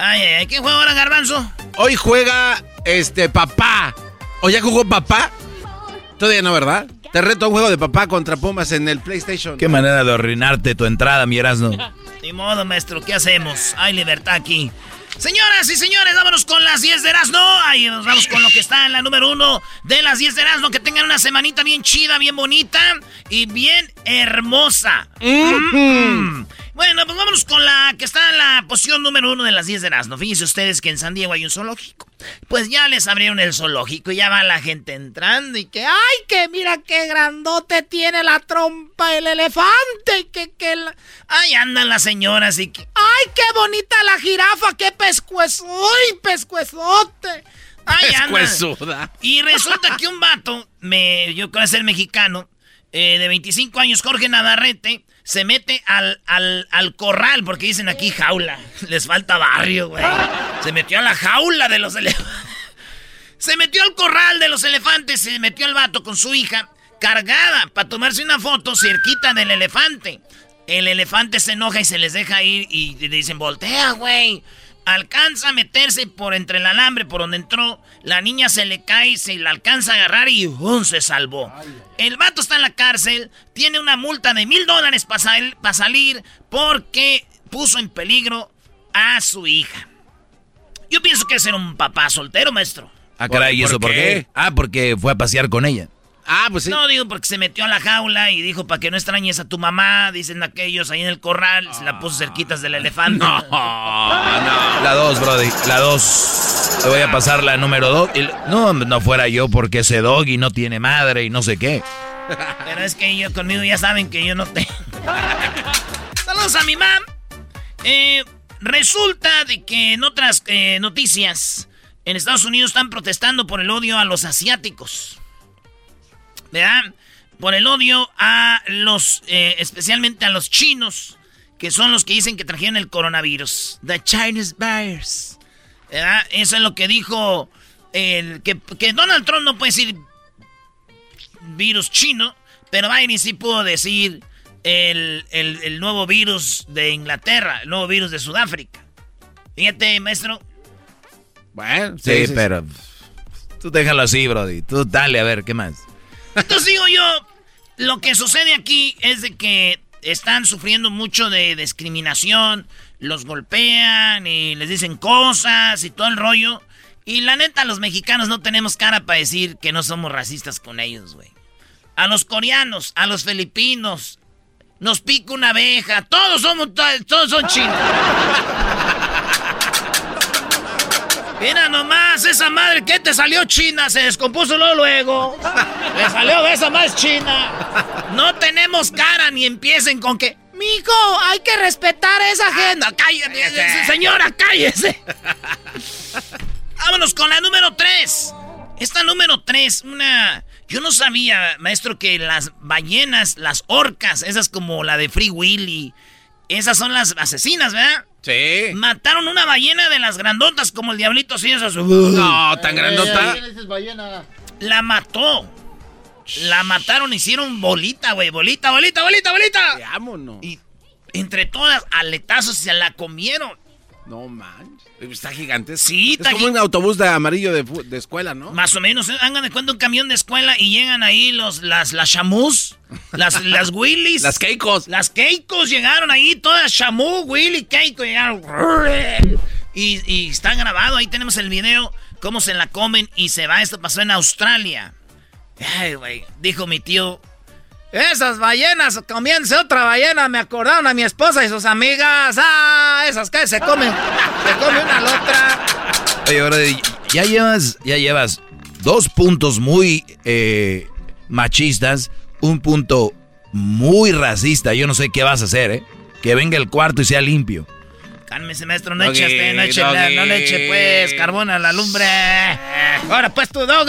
Ay, ay, ¿quién juega ahora, Garbanzo? Hoy juega este papá. ¿O ya jugó papá? Todavía no, ¿verdad? Te reto a un juego de papá contra Pumas en el PlayStation. Qué manera de arruinarte tu entrada, mi Erasmo. Ni modo, maestro, ¿qué hacemos? Hay libertad aquí. Señoras y señores, vámonos con las 10 de Erasmo. Ahí nos vamos con lo que está en la número uno de las 10 de Erasmo. Que tengan una semanita bien chida, bien bonita y bien hermosa. Mm. Bueno, pues vámonos con la que está en la posición número uno de las 10 de Erasmo. Fíjense ustedes que en San Diego hay un zoológico. Pues ya les abrieron el zoológico y ya va la gente entrando y que, ¡ay, que mira qué grandote tiene la trompa el elefante! Y que, que la... Ahí andan las señoras y que, ¡ay, qué bonita la jirafa! ¡Qué pescuezo! ¡Ay, pescuezote! Ahí andan. Y resulta que un vato, me, yo creo que es el mexicano, eh, de 25 años, Jorge Navarrete, se mete al, al, al corral, porque dicen aquí jaula. Les falta barrio, güey. Se metió a la jaula de los elefantes. Se metió al corral de los elefantes, se metió el vato con su hija, cargada, para tomarse una foto cerquita del elefante. El elefante se enoja y se les deja ir y le dicen, voltea, güey. Alcanza a meterse por entre el alambre por donde entró. La niña se le cae, se la alcanza a agarrar y ¡bum! se salvó. El vato está en la cárcel, tiene una multa de mil dólares para salir porque puso en peligro a su hija. Yo pienso que es ser un papá soltero, maestro. Ah, caray, ¿y ¿Por eso por qué? qué? Ah, porque fue a pasear con ella. Ah, pues sí. No, digo porque se metió a la jaula y dijo para que no extrañes a tu mamá, dicen aquellos ahí en el corral, se la puso cerquitas del elefante. La dos, Brody. La dos. Te voy a pasar la número dos. No, no fuera yo porque ese doggy no tiene madre y no sé qué. Pero es que yo conmigo ya saben que yo no tengo. Saludos a mi mam. Eh, resulta de que en otras eh, noticias, en Estados Unidos están protestando por el odio a los asiáticos. ¿Verdad? Por el odio a los, eh, especialmente a los chinos, que son los que dicen que trajeron el coronavirus. The Chinese virus. ¿Verdad? Eso es lo que dijo el, que, que Donald Trump no puede decir virus chino, pero Biden sí pudo decir el, el- el nuevo virus de Inglaterra, el nuevo virus de Sudáfrica. Fíjate, maestro. Bueno, Sí, pero. Tú déjalo así, Brody. Tú dale, a ver, ¿qué más? Entonces digo yo, lo que sucede aquí es de que están sufriendo mucho de discriminación, los golpean y les dicen cosas y todo el rollo. Y la neta, los mexicanos no tenemos cara para decir que no somos racistas con ellos, güey. A los coreanos, a los filipinos, nos pica una abeja. Todos somos, todos son chinos. Mira nomás, esa madre que te salió china, se descompuso luego. Le salió esa más china. No tenemos cara ni empiecen con que. Mijo, hay que respetar esa agenda. Cállate, señora, cállese. Vámonos con la número 3. Esta número 3, una. Yo no sabía, maestro, que las ballenas, las orcas, esas como la de Free Willy, esas son las asesinas, ¿verdad? Sí. Mataron una ballena de las grandotas como el diablito esas. No, tan grandota. La mató. La mataron, hicieron bolita, güey. Bolita, bolita, bolita, bolita. Vámonos. Y entre todas, aletazos se la comieron. No man. Está gigante. Sí, está Es como un autobús de amarillo de, escuela, ¿no? Más o menos. ¿eh? Hagan de cuenta un camión de escuela y llegan ahí los, las, las chamus, las, las Willys. las Keikos. Las Keikos llegaron ahí, todas chamu, Willy, Keiko, llegaron. Y, y está grabado, ahí tenemos el video, cómo se la comen y se va. Esto pasó en Australia. Ay, güey, dijo mi tío, esas ballenas, comiéndose otra ballena, me acordaron a mi esposa y sus amigas. Ah, esas que se comen, se come una a la otra. Oye, ahora ya llevas, ya llevas dos puntos muy eh, machistas, un punto muy racista. Yo no sé qué vas a hacer, ¿eh? Que venga el cuarto y sea limpio. Cálmese, maestro, no eche, este, no eche, no le eche, pues, carbón a la lumbre. Ahora, pues, tu dog.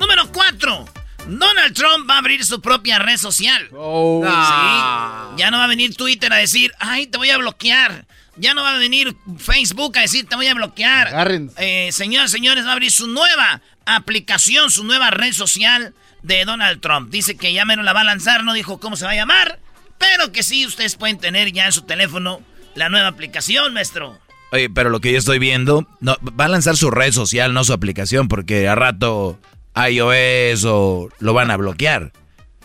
Número cuatro. Donald Trump va a abrir su propia red social. Oh. Sí. Ya no va a venir Twitter a decir, ay, te voy a bloquear. Ya no va a venir Facebook a decir, te voy a bloquear. Eh, señores, señores, va a abrir su nueva aplicación, su nueva red social de Donald Trump. Dice que ya menos la va a lanzar, no dijo cómo se va a llamar, pero que sí, ustedes pueden tener ya en su teléfono la nueva aplicación, maestro. Oye, pero lo que yo estoy viendo, no, va a lanzar su red social, no su aplicación, porque a rato iOS o lo van a bloquear.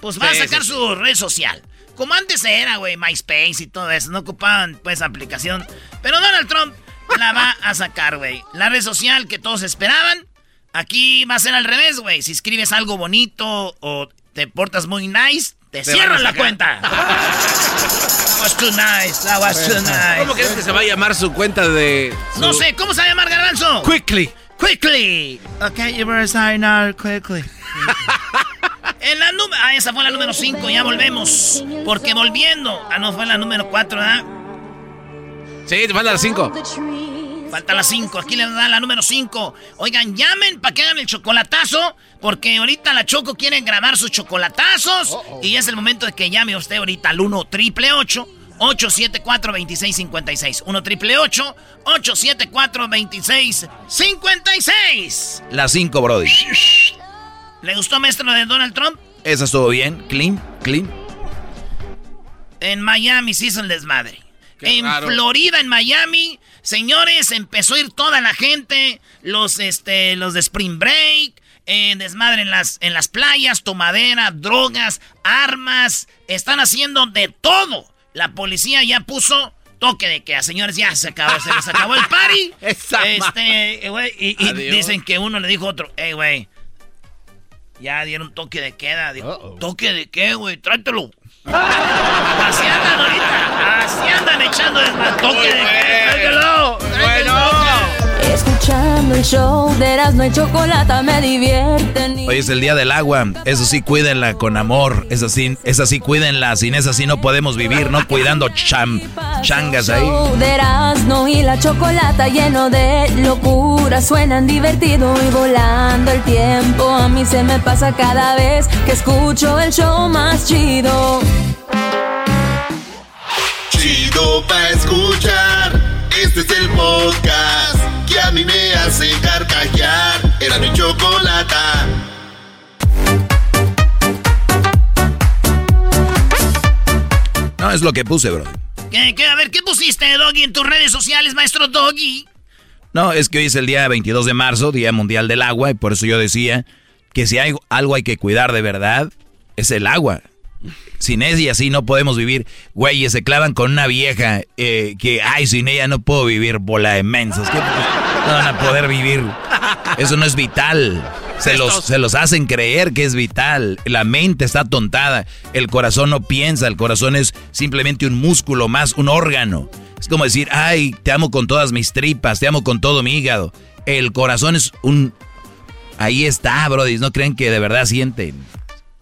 Pues va a sacar su red social. Como antes era, güey, MySpace y todo eso. No ocupaban, pues, aplicación. Pero Donald Trump la va a sacar, güey. La red social que todos esperaban. Aquí va a ser al revés, güey. Si escribes algo bonito o te portas muy nice, te, cierran la cuenta. that was too nice, that was too nice. ¿Cómo crees que se va a llamar su cuenta de...? No sé, ¿cómo se va a llamar, Garbanzo? Quickly. Quickly. Okay, you better sign out quickly. en la número. Ah, esa fue la número 5, ya volvemos. Porque volviendo. Ah, no, fue la número 4, ¿verdad? Sí, te falta la 5. Falta la 5, aquí le da la número 5. Oigan, llamen para que hagan el chocolatazo, porque ahorita la Choco quiere grabar sus chocolatazos. Y es el momento de que llame usted ahorita al 1 triple 874-2656. 1 triple 874-2656. La 5, Brody. ¿Le gustó, maestro, de Donald Trump? Esa estuvo bien. Clean, clean. En Miami se hizo el desmadre. en Florida, en Miami, señores, empezó a ir toda la gente. Los, este, los de Spring Break. Eh, desmadre en las, en las playas, tomadera, drogas, armas. Están haciendo de todo la policía ya puso toque de queda. Señores, ya se acabó, se les acabó el party. este, eh, güey, y, dicen que uno le dijo a otro, hey, güey, ya dieron toque de queda. Dijo, ¿toque de qué, güey? Tráetelo. Así andan ahorita. Así andan echando el toque de queda. Tráetelo. Bueno. Escuchando el show de Erasmo y Chocolata me divierten. Hoy es el día del agua. Eso sí, cuídenla con amor. Eso sí, esa sí, cuídenla. Sin esa sí no podemos vivir, ¿no? Cuidando cham, changas ahí. De Erasmo y la Chocolata lleno de locura. Suenan divertido y volando el tiempo. A mí se me pasa cada vez que escucho el show más chido. Chido pa' escuchar. Este es el podcast a mí me hace carcajear. Era mi chocolata. No, es lo que puse, bro. ¿Qué, qué? A ver, ¿qué pusiste, Doggy, en tus redes sociales, maestro Doggy? No, es que hoy es el día 22 de marzo, Día Mundial del Agua, y por eso yo decía que si hay algo hay que cuidar de verdad, es el agua. Sin ella así no podemos vivir. Güeyes, se clavan con una vieja eh, que, ay, sin ella no puedo vivir, bola de mensos. ¿Qué no van a poder vivir? Eso no es vital. Se los, se los hacen creer que es vital. La mente está tontada. El corazón no piensa. El corazón es simplemente un músculo más, un órgano. Es como decir, ay, te amo con todas mis tripas, te amo con todo mi hígado. El corazón es un... Ahí está, Brody. No creen que de verdad sienten.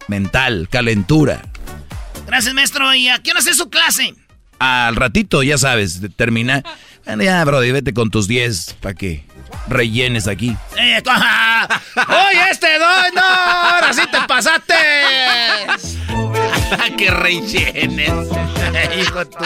Mental, calentura. Gracias, maestro. ¿Y a qué hora es su clase? Al ratito, ya sabes, termina. Bueno, ya, Brody, vete con tus 10 para que rellenes aquí. Eh, ¡Oye, este don! ¡No! ¡Ahora sí te pasaste! que rellenes. Hijo de tu...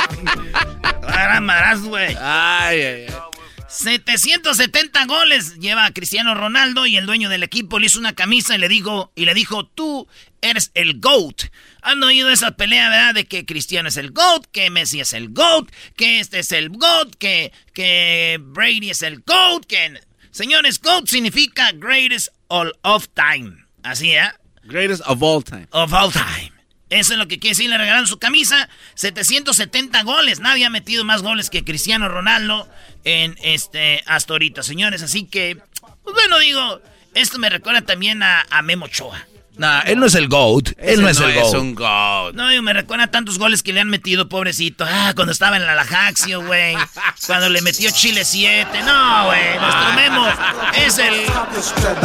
Ahora güey. Ay, ay, ay. 770 goles lleva Cristiano Ronaldo y el dueño del equipo le hizo una camisa y le dijo, y le dijo, tú eres el GOAT. Han oído esa pelea, ¿verdad? De que Cristiano es el GOAT, que Messi es el GOAT, que este es el GOAT, que, que Brady es el GOAT, que... Señores, GOAT significa greatest all of time. Así, ¿eh? Greatest of all time. Of all time. Eso es lo que quiere decir, le regalaron su camisa. 770 goles. Nadie ha metido más goles que Cristiano Ronaldo en este hasta ahorita, señores. Así que, pues bueno, digo, esto me recuerda también a, a Memo Ochoa. Nah, él no es el GOAT. Él no es el GOAT. un GOAT. No, digo, me recuerda a tantos goles que le han metido, pobrecito. Ah, cuando estaba en la Lajaxio, güey. Cuando le metió Chile 7. No, güey. Nuestro Memo es el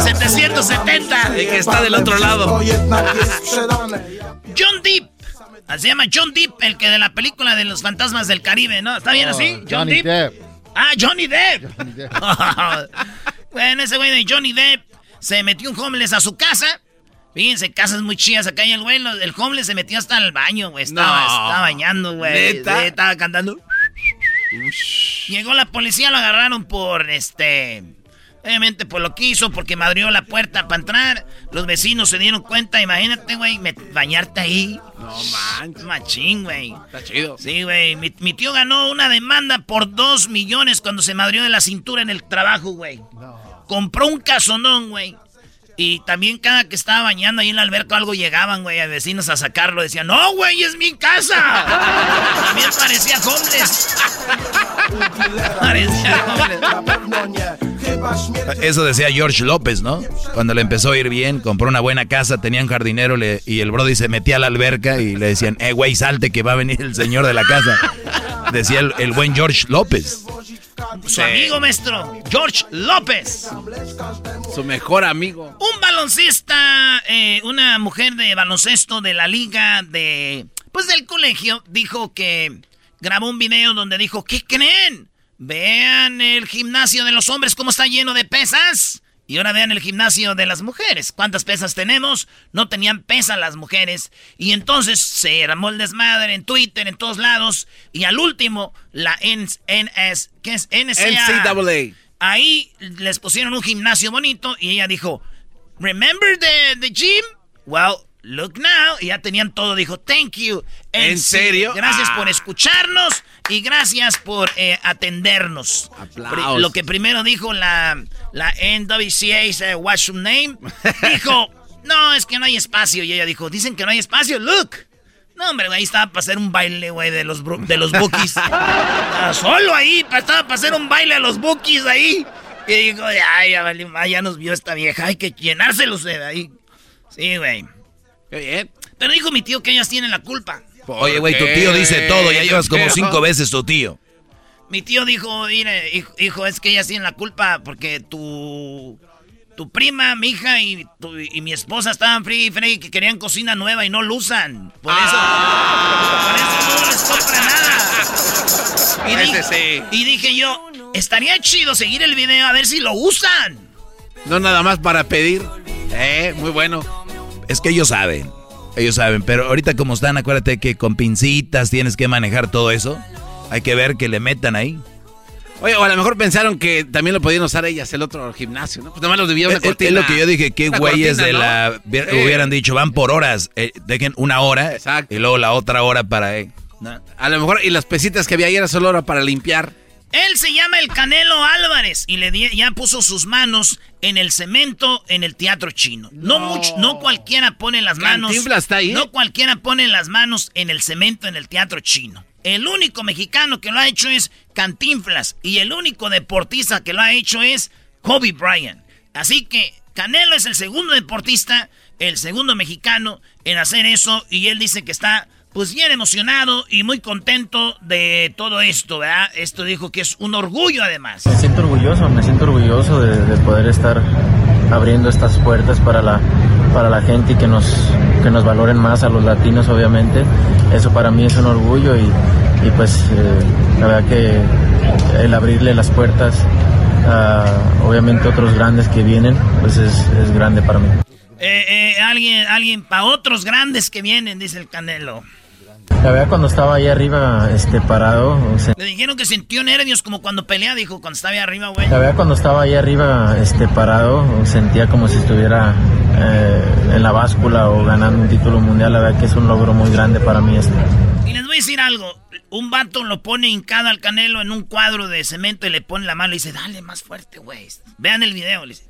770. El que está del otro lado. John Deep. Se llama John Deep, el que de la película de los fantasmas del Caribe, ¿no? ¿Está bien así? John Johnny Depp. Ah, Johnny Depp. bueno, ese güey de Johnny Depp se metió un homeless a su casa. Fíjense, casas muy chidas acá y el güey, el homeless se metió hasta el baño, güey. Estaba, No. estaba bañando, güey. Estaba cantando. Llegó la policía, lo agarraron por este. Obviamente por lo que hizo, porque me abrió la puerta para entrar. Los vecinos se dieron cuenta, imagínate, güey, bañarte ahí. No manches. Machín, güey. Está chido. Sí, güey. Mi, mi tío ganó una demanda por dos millones cuando se madrió de la cintura en el trabajo, güey. Compró un casonón, güey. Y también cada que estaba bañando ahí en la alberca algo llegaban, güey, a vecinos a sacarlo. Decían, no, güey, es mi casa. También parecía homeless. parecía homeless. Eso decía George López, ¿no? Cuando le empezó a ir bien, compró una buena casa, tenía un jardinero le- y el Brody se metía a la alberca y le decían, eh, güey, salte que va a venir el señor de la casa. Decía el, el buen George López. Su amigo maestro, George López. Su mejor amigo. Un baloncista, eh, una mujer de baloncesto de la liga de, pues del colegio, dijo que grabó un video donde dijo, ¿qué creen? Vean el gimnasio de los hombres cómo está lleno de pesas. Y ahora vean el gimnasio de las mujeres. ¿Cuántas pesas tenemos? No tenían pesas las mujeres. Y entonces se armó el desmadre en Twitter, en todos lados. Y al último, la NS, ¿qué es? NCAA. NCAA. Ahí les pusieron un gimnasio bonito y ella dijo, Remember the, the gym? Well, look now. Y ya tenían todo. Dijo, thank you. ¿En serio? Gracias Ah. por escucharnos y gracias por eh, atendernos. Aplausos. Lo que primero dijo la, la NWCA, eh, what's your name? Dijo, no, es que no hay espacio. Y ella dijo, dicen que no hay espacio. Look. No, hombre, ahí estaba para hacer un baile, güey, de los, de los bookies. Estaba solo ahí, estaba para hacer un baile a los bookies ahí. Y dijo, ay, ya, vale, ma, ya nos vio esta vieja, hay que llenárselos de ahí. Sí, güey. Qué bien. Pero dijo mi tío que ellas tienen la culpa. Oye, güey, tu tío dice todo, ya llevas como cinco veces tu tío. Mi tío dijo, mire, hijo, hijo, es que ellas tienen la culpa porque tu, tu prima, mi hija y, tu- y mi esposa estaban free y free que querían cocina nueva y no lo usan. Por eso, por eso no les compra nada. Y, Ese di- sí. y dije yo, estaría chido seguir el video a ver si lo usan. No nada más para pedir. Eh, muy bueno. Es que ellos saben, ellos saben, pero ahorita como están, acuérdate que con pincitas tienes que manejar todo eso. Hay que ver que le metan ahí. Oye, o a lo mejor pensaron que también lo podían usar ellas el otro gimnasio, ¿no? Pues nomás los debía una Es, es lo que yo dije, qué güeyes cortina, de ¿no? la... Sí. Hubieran dicho, van por horas, eh, dejen una hora Exacto. y luego la otra hora para... eh, no. A lo mejor, y las pesitas que había ahí era solo hora para limpiar. Él se llama el Canelo Álvarez y le di- ya puso sus manos en el cemento en el teatro chino. No, mucho, no cualquiera pone las manos. Está ahí, ¿eh? No cualquiera pone las manos en el cemento en el teatro chino. El único mexicano que lo ha hecho es Cantinflas y el único deportista que lo ha hecho es Kobe Bryant. Así que Canelo es el segundo deportista, el segundo mexicano en hacer eso y él dice que está pues bien emocionado y muy contento de todo esto, ¿verdad? Esto dijo que es un orgullo además. Me siento orgulloso, me siento orgulloso de, poder estar abriendo estas puertas para la, para la gente y que nos, que nos valoren más a los latinos, obviamente. Eso para mí es un orgullo y, y pues eh, la verdad que el abrirle las puertas a obviamente otros grandes que vienen, pues es, es grande para mí. Eh, eh, alguien, alguien para otros grandes que vienen, dice el Canelo. La verdad cuando estaba ahí arriba, este, parado... Le dijeron que sintió nervios como cuando pelea, dijo, cuando estaba ahí arriba, güey. La verdad cuando estaba ahí arriba, este, parado, sentía como si estuviera eh, en la báscula o ganando un título mundial. La verdad que es un logro muy grande para mí este. Y les voy a decir algo. Un vato lo pone hincado al canelo en un cuadro de cemento y le pone la mano y dice, dale más fuerte, güey. Vean el video. Le dice,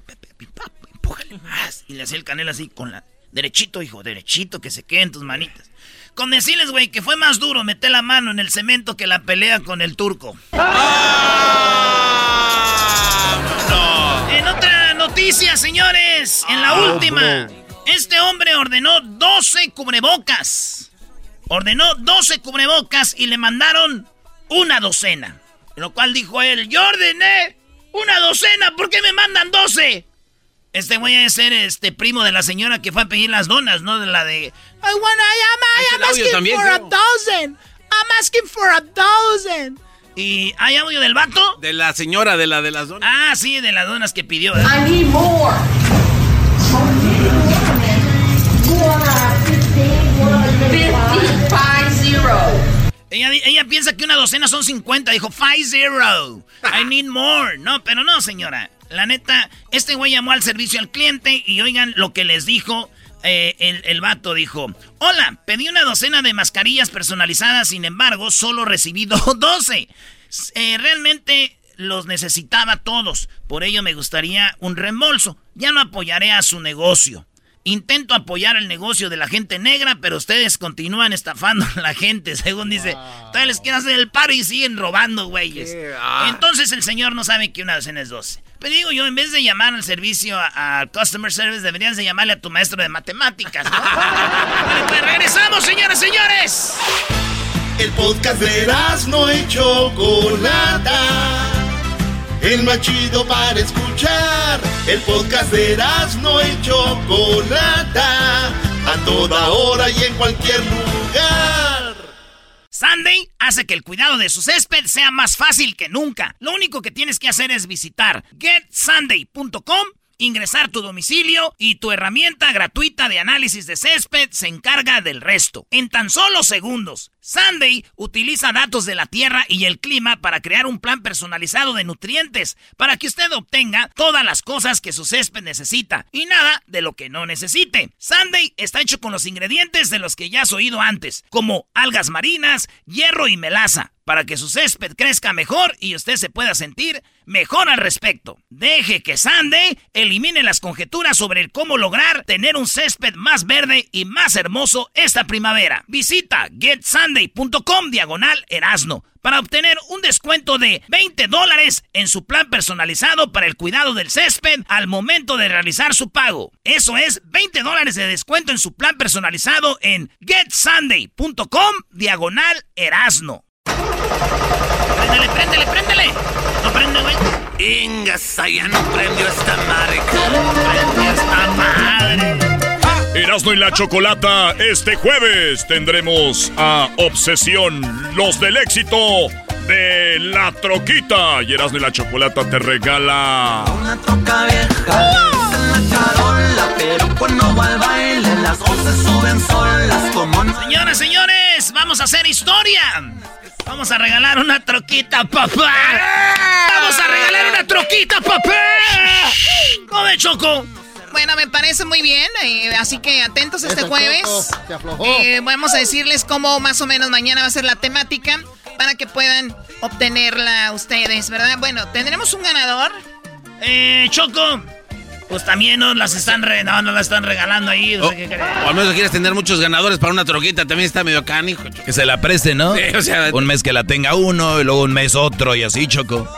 empújale más. Y le hace el canelo así con la... Derechito, hijo, derechito, que se queden tus manitas. Con decirles, güey, que fue más duro meter la mano en el cemento que la pelea con el turco. En otra noticia, señores, en la ah, última, este hombre ordenó 12 cubrebocas. Ordenó 12 cubrebocas y le mandaron una docena. Lo cual dijo él, yo ordené una docena, ¿por qué me mandan 12? Este güey a ser este primo de la señora que fue a pedir las donas, ¿no? De la de. I want, I am, asking for a dozen. I'm asking for a dozen. ¿Y hay audio del vato? De la señora, de la de las donas. Ah, sí, de las donas que pidió. ¿eh? I need more. Ella, ella piensa que una docena son 50. Dijo, five zero. I need more. No, pero no, señora. La neta, este güey llamó al servicio al cliente y oigan lo que les dijo. Eh, el, el, vato dijo, hola, pedí una docena de mascarillas personalizadas, sin embargo, solo recibí 12. Eh, realmente los necesitaba todos, por ello me gustaría un reembolso. Ya no apoyaré a su negocio. Intento apoyar el negocio de la gente negra, pero ustedes continúan estafando a la gente, según dice. Todavía les quieren hacer el paro y siguen robando, güeyes. Ah. Entonces el señor no sabe que una docena es 12. Pero digo yo, en vez de llamar al servicio a, Customer Service, deberías de llamarle a tu maestro de matemáticas, ¿no? vale, pues regresamos, señores, señores. El podcast de no hecho Chocolata. El más chido para escuchar. El podcast de no hecho Chocolata. A toda hora y en cualquier lugar. Sunday hace que el cuidado de su césped sea más fácil que nunca. Lo único que tienes que hacer es visitar getsunday.com ingresar tu domicilio y tu herramienta gratuita de análisis de césped se encarga del resto. En tan solo segundos. Sunday utiliza datos de la tierra y el clima para crear un plan personalizado de nutrientes para que usted obtenga todas las cosas que su césped necesita y nada de lo que no necesite. Sunday está hecho con los ingredientes de los que ya has oído antes, como algas marinas, hierro y melaza para que su césped crezca mejor y usted se pueda sentir mejor al respecto. Deje que Sunday elimine las conjeturas sobre cómo lograr tener un césped más verde y más hermoso esta primavera. Visita getsunday.com diagonal erasno para obtener un descuento de 20 dólares en su plan personalizado para el cuidado del césped al momento de realizar su pago. Eso es 20 dólares de descuento en su plan personalizado en getsunday.com diagonal erasno. Préndele, préndele, préndele. No prende, güey. Ingas, ya no prendió esta madre. Prendió esta madre. Erasmo y la Chocolata, este jueves tendremos a Obsesión, los del éxito de la troquita. Y Erasmo y la Chocolata te regala. Una troca vieja, en la charola, pero cuando va al baile, las voces suben solas como. Señoras, señores, vamos a hacer historia. Vamos a regalar una troquita, papá. Vamos a regalar una troquita, papá. ¿Cómo Choco? Bueno, me parece muy bien, eh, así que atentos este jueves. Eh, vamos a decirles cómo más o menos mañana va a ser la temática para que puedan obtenerla ustedes, ¿verdad? Bueno, tendremos un ganador. Eh, Choco, pues también nos las están no, no las están regalando ahí. o al menos quieres tener muchos ganadores para una troquita, también está medio canijo. Que se la preste, ¿no? Sí, o sea, un mes que la tenga uno y luego un mes otro y así, Choco.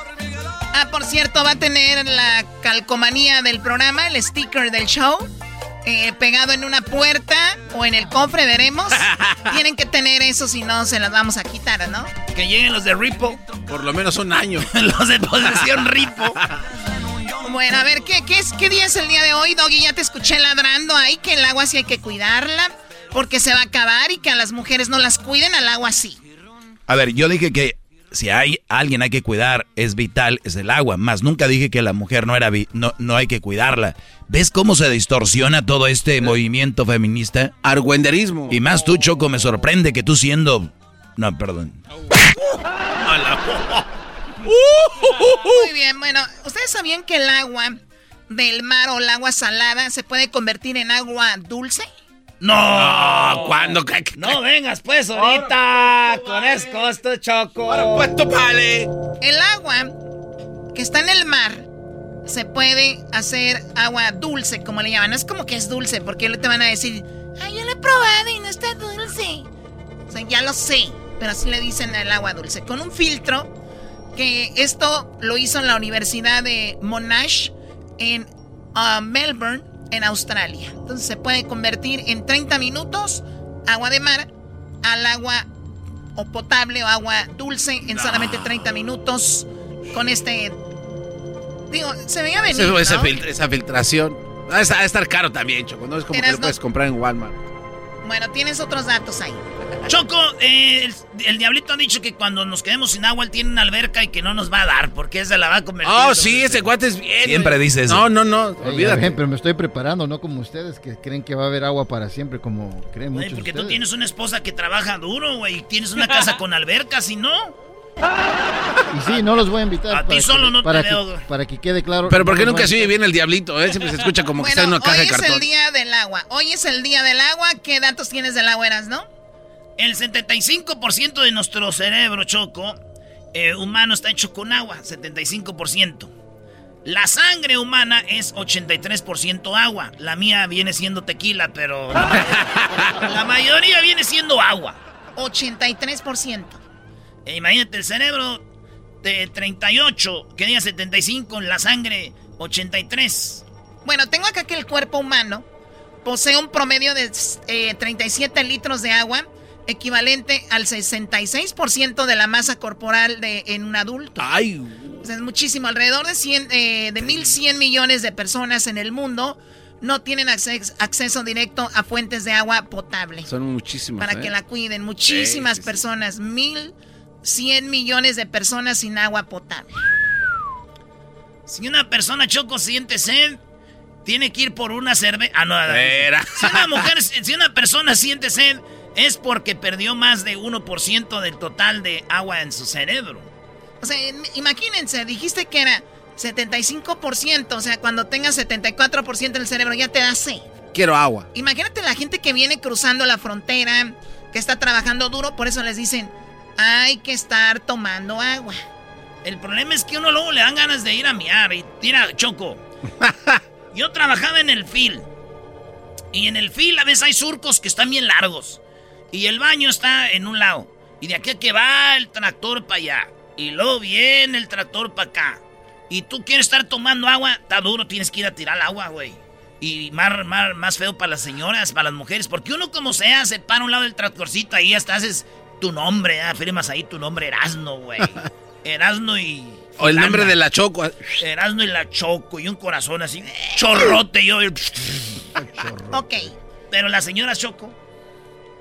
Ah, por cierto, va a tener la calcomanía del programa, el sticker del show. Eh, pegado en una puerta o en el cofre, veremos. Tienen que tener eso, si no se las vamos a quitar, ¿no? Que lleguen los de Ripo. Por lo menos un año. los de posesión Ripo. Bueno, a ver, ¿qué, qué, es, ¿qué día es el día de hoy, Doggy? Ya te escuché ladrando ahí que el agua sí hay que cuidarla porque se va a acabar y que a las mujeres no las cuiden, al agua sí. A ver, yo dije que si hay alguien hay que cuidar, es vital, es el agua. Más nunca dije que la mujer no era no, no hay que cuidarla. ¿Ves cómo se distorsiona todo este movimiento feminista? Argüenderismo. Y más tú, Choco, me sorprende que tú siendo. No, perdón. Muy bien, bueno, ¿ustedes sabían que el agua del mar o el agua salada se puede convertir en agua dulce? No, ¿cuándo? No vengas pues ahorita con esto, choco. pues vale. El agua que está en el mar se puede hacer agua dulce, como le llaman. No es como que es dulce, porque te van a decir, ay, yo lo he probado y no está dulce. O sea, ya lo sé, pero así le dicen el agua dulce. Con un filtro, que esto lo hizo en la Universidad de Monash en uh, Melbourne en Australia. Entonces se puede convertir en 30 minutos agua de mar al agua o potable o agua dulce en solamente 30 minutos con este... Digo, se veía venir, esa, esa, filtración. Va a estar caro también, Choco. No es como que lo puedes comprar en Walmart. Bueno, tienes otros datos ahí. Choco, eh, el, diablito ha dicho que cuando nos quedemos sin agua él tiene una alberca y que no nos va a dar porque esa la va a convertir. Oh, sí, ese guate es bien. Siempre dice eso. No, no, no, olvídate. pero me estoy preparando, no como ustedes que creen que va a haber agua para siempre, como creen muchos Porque tú tienes una esposa que trabaja duro, güey, y tienes una casa con alberca, si no. Y sí, no los voy a invitar. A ti solo no para te que, veo. Para que quede claro. Pero ¿por qué nunca se oye bien el diablito? Eh? Siempre se escucha como que está en una caja de cartón. Hoy es el día del agua. Hoy es el día del agua. ¿Qué datos tienes del agua, eras, no? El 75% de nuestro cerebro, Choco, eh, humano está hecho con agua, 75%. La sangre humana es 83% agua. La mía viene siendo tequila, pero la, mayoría viene siendo agua. 83%. E imagínate, el cerebro de 38, que diga 75, la sangre 83. Bueno, tengo acá que el cuerpo humano posee un promedio de 37 eh, litros de agua equivalente al 66% de la masa corporal de, en un adulto. ¡Ay! es muchísimo. Alrededor de, 100, eh, de 1.100 millones de personas en el mundo no tienen acceso directo a fuentes de agua potable. Son muchísimas. Para ¿eh? que la cuiden. Muchísimas personas. 1.100 millones de personas sin agua potable. Si una persona choco siente sed, tiene que ir por una cerveza. Ah, no, Si una mujer, si una persona siente sed es porque perdió más de 1% del total de agua en su cerebro. O sea, imagínense, dijiste que era 75%, o sea, cuando tengas 74% del cerebro ya te da sed. Quiero agua. Imagínate la gente que viene cruzando la frontera, que está trabajando duro, por eso les dicen, hay que estar tomando agua. El problema es que uno luego le dan ganas de ir a miar y tira choco. Yo trabajaba en el fil. Y en el fil a veces hay surcos que están bien largos. Y el baño está en un lado. Y de aquí a que va el tractor para allá. Y luego viene el tractor para acá. Y tú quieres estar tomando agua, está duro, tienes que ir a tirar agua, güey. Y más, más, más feo para las señoras, para las mujeres. Porque uno como sea, se para a un lado del tractorcito ahí hasta haces tu nombre, ¿eh? firmas ahí tu nombre, Erasno, güey. Erasno y... O el nombre de la Choco. Erasno y la Choco y un corazón así, chorrote yo. ok. Pero la señora Choco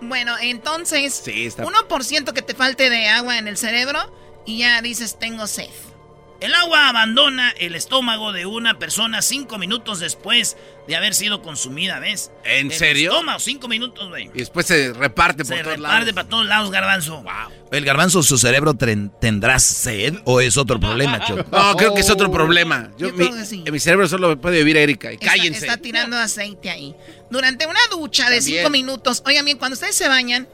bueno, entonces, 1% que te falte de agua en el cerebro y ya dices tengo sed. El agua abandona el estómago de una persona cinco minutos después de haber sido consumida, ¿ves? ¿En serio? Estómago, cinco minutos, güey. Y después se reparte por todos lados. Se reparte para todos lados, garbanzo. Wow. ¿El garbanzo, su cerebro tendrá sed o es otro problema, Choco? No, creo que es otro problema. Yo, mi, En mi cerebro solo puede vivir Erika. Y cállense. Está tirando aceite ahí. Durante una ducha de cinco minutos. Oigan bien, cuando ustedes se bañan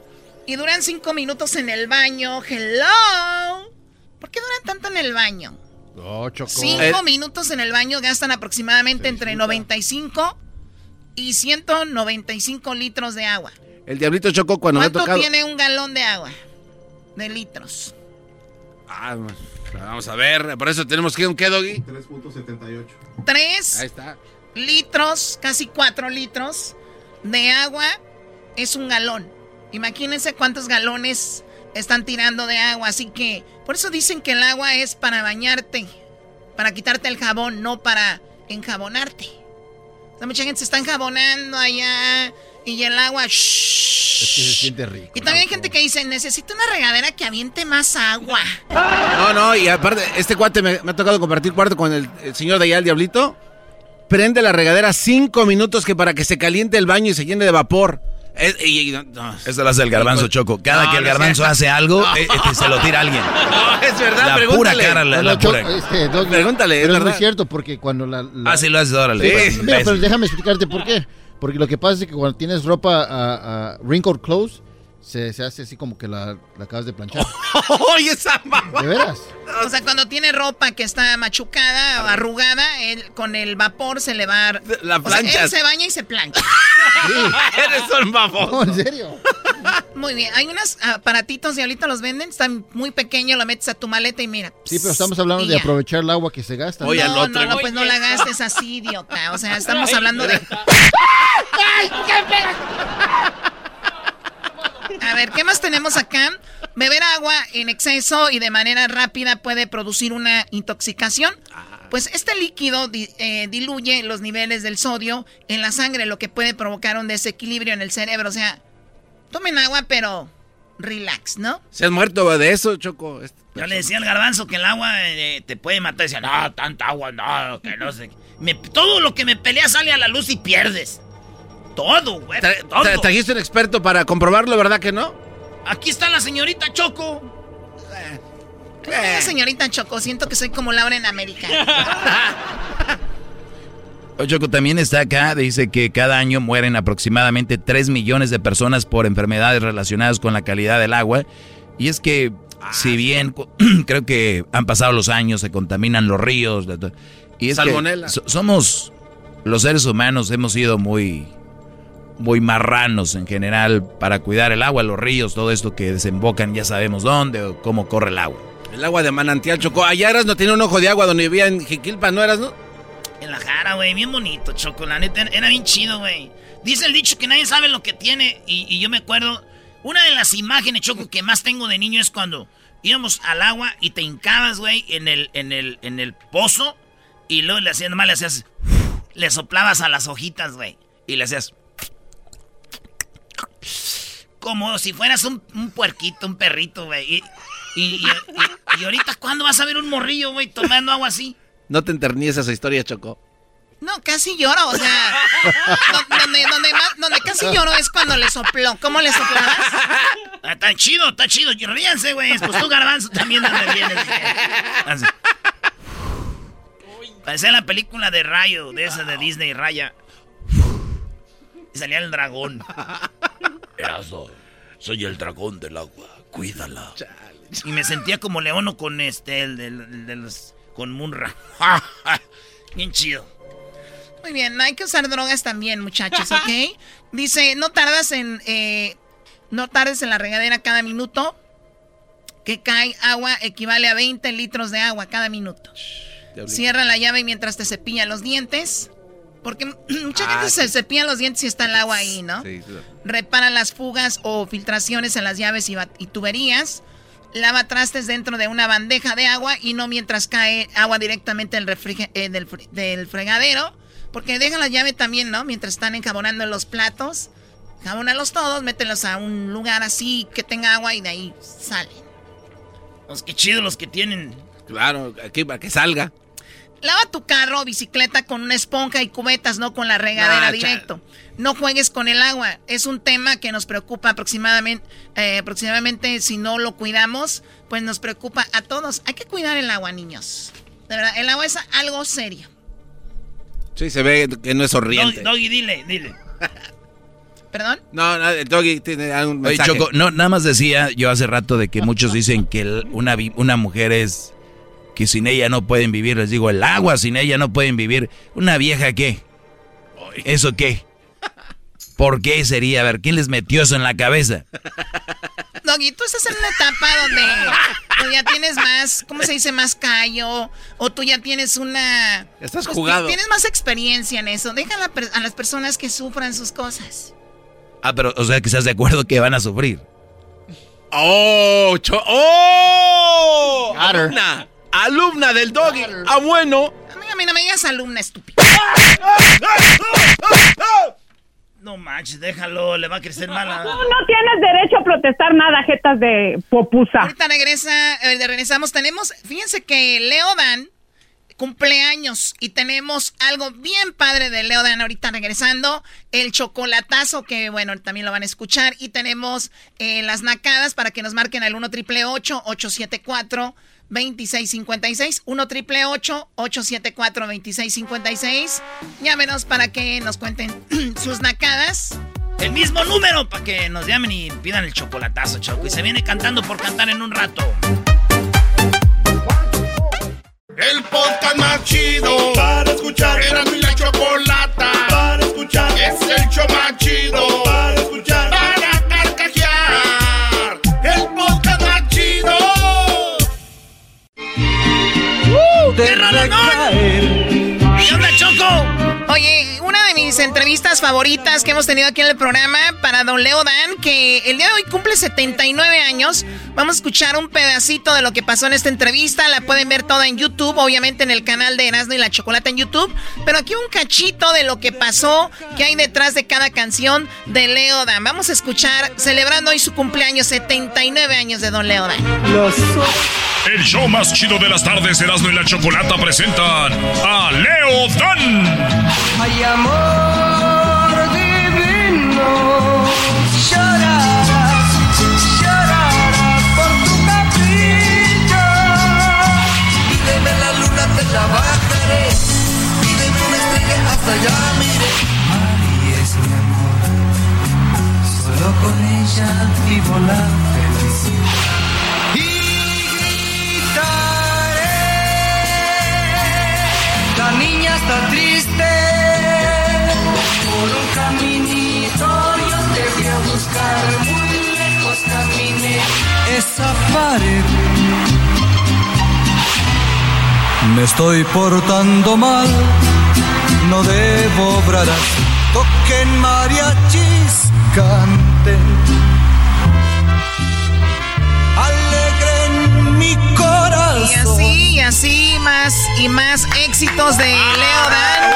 y duran cinco minutos en el baño, hello. ¿Por qué duran tanto en el baño? Cinco eh, minutos en el baño gastan aproximadamente entre 95 y 195 litros de agua. El diablito chocó cuando me ha tocado. ¿Cuánto tiene un galón de agua? De litros. Ah, vamos a ver, por eso tenemos que un qué, Doggy. 3.78. 3 Ahí está. litros, casi 4 litros de agua es un galón. Imagínense cuántos galones están tirando de agua. Así que por eso dicen que el agua es para bañarte, para quitarte el jabón, no para enjabonarte. O sea, mucha gente se está enjabonando allá y el agua... shh. Es que se siente rico. Y también hay gente que dice, necesito una regadera que aviente más agua. No, no, y aparte, este cuate me, me ha tocado compartir cuarto con el, el señor de allá, el diablito. Prende la regadera cinco minutos que para que se caliente el baño y se llene de vapor. Es- y- y- no, no. Eso lo hace el garbanzo choco. Cada No, que el es garbanzo hace algo, No. eh, este, se lo tira a alguien. No, es verdad, La pregúntale. pura cara, la, pura. este, Pregúntale, es pero es verdad. cierto porque cuando la... la- Ah, sí lo haces, órale. Sí, pues, mira, pero déjame explicarte por qué. Porque lo que pasa es que cuando tienes ropa a, a wrinkled clothes, se, se hace así como que la, la acabas de planchar. ¡Oye, esa mamá! ¿De veras? O sea, cuando tiene ropa que está machucada o arrugada, él, con el vapor se le va... a- La O sea, él se baña y se plancha. Eres un baboso. No, en serio. Muy bien. Hay unos aparatitos y ahorita los venden. Están muy pequeños, lo metes a tu maleta y mira. Sí, pero estamos hablando de aprovechar el agua que se gasta. Oye, al no, otro. no, no, pues no la gastes así, idiota. O sea, estamos hablando de... A ver, ¿qué más tenemos acá? Beber agua en exceso y de manera rápida puede producir una intoxicación. Pues este líquido di- eh, diluye los niveles del sodio en la sangre, lo que puede provocar un desequilibrio en el cerebro. O sea, tomen agua, pero relax, ¿no? ¿Se has muerto de eso, Choco? Este- Yo le decía al garbanzo que el agua eh, te puede matar. Decía, no, tanta agua, no, que no sé. Me- todo lo que me pelea sale a la luz y pierdes. Todo, güey. Tra- todo. tra- trajiste un experto para comprobarlo, ¿verdad que no? Aquí está la señorita Choco. Eh, señorita Choco, siento que soy como Laura en América. Oye, Choco también está acá, dice que cada año mueren aproximadamente 3 millones de personas por enfermedades relacionadas con la calidad del agua. Y es que, si bien creo que han pasado los años, se contaminan los ríos. Y es que Salmonela. so- somos, los seres humanos hemos sido muy, muy marranos en general para cuidar el agua, los ríos, todo esto que desembocan, ya sabemos dónde o cómo corre el agua. El agua de manantial, Choco. Allá eras no tiene un ojo de agua donde vivía en Jiquilpa, ¿no eras, no? En la jara, güey, bien bonito, Choco. La neta, era bien chido, güey. Dice el dicho que nadie sabe lo que tiene. Y, y yo me acuerdo, una de las imágenes, Choco, que más tengo de niño es cuando íbamos al agua y te hincabas, güey, en el, en el, en el pozo. Y luego le hacías, nomás le hacías, le soplabas a las hojitas, güey. Y le hacías... Como si fueras un, un puerquito, un perrito, güey. Y, y, y- y- y ahorita, ¿cuándo vas a ver un morrillo, güey, tomando agua así? No te enterníes esa historia, Choco. No, casi lloro, o sea, do- donde, donde, más- donde casi lloro es cuando le sopló. ¿Cómo le soplabas? Ah, Está chido, está chido. Ríanse, güey. Pues tú, garbanzo, también donde vienes. Así. Parecía la película de Rayo, de esa de Disney, Raya. Y salía el dragón. Soy el dragón del agua. Cuídala. Y me sentía como Leono con este, el, de los. con Munra. Bien chido. Muy bien, no hay que usar drogas también, muchachos, ¿ok? Dice, no tardas en, eh, no tardes en la regadera cada minuto que cae agua equivale a 20 litros de agua cada minuto. Cierra la llave mientras te cepilla los dientes. Porque mucha gente se cepilla los dientes si está el agua ahí, ¿no? Sí, sí. Repara las fugas o filtraciones en las llaves y, y tuberías. Lava trastes dentro de una bandeja de agua y no mientras cae agua directamente del, eh, del, fre- del fregadero. Porque deja la llave también, ¿no? Mientras están enjabonando los platos. Jabónalos todos, mételos a un lugar así que tenga agua y de ahí salen. Los que chidos los que tienen. Claro, aquí para que salga. Lava tu carro o bicicleta con una esponja y cubetas, no con la regadera Ah, directo. No juegues con el agua. Es un tema que nos preocupa aproximadamente, eh, aproximadamente si no lo cuidamos, pues nos preocupa a todos. Hay que cuidar el agua, niños. De verdad, el agua es algo serio. Sí, se ve que no es sonriente. Doggy, dile, dile. ¿Perdón? No, no, Doggy tiene un Oye, mensaje. Choco, no, nada más decía yo hace rato de que muchos dicen que el- una, una mujer es que sin ella no pueden vivir. Les digo, el agua sin ella no pueden vivir. ¿Una vieja qué? ¿Eso qué? ¿Por qué sería? A ver, ¿quién les metió eso en la cabeza? Doggy, tú estás en una etapa donde tú ya tienes más, ¿cómo se dice? Más callo. O tú ya tienes una. Estás pues, jugado. Tienes más experiencia en eso. Deja a, la per- a las personas que sufran sus cosas. Ah, pero, o sea, que estás de acuerdo que van a sufrir. ¡Oh! cho- ¡Oh! Alumna. Alumna del doggy. Ah, bueno. A mí, a mí no me digas alumna estúpida. No manches, déjalo, le va a crecer mala. Tú no tienes derecho a protestar nada, jetas de popusa. Ahorita regresa, eh, regresamos. Tenemos, fíjense que Leodan cumpleaños y tenemos algo bien padre de Leodan ahorita regresando. El chocolatazo, que bueno, también lo van a escuchar. Y tenemos eh, las nacadas para que nos marquen al 1 triple 874 2656 1 triple 874 2656 Llámenos para que nos cuenten sus nacadas. El mismo número para que nos llamen y pidan el chocolatazo, Choco. Y se viene cantando por cantar en un rato. El podcast más chido para escuchar. Era mi la chocolata para escuchar. Es el show más chido para escuchar. Rolonón! ¿Qué onda, Choco? Oye, una de mis entrevistas favoritas que hemos tenido aquí en el programa para Don Leo Dan, que el día de hoy cumple 79 años. Vamos a escuchar un pedacito de lo que pasó en esta entrevista. La pueden ver toda en YouTube, obviamente en el canal de Erasmo y la Chocolata en YouTube. Pero aquí un cachito de lo que pasó, que hay detrás de cada canción de Leo Dan. Vamos a escuchar, celebrando hoy su cumpleaños, 79 años de Don Leo Dan. El show más chido de las tardes, Erasmo y la Chocolata presentan a Leo Dan. Amor hasta allá miré. Es mi amor. Solo con ella vivo la felicidad. Y gritaré. La niña está triste por un caminito. Yo te voy a buscar muy lejos. Caminé esa pared. Me estoy portando mal, no debo obrar así. Toquen mariachis, canten. Alegren mi corazón. Y así, y así, más y más éxitos de Leo Dan.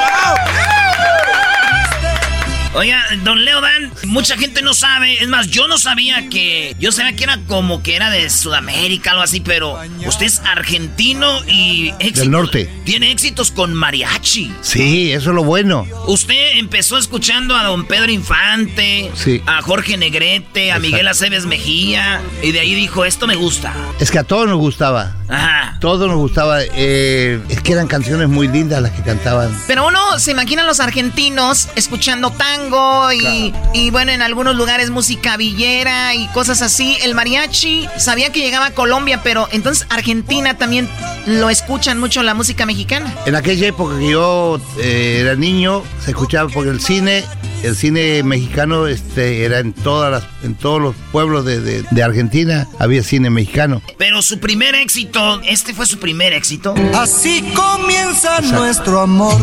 Oiga, don Leo Dan, mucha gente no sabe, es más, yo no sabía que, yo sabía que era como que era de Sudamérica, algo así, pero usted es argentino y éxito- Del norte. tiene éxitos con mariachi. Sí, eso es lo bueno. Usted empezó escuchando a don Pedro Infante, Sí. a Jorge Negrete, a Miguel Aceves Mejía, y de ahí dijo, esto me gusta. Es que a todos nos gustaba. Ajá. Todos nos gustaba. eh, es que eran canciones muy lindas las que cantaban. Pero uno se imagina a los argentinos escuchando tango y, y, bueno, en algunos lugares música villera y cosas así. El mariachi sabía que llegaba a Colombia, pero entonces Argentina también lo escuchan mucho la música mexicana. En aquella época que yo eh, era niño, se escuchaba porque el cine, el cine mexicano este, era en todas las, en todos los pueblos de, de- de Argentina, había cine mexicano. Pero su primer éxito, este fue su primer éxito. Así comienza nuestro amor.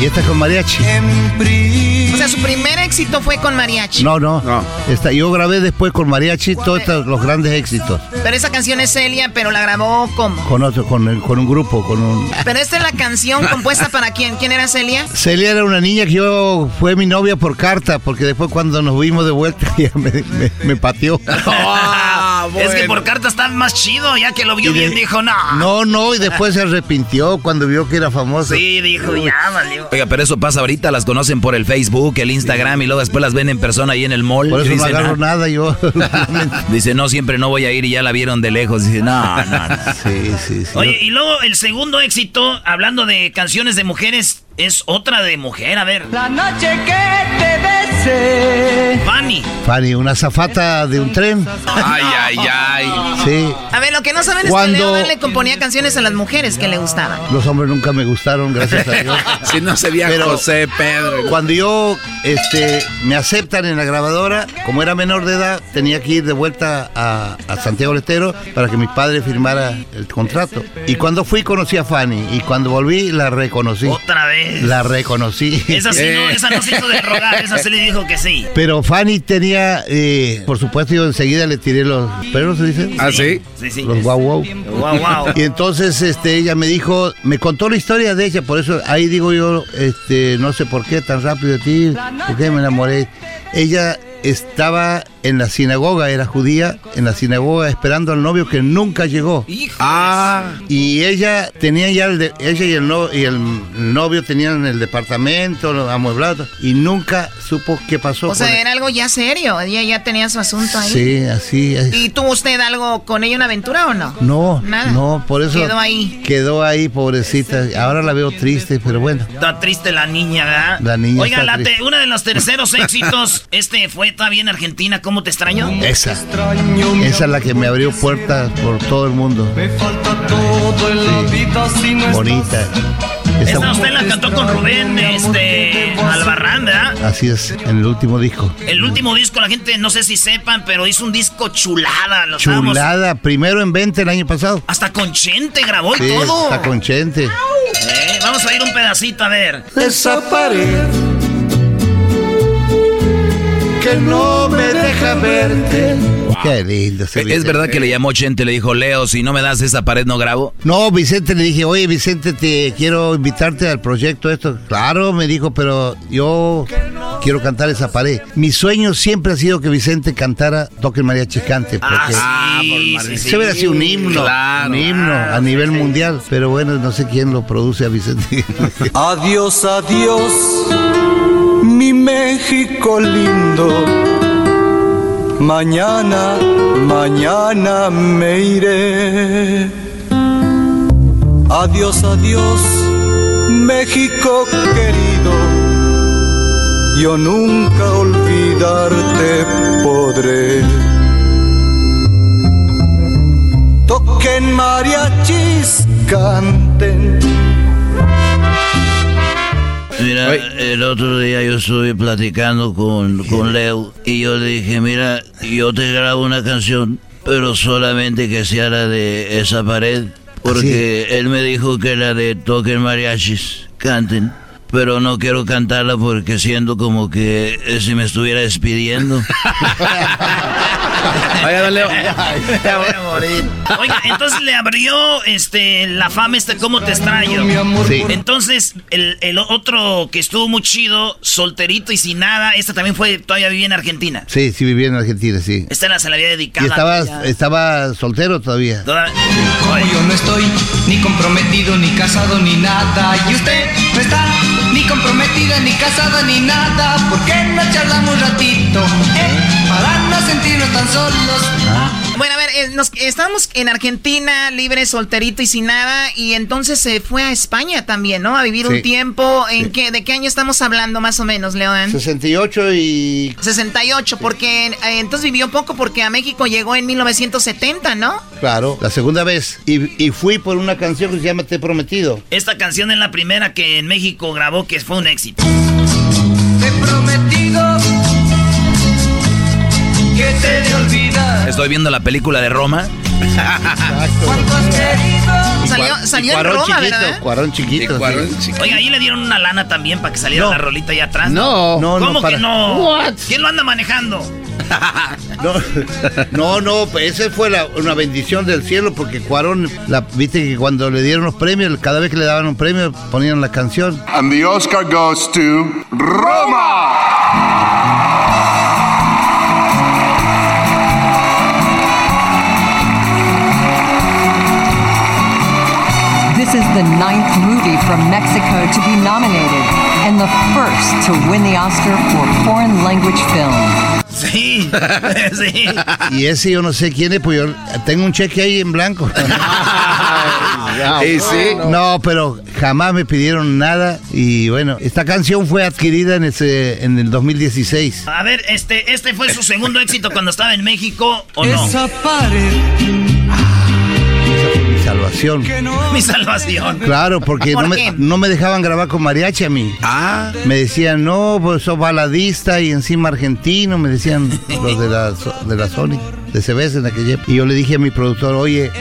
Y esta con mariachi. O sea, su primer éxito fue con mariachi. No, no. Esta, yo grabé después con mariachi todos estos- los grandes éxitos. Pero esa canción es Celia, pero la grabó como. Con otro, con, el- con un grupo, con un. Pero esta es la canción compuesta para quién? ¿Quién era Celia? Celia era una niña que yo fue mi novia por carta, porque después cuando nos vimos de vuelta ella me, me- me pateó. Es que por carta está más chido, ya que lo vio de- bien, dijo, no. No, no, y después se arrepintió cuando vio que era famoso. Sí, dijo, ya valió. Oiga, pero eso pasa ahorita, las conocen por el Facebook, el Instagram y luego después las ven en persona ahí en el mall. Por eso no agarro "Ah". nada yo. Dice, no, siempre no voy a ir y ya la vieron de lejos. Dice, no, no, no. Sí, sí, sí. Oye, y luego el segundo éxito, hablando de canciones de mujeres, es otra de mujer, a ver. La noche que te. Fanny. Fanny, una zafata de un tren. Ay, ay, ay. Sí. A ver, lo que no saben es que Leo Dan le componía canciones a las mujeres que le gustaban. Los hombres nunca me gustaron, gracias a Dios. Si no sería Pero- José Pedro. Cuando yo este, me aceptan en la grabadora, como era menor de edad, tenía que ir de vuelta a, a Santiago del Estero para que mi padre firmara el contrato. Y cuando fui conocí a Fanny y cuando volví la reconocí. Otra vez. La reconocí. Esa sí, no, esa no se hizo de rogar, esa se le dijo que sí. Pero Fanny tenía, eh, por supuesto, yo enseguida le tiré los perros, ¿se dice? ¿Ah, sí? Sí, sí. Los guau guau. Guau, guau. Y entonces este, ella me dijo, me contó la historia de ella, por eso ahí digo yo, este, no sé por qué tan rápido de ti, por qué me enamoré. Ella estaba en la sinagoga, era judía, en la sinagoga esperando al novio que nunca llegó. Ah. Y ella tenía ya el de- ella y el, no- y el novio tenían el departamento lo amueblado y nunca supo qué pasó. O sea, era algo ya serio. Ella ya tenía su asunto ahí. Sí, así es. ¿Y tuvo usted algo con ella, una aventura o no? No, Nada. no, por eso Quedó ahí. Quedó ahí, pobrecita. Ahora la veo triste, pero bueno. Está triste la niña, ¿verdad? La niña Oiga, está la te- triste. uno de los terceros éxitos, este fue todavía en Argentina, ¿cómo te extraño? Esa. Esa es la que me abrió puertas por todo el mundo. Todo en la vida si no Bonita. Esa- Esta usted la cantó con Rubén, este, Albarrán, ¿verdad? así es, en el último disco. El último disco, la gente no sé si sepan, pero hizo un disco chulada. Lo Chulada, primero en 20 el año pasado. Hasta con Chente grabó y Sí, todo. está con Chente. Eh, vamos a ir un pedacito a ver. Esa pared Que no me deja verte. Qué lindo. ese ¿Es Vicente. verdad que le llamó Chente y le dijo, Leo, si no me das esa pared no grabo? No, Vicente le dije, oye Vicente, te quiero invitarte al proyecto esto. Claro, me dijo, pero yo quiero cantar esa pared. Mi sueño siempre ha sido que Vicente cantara Toque el Mariachi Cante, porque Ah, sí, sí, sí. se hubiera sido un himno, Claro. un himno a nivel mundial. Pero bueno, no sé quién lo produce a Vicente. Adiós, adiós, México lindo. Mañana, mañana me iré. Adiós, adiós, México querido. Yo nunca olvidarte podré. Toquen mariachis, canten. Mira, el otro día yo estuve platicando con, con Leo y yo le dije, mira, yo te grabo una canción, pero solamente que sea la de esa pared, porque él me dijo que la de toquen mariachis, canten, pero no quiero cantarla porque siento como que eh, si me estuviera despidiendo. Oiga, don Leo. Oiga, entonces le abrió este la fama este ¿Cómo te extraño? Sí. Entonces, el, el otro que estuvo muy chido, solterito y sin nada, esta también fue, todavía vivía en Argentina. sí, sí, vivía en Argentina, sí. Esta la se la había dedicado. Y estaba, a estaba soltero todavía. Toda- Como yo no estoy ni comprometido, ni casado, ni nada. Y usted no está ni comprometida, ni casada, ni nada. ¿Por qué no charlamos un ratito? Eh? Para no sentirnos tan solos. Bueno, a ver, eh, nos, estábamos en Argentina, libre, solterito y sin nada, y entonces se fue a España también, ¿no? A vivir un Sí. tiempo. ¿En qué, ¿De qué año estamos hablando más o menos, León? 68 y 68, porque eh, entonces vivió poco porque a México llegó en 1970, ¿no? Claro, la segunda vez. Y, y fui por una canción que se llama Te he prometido. Esta canción es la primera que en México grabó que fue un éxito. Que te de olvidar. Estoy viendo la película de Roma. Querido. Salió, salió en Cuarón Roma, chiquito, ¿verdad? Cuarón chiquito. Cuarón sí. chiquito. Oiga, ahí le dieron una lana también para que saliera No. la rolita allá atrás. No. No, ¿Cómo no, para- que no? What? ¿Quién lo anda manejando? No, no, no, pues esa fue la- una bendición del cielo porque Cuarón, la, viste que cuando le dieron los premios, cada vez que le daban un premio ponían la canción. And the Oscar goes to Roma. This is the ninth movie from Mexico to be nominated and the first to win the Oscar for foreign language film. Sí, sí. Y ese yo no sé quién es, pues yo tengo un cheque ahí en blanco. Y sí. No, pero jamás me pidieron nada. Y bueno, esta canción fue adquirida en, ese, en el 2016. A ver, este, este fue su segundo éxito cuando estaba en México, ¿o no? Esa pared. Mi salvación. Mi salvación. Claro, porque ¿Por no, me, no me dejaban grabar con mariachi a mí. Ah. Me decían, no, pues sos baladista y encima argentino, me decían los de la, de la Sony, de CBS en aquella época. Y yo le dije a mi productor, oye,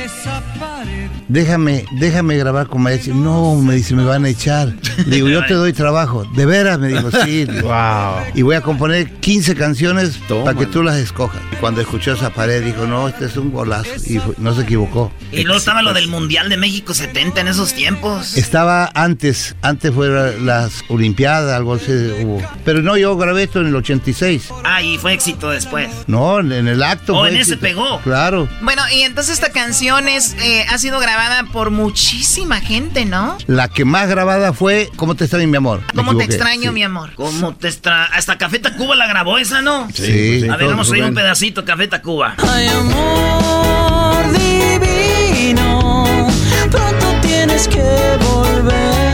déjame, déjame grabar con mariachi. No, me dice, me van a echar. Le digo, yo te doy trabajo. ¿De veras? Me dijo, sí. wow. Y voy a componer 15 canciones para que tú las escojas. Y cuando escuchó esa pared, dijo, no, este es un golazo. Y fue- no se equivocó. Y luego estaba lo del Mundial de México 70 en esos tiempos. Estaba antes, antes fueron las Olimpiadas, algo así hubo. Pero no, yo grabé esto en el 86. Ah, y fue éxito después. No, en el acto. Oh, fue en ese pegó. Claro. Bueno, y entonces esta canción es, eh, ha sido grabada por muchísima gente, ¿no? La que más grabada fue ¿Cómo te extraño, mi amor? ¿Cómo te extraño, sí. mi amor? ¿Cómo te extra... Hasta Café Tacuba la grabó esa, ¿no? Sí, sí. A ver, vamos a oír un pedacito, Café Tacuba. Ay, amor divino, pronto tienes que volver.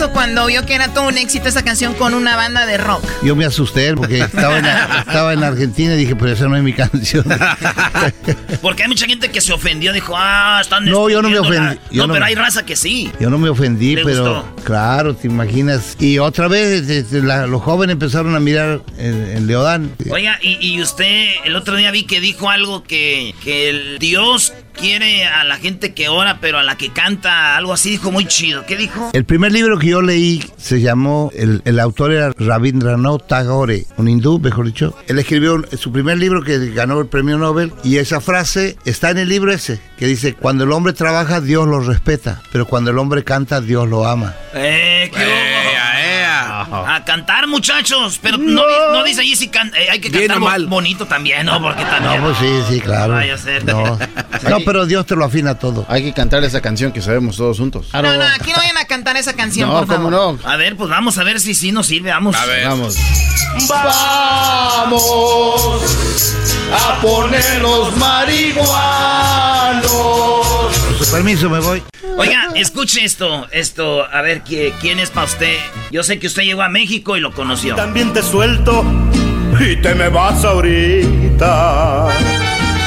¿Qué hizo cuando vio que era todo un éxito esa canción con una banda de rock? Yo me asusté porque estaba en, estaba en Argentina y dije, pero esa no es mi canción. Porque hay mucha gente que se ofendió, dijo, ah, están No, yo no me la-". ofendí, yo No, no pero me- hay raza que sí. Yo no me ofendí, ¿Le pero gustó? claro, te imaginas. Y otra vez este, la- los jóvenes empezaron a mirar en Leodán. Oiga, y, y usted el otro día vi que dijo algo que, que el Dios quiere a la gente que ora, pero a la que canta, algo así, dijo muy chido. ¿Qué dijo? El primer libro que yo leí se llamó, el, el autor era Rabindranath Tagore, un hindú, mejor dicho. Él escribió un- su primer libro que ganó el premio Nobel y esa frase está en el libro ese, que dice, cuando el hombre trabaja, Dios lo respeta, pero cuando el hombre canta, Dios lo ama. Eh, ¿qué hubo? A cantar, muchachos. Pero no, no dice ahí si can- eh, hay que Bien cantar mal. bonito también, ¿no? Porque No, también. pues sí, sí, claro. Vaya a ser. No, no, pero Dios te lo afina todo. Hay que cantar esa canción que sabemos todos juntos. No, no, aquí no vayan a cantar esa canción, No, por favor. ¿cómo no? A ver, pues vamos a ver si sí nos sirve. Vamos. A ver. Vamos. Vamos a poner los marihuanos. Con su permiso me voy. Oiga, escuche esto, esto, a ver ¿qui- quién es para usted. Yo sé que usted llegó a México y lo conoció. También te suelto y te me vas ahorita.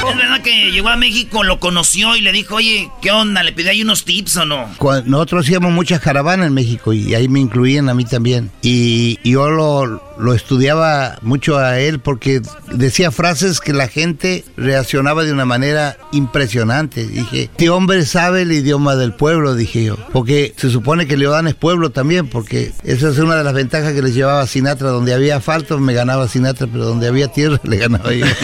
¿Es verdad que llegó a México, lo conoció y le dijo, oye, ¿qué onda? ¿Le pidió ahí unos tips o no? Cuando- nosotros hacíamos muchas caravanas en México y ahí me incluían a mí también. Y, y yo lo, lo estudiaba mucho a él porque decía frases que la gente reaccionaba de una manera impresionante. Dije, este hombre sabe el idioma del pueblo, dije yo. Porque se supone que Leodán es pueblo también, porque esa es una de las ventajas que les llevaba Sinatra. Donde había asfalto me ganaba Sinatra, pero donde había tierra le ganaba yo.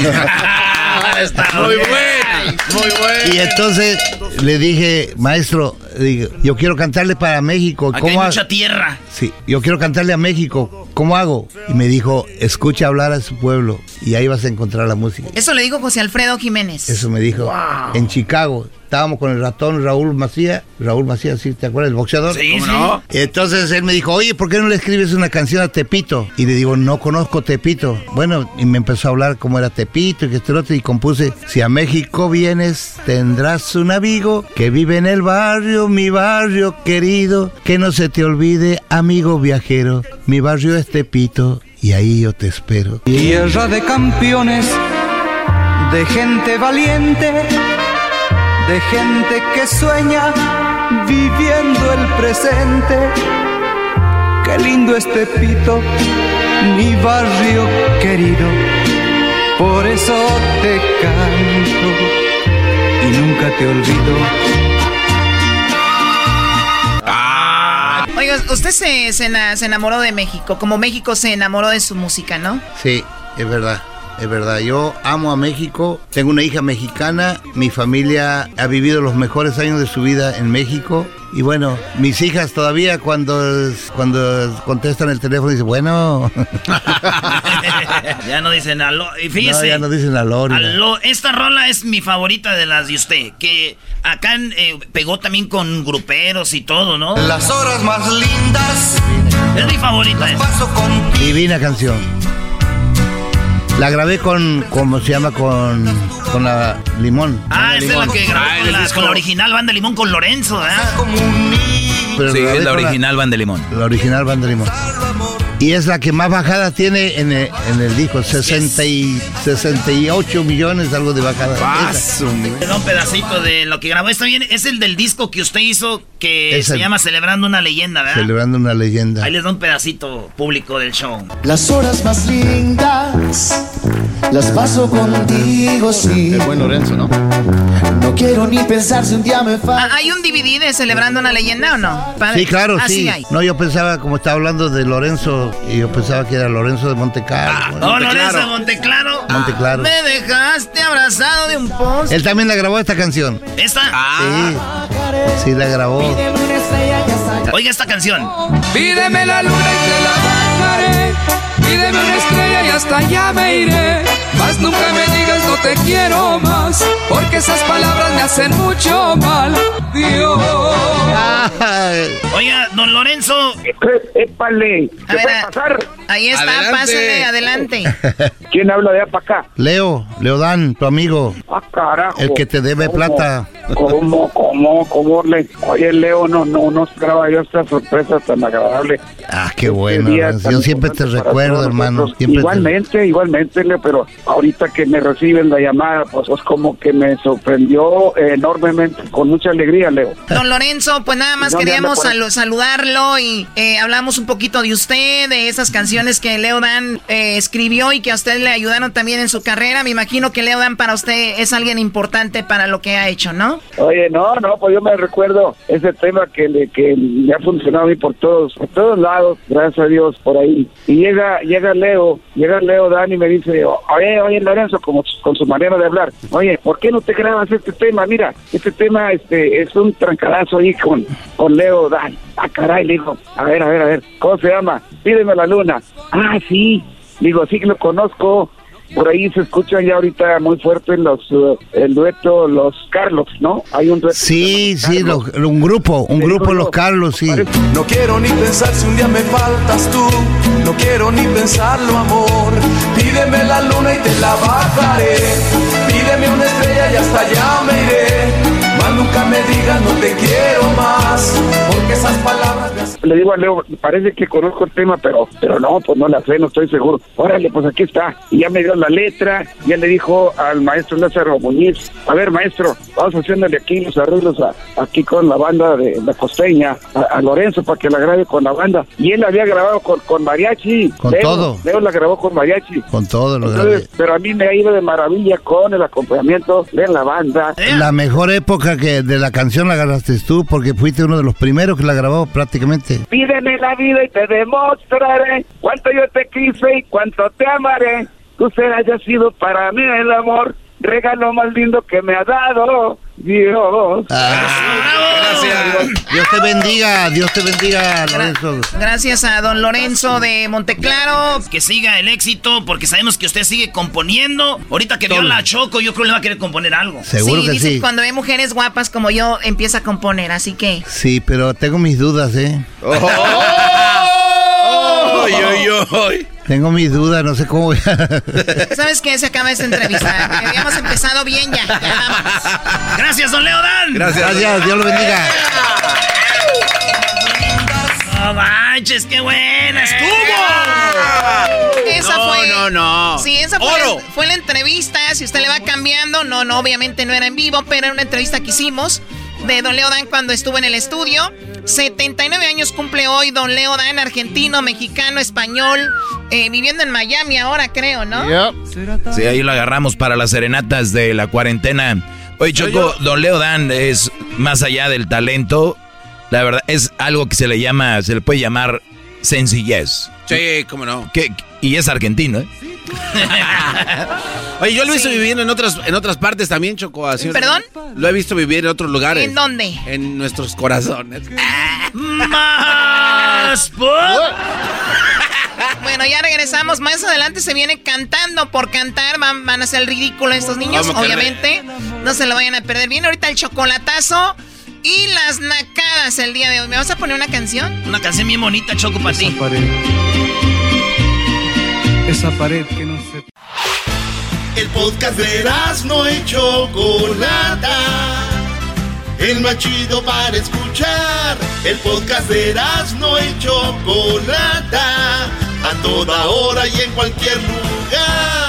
muy buena, muy buena. Y entonces le dije, maestro, digo, yo quiero cantarle para México. Aquí hay ¿Cómo ha- mucha tierra. Sí, yo quiero cantarle a México. ¿Cómo hago? Y me dijo, escucha hablar a su pueblo y ahí vas a encontrar la música. Eso le dijo José Alfredo Jiménez. Eso me dijo. En Chicago. Estábamos con el ratón Raúl Macía. Raúl Macía, ¿sí? ¿Te acuerdas? El boxeador. Sí, ¿Cómo sí. no? Entonces él me dijo, oye, ¿por qué no le escribes una canción a Tepito? Y le digo, no conozco Tepito. Bueno, y me empezó a hablar cómo era Tepito y que este otro. Y compuse, si a México vienes, tendrás un amigo que vive en el barrio, mi barrio querido. Que no se te olvide, amigo viajero. Mi barrio es Tepito y ahí yo te espero. Tierra de campeones, de gente valiente, de gente que sueña viviendo el presente. Qué lindo este pito, mi barrio querido. Por eso te canto y nunca te olvido. Oiga, usted se, se se enamoró de México, como México se enamoró de su música, ¿no? Sí, es verdad. Es verdad, yo amo a México, tengo una hija mexicana, mi familia ha vivido los mejores años de su vida en México y bueno, mis hijas todavía cuando, cuando contestan el teléfono dicen, bueno, ya no dicen aló. Y fíjese. no, ya no dicen aló. Esta rola es mi favorita de las de usted. Que acá eh, pegó también con gruperos y todo, ¿no? Las horas más lindas Es mi favorita. esa. paso con Divina canción. La grabé con, ¿cómo se llama? Con con la limón. Ah, esa es la que grabó Ah, con, la, con la original Banda Limón con Lorenzo, ¿verdad? Pero sí, grabé es la original Van de Limón. La original banda limón. Y es la que más bajada tiene en el, en el disco, 60 y 68 millones, algo de bajada. Esa. Le da un pedacito de lo que grabó. Está bien, es el del disco que usted hizo que Es se el- llama Celebrando una leyenda, ¿verdad? Celebrando una leyenda. Ahí les da un pedacito público del show. Las horas más lindas las paso contigo, sí. El buen Lorenzo, ¿no? No quiero ni pensar si un día me falta. Ah, ¿Hay un DVD de Celebrando una leyenda o no? Padre. Sí, claro, Ah, sí. hay. No, yo pensaba, como estaba hablando de Lorenzo, y yo pensaba que era Lorenzo de Montecarlo. No, Lorenzo de Monteclaro. Monteclaro. Me dejaste abrazado de un post. Él también la grabó esta canción. ¿Esta? Sí, sí la grabó. Oiga esta canción. Pídeme la luna y te la bajaré. Pídeme una estrella y hasta allá me iré. Mas nunca me digas no te quiero más. Porque esas palabras me hacen mucho mal. Dios. Oiga, don Lorenzo. ¡Épale! A ver, ahí está, Adelante. pásale, adelante. ¿Quién habla de para acá? Leo, Leodán, tu amigo. Ah, carajo. El que te debe ¿Cómo? plata. ¿Cómo, cómo, cómo le... Oye, Leo, no, no nos graba yo esta sorpresa tan agradable. Ah, qué bueno, tan Yo siempre te recuerdo, todos hermano. nosotros. Siempre te- igualmente, igualmente, Leo, pero ahorita que me reciben la llamada, pues, pues como que me sorprendió enormemente, con mucha alegría, Leo. Don Lorenzo, pues nada más ¿Dónde queríamos ahí? saludarlo y eh, hablamos un poquito de usted, de esas canciones que Leo Dan eh, escribió y que a usted le ayudaron también en su carrera. Me imagino que Leo Dan para usted es alguien importante para lo que ha hecho, ¿no? Oye, no, no, pues yo me recuerdo ese tema que le, que me ha funcionado a mí por todos, por todos lados, gracias a Dios, por ahí. Y llega, llega Leo, llega Leo Dani y me dice, oye, oye Lorenzo, como con su manera de hablar, oye, ¿por qué no te grabas este tema? Mira, este tema este es un trancadazo ahí con, con Leo Dan. Ah, caray, le digo, a ver, a ver, a ver, ¿cómo se llama? Pídeme la luna. Ah, sí, digo, sí lo conozco. Por ahí se escuchan ya ahorita muy fuerte los uh, el dueto Los Carlos, ¿no? Hay un dueto. Sí, sí, lo- un grupo, un grupo, los Carlos, sí. No quiero ni pensar si un día me faltas tú. No quiero ni pensarlo, amor. Pídeme la luna y te la bajaré. Pídeme una estrella y hasta allá me iré. Nunca me digas no te quiero más. Porque esas palabras me hacen Le digo a Leo, parece que conozco el tema, pero pero no, pues no la sé, no estoy seguro. Órale, pues aquí está. Y ya me dio la letra, ya le dijo al maestro Lázaro Muñiz, a ver maestro, vamos haciéndole aquí los arreglos a- aquí con la banda de la costeña, a, a Lorenzo para que la grabe con la banda. Y él la había grabado con, con mariachi. Con Leo, todo. Leo la grabó con mariachi. Con todo lo grabé. Entonces, pero a mí me ha ido de maravilla con el acompañamiento de la banda. La mejor época que de la canción la agarraste tú porque fuiste uno de los primeros que la grabó prácticamente. Pídeme la vida y te demostraré cuánto yo te quise y cuánto te amaré. Tú serás ya sido para mí el amor, regalo más lindo que me ha dado Dios. Gracias. Dios te bendiga, Dios te bendiga, Lorenzo. Gracias a don Lorenzo de Monteclaro. Que siga el éxito, porque sabemos que usted sigue componiendo. Ahorita que vio la Choco, yo creo que le va a querer componer algo. Seguro que dice sí. que cuando ve mujeres guapas como yo, empieza a componer, así que... Sí, pero tengo mis dudas, ¿eh? Oy, oy, oy. Tengo mis dudas, no sé cómo voy a... ¿Sabes qué? Se acaba esta entrevista. Habíamos empezado bien ya. ya vamos. Gracias, don Leodan. Gracias, Dios lo bendiga. No manches, qué buena estuvo. Esa No, fue. no, no. Sí, esa fue, Oro. la- fue la entrevista. Si usted le va cambiando, no, no, obviamente no era en vivo, pero era una entrevista que hicimos de Don Leo Dan cuando estuvo en el estudio. 79 años cumple hoy Don Leo Dan, argentino, mexicano, español, eh, viviendo en Miami ahora, creo, ¿no? Sí, ahí lo agarramos para las serenatas de la cuarentena. Oye, Choco, don Leo Dan es más allá del talento. La verdad, es algo que se le llama, se le puede llamar sencillez. Sí, cómo no. Que, y es argentino, ¿eh? Oye, yo lo he visto viviendo en otras, en otras partes también, Choco. así- ¿Perdón? Lo he visto vivir en otros lugares. ¿En dónde? En nuestros corazones. Más. Bueno, ya regresamos. Más adelante se viene cantando por cantar. Van, van a el ridículo estos niños, obviamente. No se lo vayan a perder. Viene ahorita el chocolatazo y las nacadas el día de hoy. ¿Me vas a poner una canción? Una canción bien bonita, Choco, para ti. Esa pared que no se... El podcast de no y Chocolata. El más chido para escuchar. El podcast de no y Chocolata. A toda hora y en cualquier lugar.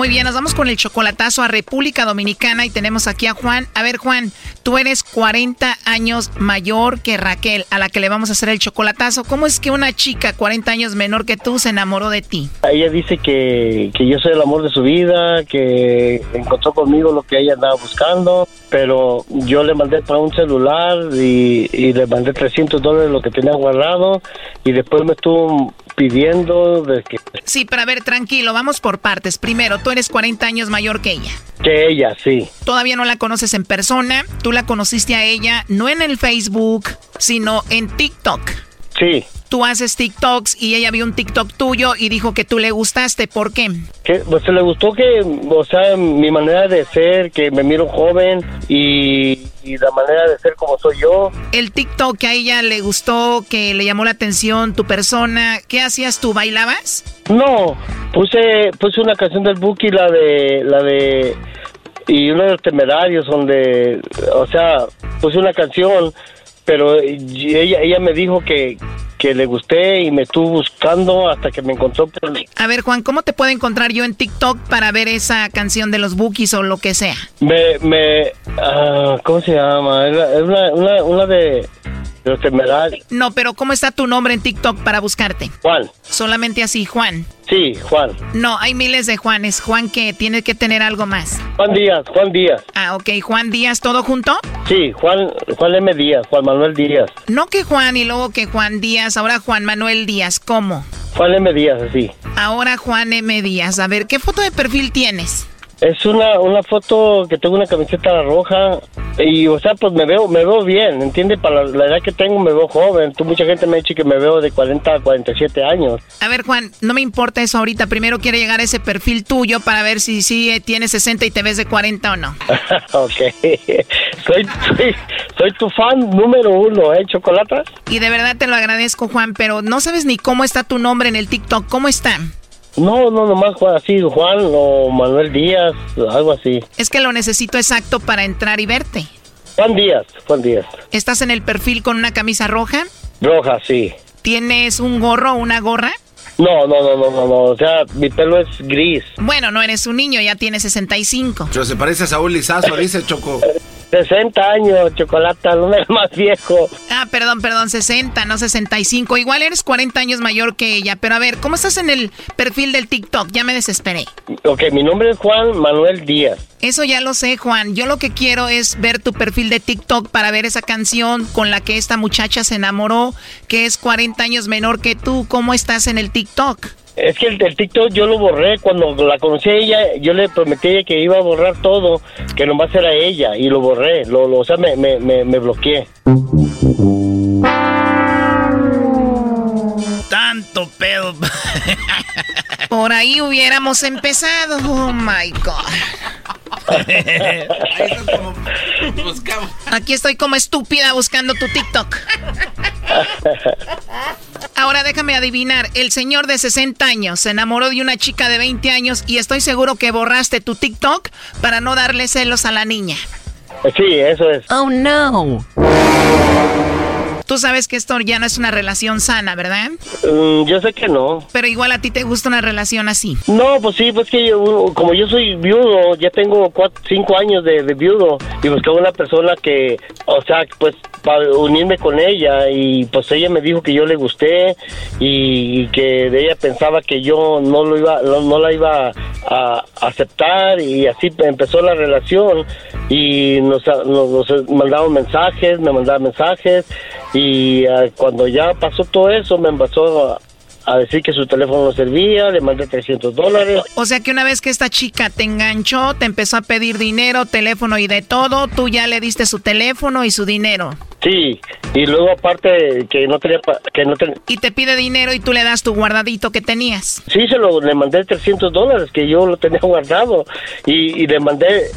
Muy bien, nos vamos con el chocolatazo a República Dominicana y tenemos aquí a Juan. A ver, Juan, tú eres 40 años mayor que Raquel, a la que le vamos a hacer el chocolatazo. ¿Cómo es que una chica 40 años menor que tú se enamoró de ti? Ella dice que, que yo soy el amor de su vida, que encontró conmigo lo que ella andaba buscando, pero yo le mandé para un celular y, y le mandé 300 dólares lo que tenía guardado y después me estuvo pidiendo de que... Sí, pero a ver, tranquilo, vamos por partes. Primero, tú eres 40 años mayor que ella. Que ella, sí. Todavía no la conoces en persona, tú la conociste a ella no en el Facebook, sino en TikTok. Sí. Tú haces TikToks y ella vio un TikTok tuyo y dijo que tú le gustaste. ¿Por qué? Que, pues se le gustó que, o sea, mi manera de ser, que me miro joven y, y la manera de ser como soy yo. El TikTok que a ella le gustó, que le llamó la atención tu persona, ¿qué hacías tú? ¿Bailabas? No, puse puse una canción del Buki, la de la de y uno de los temerarios donde, o sea, puse una canción, pero ella ella me dijo que que le gusté y me estuvo buscando hasta que me encontró por A ver, Juan, ¿cómo te puedo encontrar yo en TikTok para ver esa canción de los Bookies o lo que sea? Me, me, ah, ¿cómo se llama? Es una, una, de los temerarios. No, pero ¿cómo está tu nombre en TikTok para buscarte? Juan. Solamente así, Juan. Sí, Juan. No, hay miles de Juanes. Juan que tiene que tener algo más. Juan Díaz, Juan Díaz. Ah, ok. Juan Díaz, ¿todo junto? Sí, Juan, Juan M. Díaz, Juan Manuel Díaz. No que Juan y luego que Juan Díaz, ahora Juan Manuel Díaz. ¿Cómo? Juan M. Díaz, así. Ahora Juan M. Díaz. A ver, ¿qué foto de perfil tienes? Es una, una foto que tengo una camiseta roja y, o sea, pues me veo, me veo bien, ¿entiendes? Para la, la edad que tengo me veo joven. Tú, mucha gente me ha dicho que me veo de 40 a 47 años. A ver, Juan, no me importa eso ahorita. Primero quiero llegar a ese perfil tuyo para ver si sí eh, tienes 60 y te ves de 40 o no. ok. soy, soy, soy tu fan número uno, ¿eh, Chocolata? Y de verdad te lo agradezco, Juan, pero no sabes ni cómo está tu nombre en el TikTok. ¿Cómo está? No, no, nomás así, Juan o Manuel Díaz, algo así. Es que lo necesito exacto para entrar y verte. Juan Díaz, Juan Díaz. ¿Estás en el perfil con una camisa roja? Roja, sí. ¿Tienes un gorro o una gorra? No, no, no, no, no, no, o sea, mi pelo es gris. Bueno, no eres un niño, ya tienes 65. Pero se parece a Saúl Lizazo, dice Choco. 60 años, Chocolata, no es más viejo. Ah, perdón, perdón, 60, no 65. Igual eres 40 años mayor que ella. Pero a ver, ¿cómo estás en el perfil del TikTok? Ya me desesperé. Ok, mi nombre es Juan Manuel Díaz. Eso ya lo sé, Juan. Yo lo que quiero es ver tu perfil de TikTok para ver esa canción con la que esta muchacha se enamoró, que es 40 años menor que tú. ¿Cómo estás en el TikTok? Es que el, el TikTok yo lo borré cuando la conocí a ella, yo le prometí a ella que iba a borrar todo, que nomás era ella, y lo borré, lo, lo- o sea, me, me, me, me bloqueé. Tanto pedo. Por ahí hubiéramos empezado. Oh my God. Aquí estoy como estúpida buscando tu TikTok. Ahora déjame adivinar, el señor de 60 años se enamoró de una chica de 20 años y estoy seguro que borraste tu TikTok para no darle celos a la niña. Sí, eso es. Oh no. Tú sabes que esto ya no es una relación sana, ¿verdad? Mm, yo sé que no. Pero igual a ti te gusta una relación así. No, pues sí, pues que yo, como yo soy viudo, ya tengo cuatro, cinco años de, de viudo y buscaba una persona que, o sea, pues para unirme con ella y pues ella me dijo que yo le gusté y, que de ella pensaba que yo no lo iba, no, no la iba a aceptar y así empezó la relación y nos, nos, nos mensajes, me mandaban mensajes y ah, cuando ya pasó todo eso me empezó a, a decir que su teléfono no servía, le mandé 300 dólares. O sea que una vez que esta chica te enganchó, te empezó a pedir dinero, teléfono y de todo, tú ya le diste su teléfono y su dinero. Sí, y luego aparte que no tenía, que no ten- Y te pide dinero y tú le das tu guardadito que tenías. Sí, se lo le mandé 300 dólares que yo lo tenía guardado y, y le mandé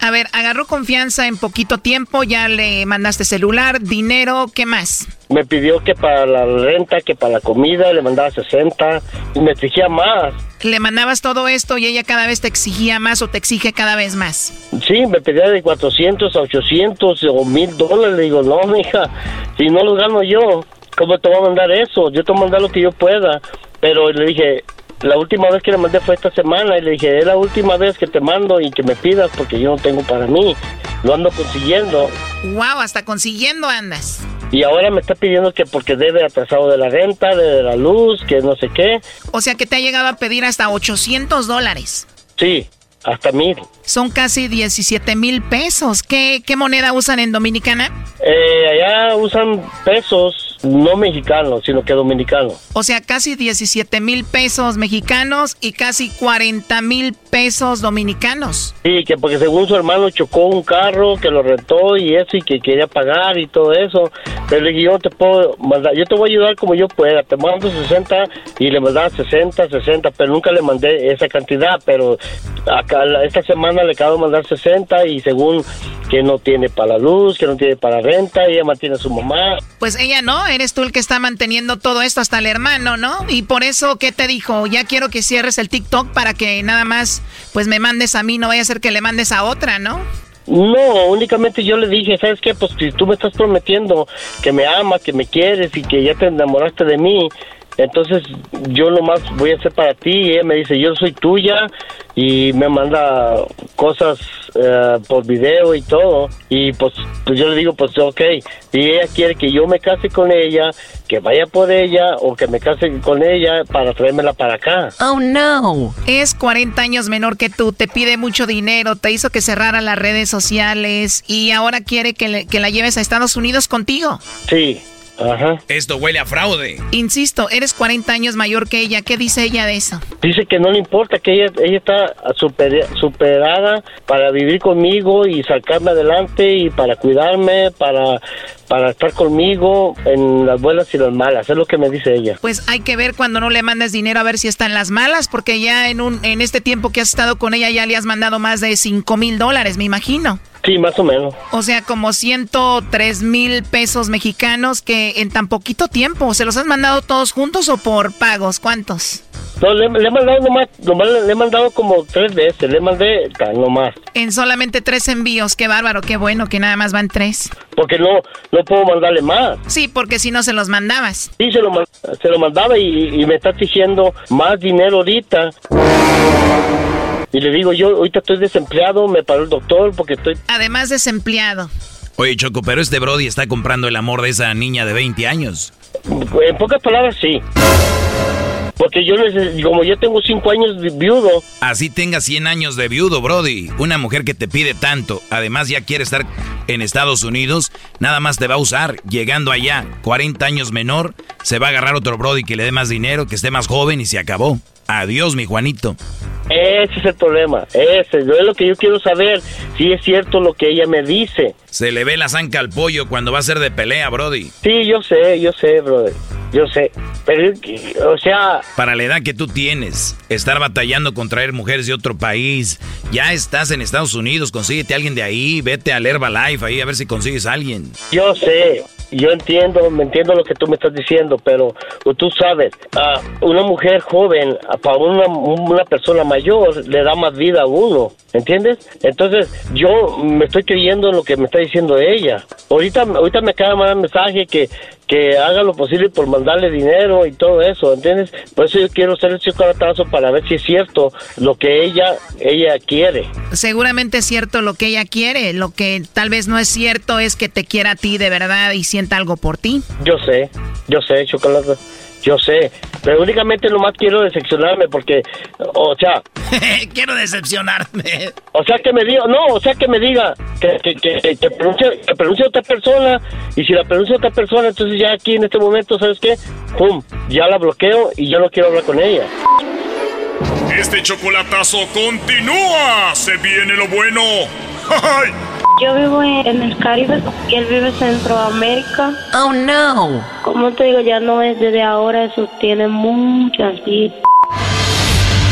A ver, agarró confianza en poquito tiempo, ya le mandaste celular, dinero, ¿qué más? me pidió que para la renta, que para la comida, le mandaba 60 y me exigía más. Le mandabas todo esto y ella cada vez te exigía más o te exige cada vez más. Sí, me pedía de 400 a 800 o 1000 dólares. Le digo, no, mija, si no lo gano yo, ¿cómo te voy a mandar eso? Yo te voy a mandar lo que yo pueda. Pero le dije, la última vez que le mandé fue esta semana y le dije, es la última vez que te mando y que me pidas porque yo no tengo para mí. Lo ando consiguiendo. Wow, hasta consiguiendo andas. Y ahora me está pidiendo que porque debe atrasado de la renta, de la luz, que no sé qué. O sea que te ha llegado a pedir hasta 800 dólares. Sí, hasta mil. Son casi 17 mil pesos. ¿Qué, ¿Qué moneda usan en Dominicana? Eh, allá usan pesos no mexicanos, sino que dominicanos. O sea, casi 17 mil pesos mexicanos y casi 40 mil pesos dominicanos. Sí, que porque según su hermano chocó un carro, que lo rentó y eso, y que quería pagar y todo eso. Pero le dije, yo te puedo mandar, yo te voy a ayudar como yo pueda. Te mando 60 y le mandaba 60, 60, pero nunca le mandé esa cantidad. Pero acá esta semana le acabo de mandar 60 y según que no tiene para la luz, que no tiene para renta, ella mantiene a su mamá. Pues ella no, eres tú el que está manteniendo todo esto hasta el hermano, ¿no? Y por eso, ¿qué te dijo? Ya quiero que cierres el TikTok para que nada más, pues me mandes a mí, no vaya a ser que le mandes a otra, ¿no? No, únicamente yo le dije, ¿sabes qué? Pues si tú me estás prometiendo que me amas, que me quieres y que ya te enamoraste de mí, entonces yo nomás voy a hacer para ti. Y ella me dice, yo soy tuya y me manda cosas eh, por video y todo. Y pues, pues yo le digo, pues ok, y ella quiere que yo me case con ella, que vaya por ella o que me case con ella para traérmela para acá. Oh no. Es 40 años menor que tú, te pide mucho dinero, te hizo que cerrara las redes sociales y ahora quiere que, le- que la lleves a Estados Unidos contigo. Sí, ajá. Esto huele a fraude. Insisto, eres 40 años mayor que ella, ¿qué dice ella de eso? Dice que no le importa, que ella, ella está super- superada para vivir conmigo y sacarme adelante y para cuidarme, para, para estar conmigo en las buenas y las malas. Es lo que me dice ella. Pues hay que ver cuando no le mandes dinero a ver si está en las malas, porque ya en un en este tiempo que has estado con ella ya le has mandado más de 5 mil dólares, me imagino. Sí, más o menos. O sea, como 103 mil pesos mexicanos que en tan poquito tiempo, ¿se los has mandado todos juntos o por pagos? ¿Cuántos? No, le, le he mandado nomás, nomás le, le he mandado como tres veces, le mandé nomás. En solamente tres envíos, qué bárbaro, qué bueno que nada más van tres. Porque no, no puedo mandarle más. Sí, porque si no se los mandabas. Sí, se lo, se lo mandaba y, y me está exigiendo más dinero ahorita. Y le digo, yo ahorita estoy desempleado, me paró el doctor porque estoy... Además desempleado. Oye, Choco, pero este Brody está comprando el amor de esa niña de 20 años. En pocas palabras, sí. Porque yo, como yo tengo cinco años de viudo, Así tenga 100 años de viudo, Brody. Una mujer que te pide tanto, además ya quiere estar en Estados Unidos, nada más te va a usar. Llegando allá, 40 años menor, se va a agarrar otro Brody que le dé más dinero, que esté más joven y se acabó. Adiós, mi Juanito. ese es el problema. Ese es lo que yo quiero saber, si es cierto lo que ella me dice. Se le ve la zanca al pollo cuando va a ser de pelea, Brody. Sí, yo sé, yo sé, brother. Yo sé. Pero, o sea, Para la edad que tú tienes, estar batallando con traer mujeres de otro país, ya estás en Estados Unidos, consíguete a alguien de ahí, vete al Herbalife ahí a ver si consigues a alguien. yo sé. Yo entiendo, me entiendo lo que tú me estás diciendo, pero tú sabes, a una mujer joven, para una, una persona mayor, le da más vida a uno, ¿entiendes? Entonces, yo me estoy creyendo en lo que me está diciendo ella. Ahorita, ahorita me acaba de mandar un mensaje que, que haga lo posible por mandarle dinero y todo eso, ¿entiendes? Por eso yo quiero hacer ese caratazo para ver si es cierto lo que ella, ella quiere. Seguramente es cierto lo que ella quiere. Lo que tal vez no es cierto es que te quiera a ti de verdad y sienta algo por ti. Yo sé, yo sé, chocolate. Yo sé, pero únicamente nomás quiero decepcionarme porque, o sea, Quiero decepcionarme. o sea que me diga, no, o sea que me diga que, que, que, que pronuncie, que pronuncie otra persona y si la pronuncia otra persona, entonces ya aquí en este momento, ¿sabes qué? Pum, ya la bloqueo y yo no quiero hablar con ella. Este chocolatazo continúa. Se viene lo bueno. ¡Ay! Yo vivo en, en el Caribe y él vive en Centroamérica. Oh no. Como te digo, ya no es desde ahora, eso tiene muchas vidas.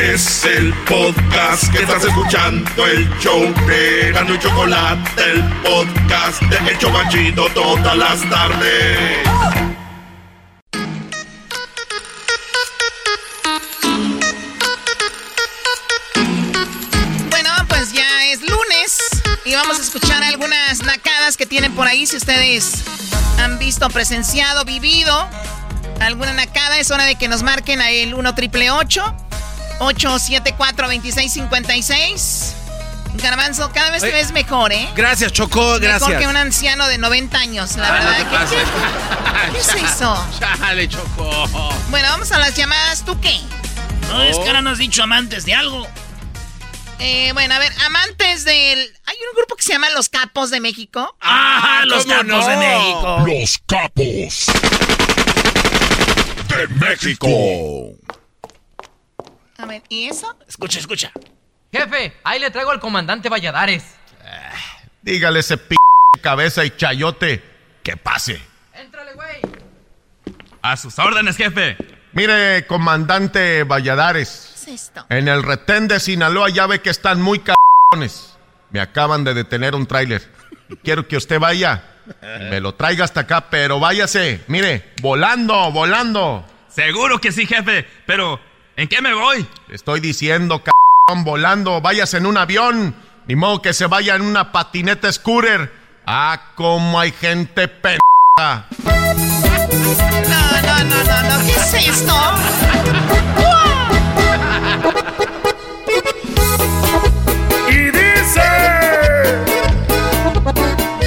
Es el podcast que estás escuchando, el show de Gano y Chocolate, el podcast de El Chobachito todas las tardes. Bueno, pues ya es lunes y vamos a escuchar algunas nacadas que tienen por ahí. Si ustedes han visto, presenciado, vivido alguna nacada, es hora de que nos marquen a el 1 triple 874 2656 Garbanzo, cada vez te ves mejor, ¿eh? Gracias, Choco, gracias. Mejor que un anciano de 90 años, la verdad. no te ¿Qué-. ¿Qué, qué es eso? Chale, Choco. Bueno, vamos a las llamadas. ¿Tú qué? No, es que ahora no has dicho amantes de algo. Eh, bueno, a ver, amantes del... Hay un grupo que se llama Los Capos de México. Ah, los ¿cómo capos no? de México. Los capos de México. A ver, ¿y eso? Escucha, escucha. Jefe, ahí le traigo al comandante Valladares. Dígale ese p cabeza y chayote que pase. Éntrale, güey. A sus órdenes, jefe. Mire, comandante Valladares. ¿Qué es esto? En el retén de Sinaloa ya ve que están muy cabrones. Me acaban de detener un tráiler. Quiero que usted vaya. y Me lo traiga hasta acá, pero váyase. Mire, volando, volando. Seguro que sí, jefe. Pero, ¿en qué me voy? Estoy diciendo, cabrón, volando. Váyase en un avión. Ni modo que se vaya en una patineta scooter. Ah, cómo hay gente pendeja. No, no, no, no, no. ¿Qué es esto? Y dice...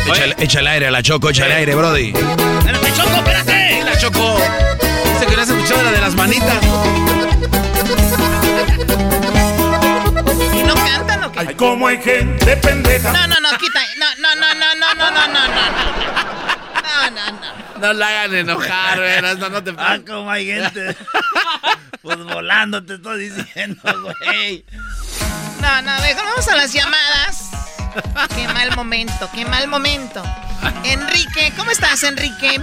Échale, échale aire a la Choco, échale aire, Brody. ¡Espérate, Choco, espérate! La Choco. Que no has escuchado la de las manitas. ¿Y no cantan o qué? Ay, cómo hay gente pendeja. No, no, no, quita. No, no, no, no, no, no, no, no, no. No, no, no. No la hagan enojar, veras, no, no te Ah, como hay gente. pues volando, te estoy diciendo, güey. No, no, mejor vamos a las llamadas. Qué mal momento, qué mal momento. Enrique, ¿cómo estás, Enrique?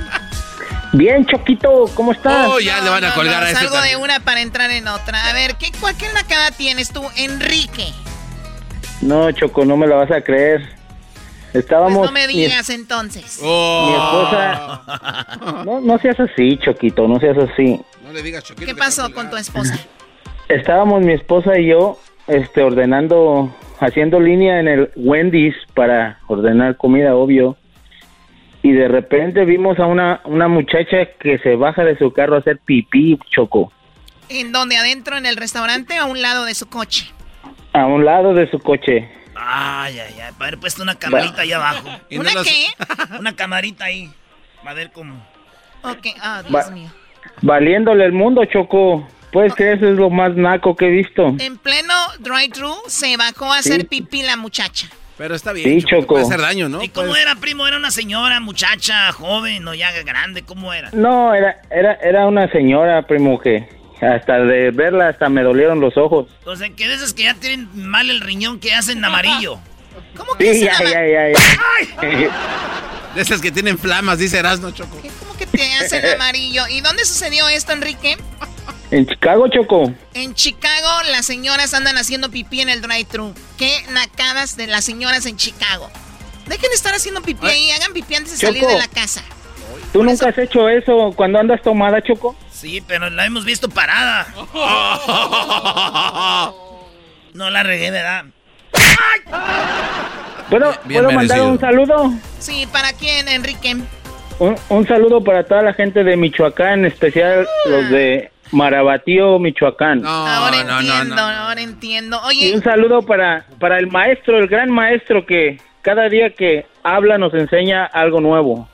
Bien, Choquito, ¿cómo estás? Oh, ya le van a No, colgar no, a Salgo de una para entrar en otra. A ver, ¿qué, cuál, ¿qué nacada tienes tú, Enrique? No, Choco, no me la vas a creer. Pues Estábamos... no me mi- digas entonces. Mi esposa... No, no seas así, Choquito, no seas así. No le digas Choquito. ¿Qué pasó con tu esposa? Estábamos mi esposa y yo este, ordenando, haciendo línea en el Wendy's para ordenar comida, obvio. Y de repente vimos a una, una muchacha que se baja de su carro a hacer pipí, Choco, ¿En dónde? ¿Adentro en el restaurante o a un lado de su coche? a un lado de su coche. Ay, ay, ay. Para haber puesto una camarita ahí abajo. No ¿Una qué? Una camarita ahí. Va a ver cómo. Ok, ah, Dios Va- mío. Valiéndole el mundo, Choco. Pues que eso es lo más naco que he visto. En pleno drive-thru se bajó a Sí. hacer pipí la muchacha. Pero está Sí, bien, Choco. Choco. Puede hacer daño, ¿no? ¿Y cómo era, primo? ¿Era una señora, muchacha, joven o ya grande? ¿Cómo era? No, era, era, era una señora, primo, que hasta de verla hasta me dolieron los ojos. Entonces, que de esas que ya tienen mal el riñón que hacen amarillo. ¿Cómo que Sí, se ya, ya, ya, ya. De esas que tienen flamas, dice Erasmo, Choco. ¿Cómo que te hacen amarillo? ¿Y dónde sucedió esto, Enrique? En Chicago, Choco. En Chicago, las señoras andan haciendo pipí en el drive-thru. ¿Qué nacadas de las señoras en Chicago? Dejen de estar haciendo pipí ahí, hagan pipí antes de salir de la casa. ¿Tú nunca has hecho eso cuando andas tomada, Choco? Sí, pero la hemos visto parada. No la regué, ¿verdad? ¿Puedo, Bien ¿puedo mandar un saludo? Sí, ¿para quién, Enrique? Un, un saludo para toda la gente de Michoacán, en especial los de Marabatío, Michoacán. ahora entiendo, ahora entiendo. Y Oye, un saludo para, para el maestro, el gran maestro que cada día que habla nos enseña algo nuevo.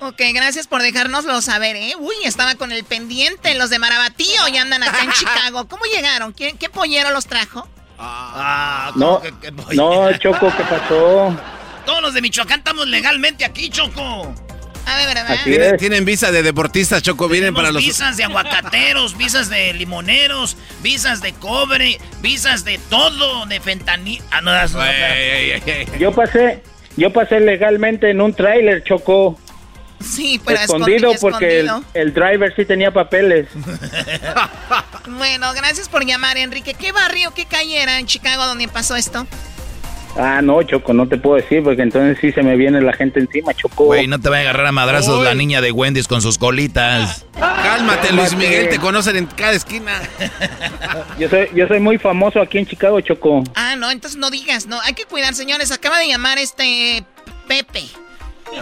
ok, gracias por dejárnoslo saber, ¿eh? Uy, estaba con el pendiente, los de Marabatío y andan acá en Chicago. ¿Cómo llegaron? ¿Qué, qué pollero los trajo? Ah, No, no, Choco, ¿qué pasó? Todos los de Michoacán estamos legalmente aquí, Choco. A ver, ¿verdad? Tienen, tienen visa de deportistas, Choco, vienen para los... visas de aguacateros, visas de limoneros, visas de cobre, visas de todo, de fentanil. Ah, no, das- no. Yo pasé, yo pasé legalmente en un tráiler, Choco. Sí, pero escondido, escondido, porque el driver sí tenía papeles. Bueno, gracias por llamar, Enrique. ¿Qué barrio, qué calle era en Chicago donde pasó esto? Ah, no, Choco, no te puedo decir porque entonces sí se me viene la gente encima, Choco. Güey, no te va a agarrar a madrazos la niña de Wendy's con sus colitas. Cálmate, Luis Miguel, te conocen en cada esquina. Yo soy, yo soy muy famoso aquí en Chicago, Choco. Ah, no, entonces no digas, no, hay que cuidar, señores. Acaba de llamar este Pepe.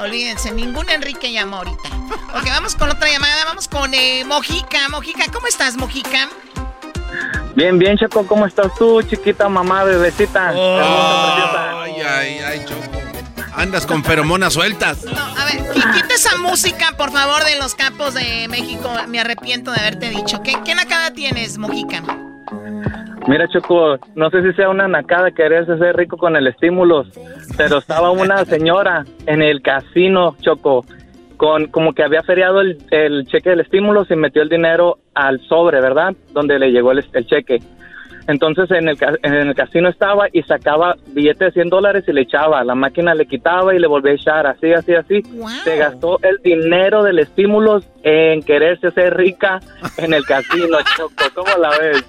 Olvídense, ningún Enrique llamó ahorita. Ok, vamos con otra llamada, vamos con eh, Mojica. Mojica, ¿cómo estás, Mojica? Bien, bien, Choco, ¿cómo estás tú, chiquita mamá, bebecita? Ay, ay, ay, Choco. Andas con feromonas sueltas. No, a ver, qui- quita esa música, por favor, de los capos de México. Me arrepiento de haberte dicho. ¿Qué, qué nacada tienes, Mojica? Mira, Choco, no sé si sea una nacada quererse ser rico con el estímulo, pero estaba una señora en el casino, Choco, con como que había feriado el, el cheque del estímulo y metió el dinero al sobre, ¿verdad? Donde le llegó el, el cheque. Entonces en el, en el casino estaba y sacaba billetes de 100 dólares y le echaba. La máquina le quitaba y le volvía a echar, así, así, así. Se gastó el dinero del estímulo en quererse ser rica en el casino, Choco. ¿Cómo la ves?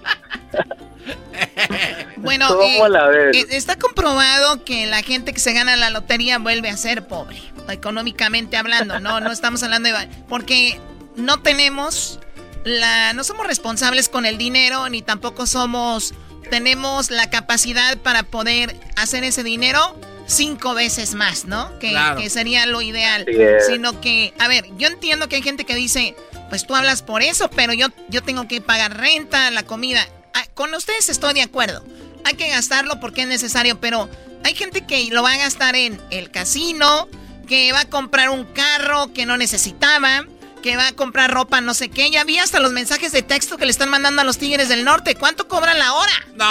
Bueno, ¿Cómo eh, la ves? eh, está comprobado que la gente que se gana la lotería vuelve a ser pobre, económicamente hablando, no, no estamos hablando de... Porque no tenemos la... No somos responsables con el dinero, ni tampoco somos... Tenemos la capacidad para poder hacer ese dinero cinco veces más, ¿no? Que, Claro. que sería lo ideal. Sino que, a ver, yo entiendo que hay gente que dice, pues tú hablas por eso, pero yo, yo tengo que pagar renta, la comida. Ah, con ustedes estoy de acuerdo. Hay que gastarlo porque es necesario, pero hay gente que lo va a gastar en el casino, que va a comprar un carro que no necesitaba, que va a comprar ropa no sé qué. Ya vi hasta los mensajes de texto que le están mandando a los Tigres del Norte. ¿Cuánto cobran la hora? No,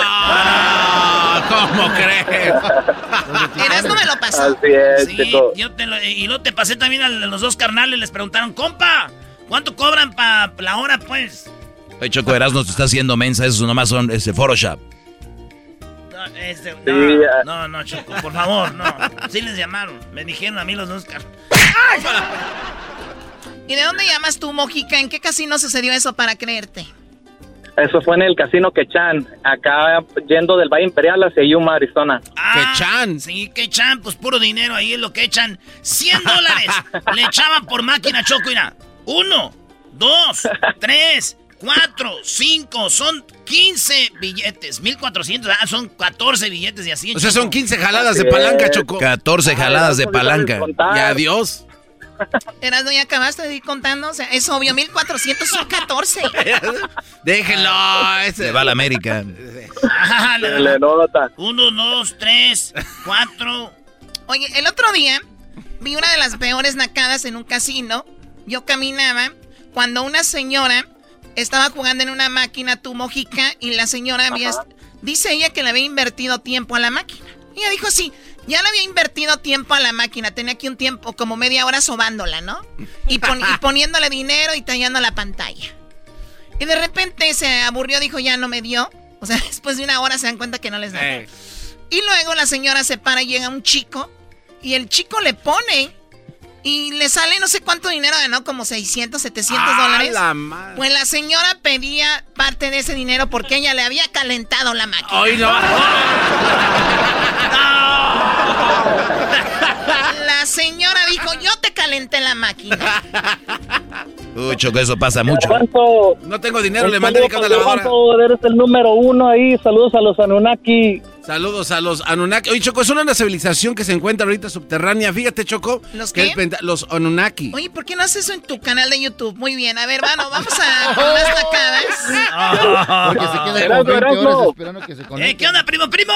¿cómo crees? Eras no me lo pasó. Así es, Sí, yo te lo- y luego te pasé también a los dos carnales, les preguntaron, compa, ¿cuánto cobran para la hora, pues? Oye, Choco Erasmo te está haciendo mensa, eso nomás son ese Photoshop. No, este, no, Sí, no, no, Choco, por favor, no. Sí les llamaron, me dijeron a mí los dos carnales. ¿Y de dónde llamas tú, Mojica? ¿En qué casino sucedió eso para creerte? Eso fue en el casino Quechan, acá yendo del Valle Imperial hacia Yuma, Arizona. Ah, Sí, que echan, pues puro dinero ahí es lo que echan. 100 dólares le echaban por máquina Choco, mira. Uno, dos, tres, cuatro, cinco, son 15 billetes. 1400, ah, son 14 billetes y así. O sea, Choco. son 15 jaladas de palanca, Choco. 14 jaladas de palanca. Y adiós. Eras, ¿no ya acabaste de ir contando? O sea, es obvio, 1400 son 14. Déjenlo. Se va a la América. Nota. Uno, dos, tres, cuatro. Oye, el otro día vi una de las peores nacadas en un casino. Yo caminaba cuando una señora estaba jugando en una máquina tu mojica y la señora había... Dice ella que le había invertido tiempo a la máquina. Ella dijo, sí, ya le había invertido tiempo a la máquina. Tenía aquí un tiempo, como media hora sobándola, ¿no? Y, pon- y poniéndole dinero y tallando la pantalla. Y de repente se aburrió, dijo, ya no me dio. O sea, después de una hora se dan cuenta que no les da. Y luego la señora se para y llega un chico y el chico le pone y le sale no sé cuánto dinero ganó, como 600, 700 ¡Ah, dólares. la madre! Pues la señora pedía parte de ese dinero porque ella le había calentado la máquina. ¡Ay, no! La señora dijo, yo te calenté la máquina. Uy, Choco, eso pasa mucho. ¿Cuánto? No tengo dinero, le mandé mi para lavadora. Eres el número uno ahí. Saludos a los Anunnaki. Saludos a los Anunnaki. Oye, Choco, es una civilización que se encuentra ahorita subterránea. Fíjate, Choco. ¿Los que qué? el penta- los Anunnaki. Oye, ¿por qué no haces eso en tu canal de YouTube? Muy bien, a ver, bueno, vamos a con las nacadas. Porque se queda Erasmo, como 20 Erasmo. horas esperando que se conecte. Eh, ¿Qué onda, primo, primo?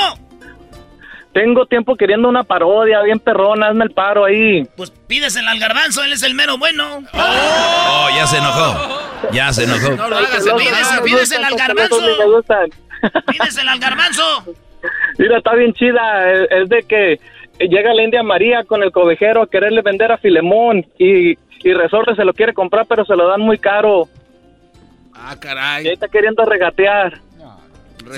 Tengo tiempo queriendo una parodia bien perrona, hazme el paro ahí. Pues pídesela al garbanzo, él es el mero bueno. Oh, ya se enojó. Ya se enojó. No lo hagas, pídesela, pídesela al garbanzo. Pídesela al garbanzo. Mira, está bien chida. Es, es de que llega la India María con el cobijero a quererle vender a Filemón y, y Resorte se lo quiere comprar, pero se lo dan muy caro. Ah, caray. Y ahí está queriendo regatear.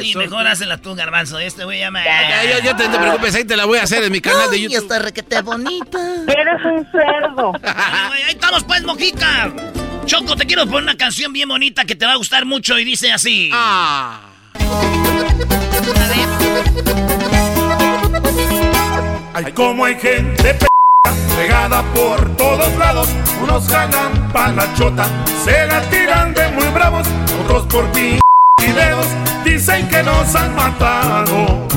Sí, mejor hazla tú, garbanzo. Este güey llama. Ya, ya, ya te, te preocupes, ahí te la voy a hacer en mi canal de YouTube. está requete bonita. Eres un cerdo. Ahí estamos, pues, Mojica. Choco, te quiero poner una canción bien bonita que te va a gustar mucho y dice así. Ah. Ay, como hay gente p pegada por todos lados. Unos ganan pa' la chota, se la tiran de muy bravos. Otros por p videos dicen que nos han matado.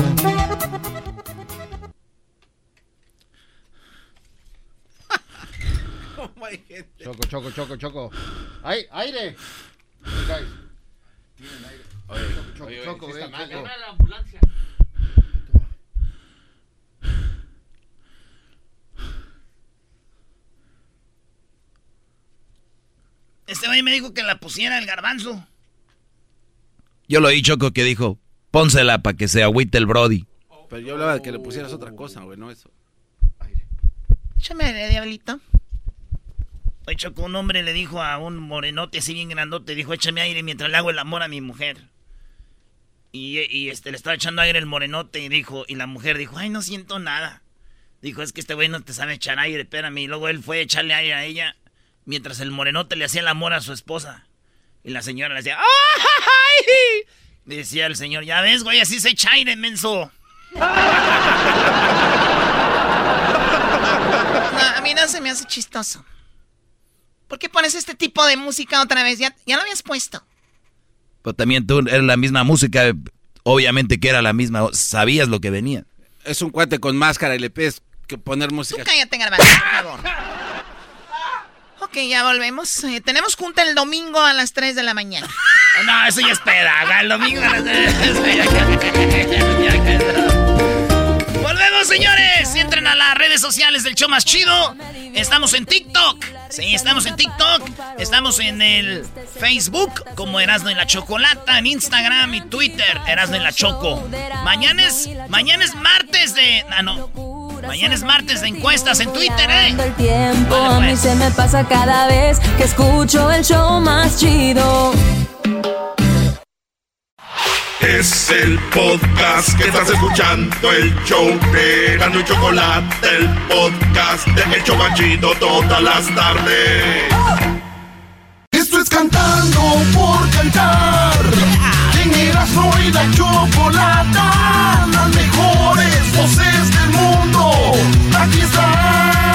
Choco, choco, choco, choco. ¡Ay, aire! Guys. Tienen aire. Choco, choco, choco. Este güey me dijo que la pusiera el garbanzo. Yo lo oí, Choco, que dijo, pónsela para que se agüite el Brody. Pero yo hablaba de que le pusieras otra cosa, güey, no eso. Échame aire, diablito. Oye, Choco, un hombre le dijo a un morenote así bien grandote, dijo, échame aire mientras le hago el amor a mi mujer. Y, este, le estaba echando aire el morenote y dijo, y la mujer dijo, ay, no siento nada. Dijo, es que este güey no te sabe echar aire, espérame. Y luego él fue a echarle aire a ella mientras el morenote le hacía el amor a su esposa. Y la señora le decía, ¡ay! Y decía el señor, ya ves, güey, así se echa aire, menso. A mí no se me hace chistoso. ¿Por qué pones este tipo de música otra vez? Ya, ya lo habías puesto. Pero también tú eres la misma música, obviamente que era la misma, sabías lo que venía. Es un cuate con máscara y le pides que poner música. Cállate, garbanzo, por favor. Ok, ya volvemos. Eh, tenemos junta el domingo a las 3 de la mañana. No, eso ya espera. El domingo a las Señores. Entren a las redes sociales del show más chido. Estamos en TikTok. Sí, estamos en TikTok. Estamos en el Facebook como Erasno y la Chocolata. En Instagram y Twitter, Erasno y la Choco. Mañana es, mañana es martes de. Ah, no. Mañana es martes de encuestas en Twitter, ¿eh? El tiempo Vale, a mí pues. se me pasa cada vez que escucho el show más chido. Es el podcast que estás escuchando, el show de Gano y Chocolate, el podcast de El Chobachito todas las tardes. Esto es cantando por cantar. En Erasmo y la Chocolata, las mejores voces del mundo. Aquí Bueno,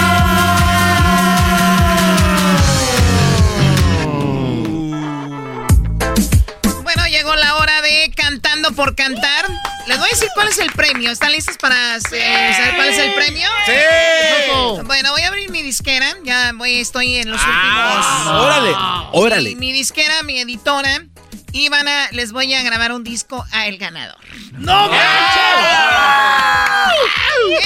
Por Cantar. Les voy a decir cuál es el premio. ¿Están listos para eh, saber cuál es el premio? ¡Sí! Bueno, voy a abrir mi disquera. Ya voy, estoy en los Ah, últimos. órale, órale. Mi disquera, mi editora. Y van a, les voy a grabar un disco a el ganador. ¡No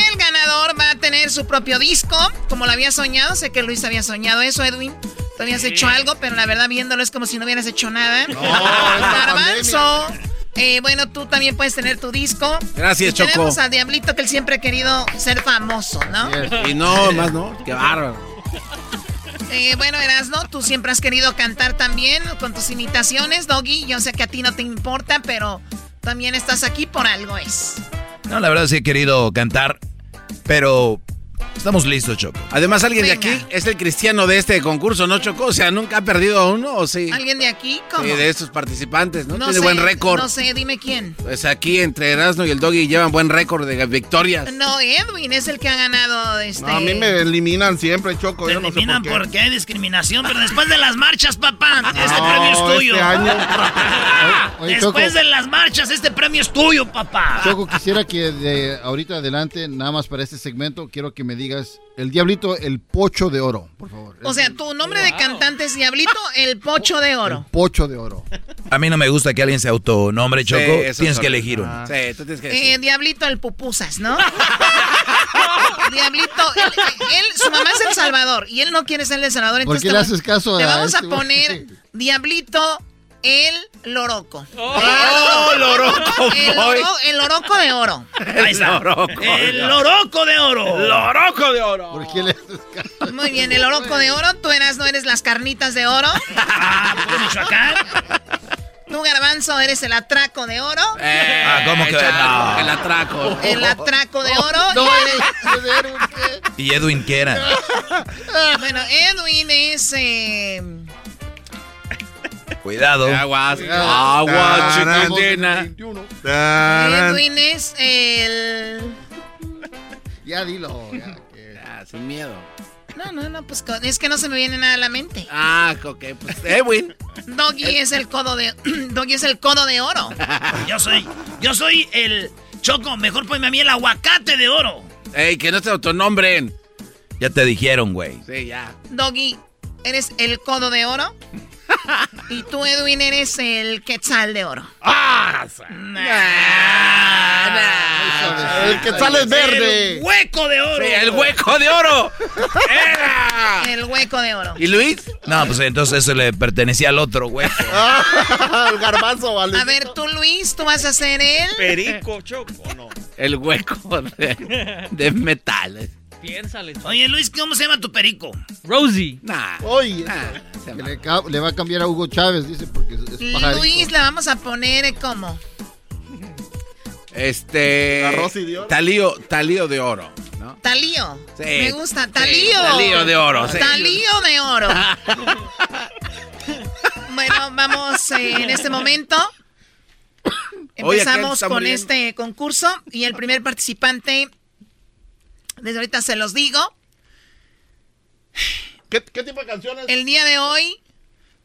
El ganador va a tener su propio disco, como lo había soñado. Sé que Luis había soñado eso, Edwin. Tú habías hecho algo, pero la verdad viéndolo es como si no hubieras hecho nada. Garbanzo. Eh, bueno, tú también puedes tener tu disco. Gracias, Y Choco. Tenemos a Diablito que él siempre ha querido ser famoso, ¿no? Y no, más no. Qué bárbaro. Eh, bueno, Erasno, tú siempre has querido cantar también con tus imitaciones, Doggy. Yo sé que a ti no te importa, pero también estás aquí por algo es. No, la verdad sí he querido cantar, pero estamos listos, Choco. Además, alguien de aquí es el cristiano de este concurso, ¿no, Choco? O sea, ¿nunca ha perdido a uno o sí? ¿Alguien de aquí? ¿Cómo? Sí, de estos participantes, ¿no? No Tiene sé, buen récord. No sé, dime quién. Pues aquí entre Erasmo y el Doggy llevan buen récord de victorias. No, Edwin es el que ha ganado este. No, a mí me eliminan siempre, Choco. Te Yo no sé eliminan por qué. porque hay discriminación, pero después de las marchas, papá, este No, premio es tuyo. este año- Oye, Después Choco. de las marchas, este premio es tuyo, papá. Choco, quisiera que de ahorita adelante, nada más para este segmento, quiero que me digas el diablito, el pocho de oro, por favor. O sea, tu nombre de cantante es Diablito, el pocho de oro. Pocho de oro. A mí no me gusta que alguien se autonombre, Choco. eso Tienes es que elegir uno. Ah. Sí, tú tienes que Eh, Diablito el pupusas, ¿no? Diablito, él, él- su mamá es El Salvador y él no quiere ser El Salvador. ¿Por Entonces qué te le haces caso Te a vamos a este poner Diablito el loroco. Oh, loroco, El, loro- el loroco de oro. Ahí está. Loroco. El loroco de oro. Loroco de oro. ¿Por qué le? Muy bien, el oroco de oro. Tú eras, no eres las carnitas de oro. Ah, Michoacán. Tú, garbanzo, eres el atraco de oro. Eh, Ah, ¿cómo que no? El atraco. El atraco de oro. No, Y eres- eres- eres- eres- ¿Y Edwin qué era? bueno, Edwin es. eh, Cuidado. Aguas. Agua, estamos en chiquitina. 21. Edwin es el. Ya dilo. ya, que- Ya, sin miedo. No, no, no, pues es que no se me viene nada a la mente. Ah, ok, pues Edwin. Doggy es el codo de. Doggy es el codo de oro. Yo soy, yo soy el Choco, mejor ponme a mí el aguacate de oro. Ey, que no se autonombren. Ya te dijeron, güey. Sí, ya. Doggy, eres el codo de oro. Y tú, Edwin, eres el quetzal de oro. ¡Ah! El que sale es verde. El hueco de oro. Sí, el hueco de oro. Era. El hueco de oro. ¿Y Luis? No, pues entonces eso le pertenecía al otro, güey. el garbanzo, vale. A ver, tú, Luis, tú vas a ser el. Perico, Choco, no. El hueco de, de metal. Piénsale. Oye, Luis, ¿cómo se llama tu perico? Rosie. Nah. Oye, nah, le, va a cambiar a Hugo Chávez, dice, porque es. Luis, la vamos a poner eh, como. Este. La Rosy de oro. Talío, talío de oro, ¿no? Talío. Sí. Me gusta. Sí, Talío. talío de oro, sí. Talío de oro. bueno, vamos eh, en este momento. Empezamos con este concurso y el primer participante, desde ahorita se los digo, ¿Qué, qué tipo de canciones? el día de hoy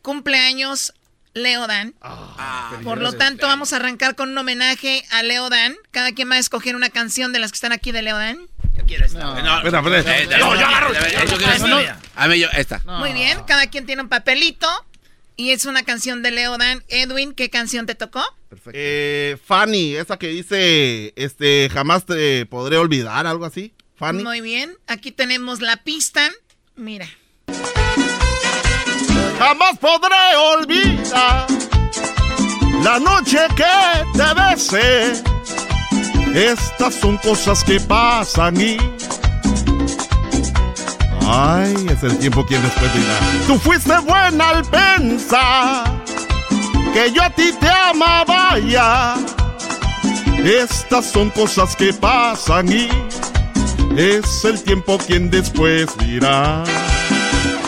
cumpleaños Leo Dan. Ah, Por lo tanto, vamos a arrancar con un homenaje a Leo Dan. Cada quien va a escoger una canción de las que están aquí de Leo Dan. Yo quiero esta. No. No, Espera, espera. No, yo agarro. yo quiero Ah, esta. A mí yo, esta. No. Muy bien, cada quien tiene un papelito y es una canción de Leo Dan. Edwin, ¿qué canción te tocó? Eh, Fanny, esa que dice, este, jamás te podré olvidar, algo así. Fanny. Muy bien, aquí tenemos la pista. Mira. Jamás podré olvidar la noche que te besé. Estas son cosas que pasan y... Ay, es el tiempo quien después dirá. Tú fuiste buena al pensar que yo a ti te amaba ya. Estas son cosas que pasan y es el tiempo quien después dirá.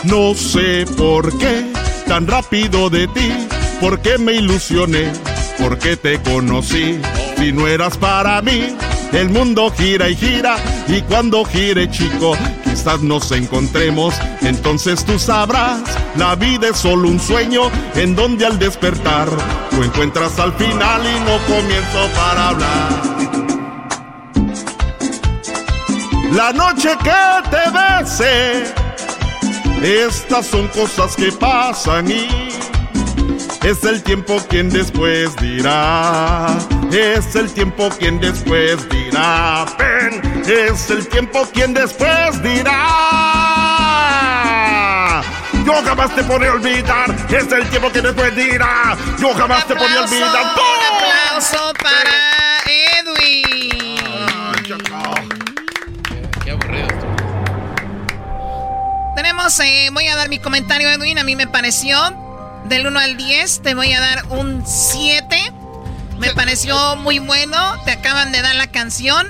No sé por qué tan rápido de ti, por qué me ilusioné, por qué te conocí. Si no eras para mí, el mundo gira y gira, y cuando gire, chico, quizás nos encontremos. Entonces tú sabrás, la vida es solo un sueño en donde al despertar tú encuentras al final y no comienzo para hablar. La noche que te besé estas son cosas que pasan y es el tiempo quien después dirá. Es el tiempo quien después dirá. Ven, es el tiempo quien después dirá. Yo jamás te podré olvidar. Es el tiempo quien después dirá. Yo jamás te podré olvidar. Un aplauso para Eh, voy a dar mi comentario, Edwin. A mí me pareció, del 1 al 10, te voy a dar un 7. Me pareció muy bueno. Te acaban de dar la canción.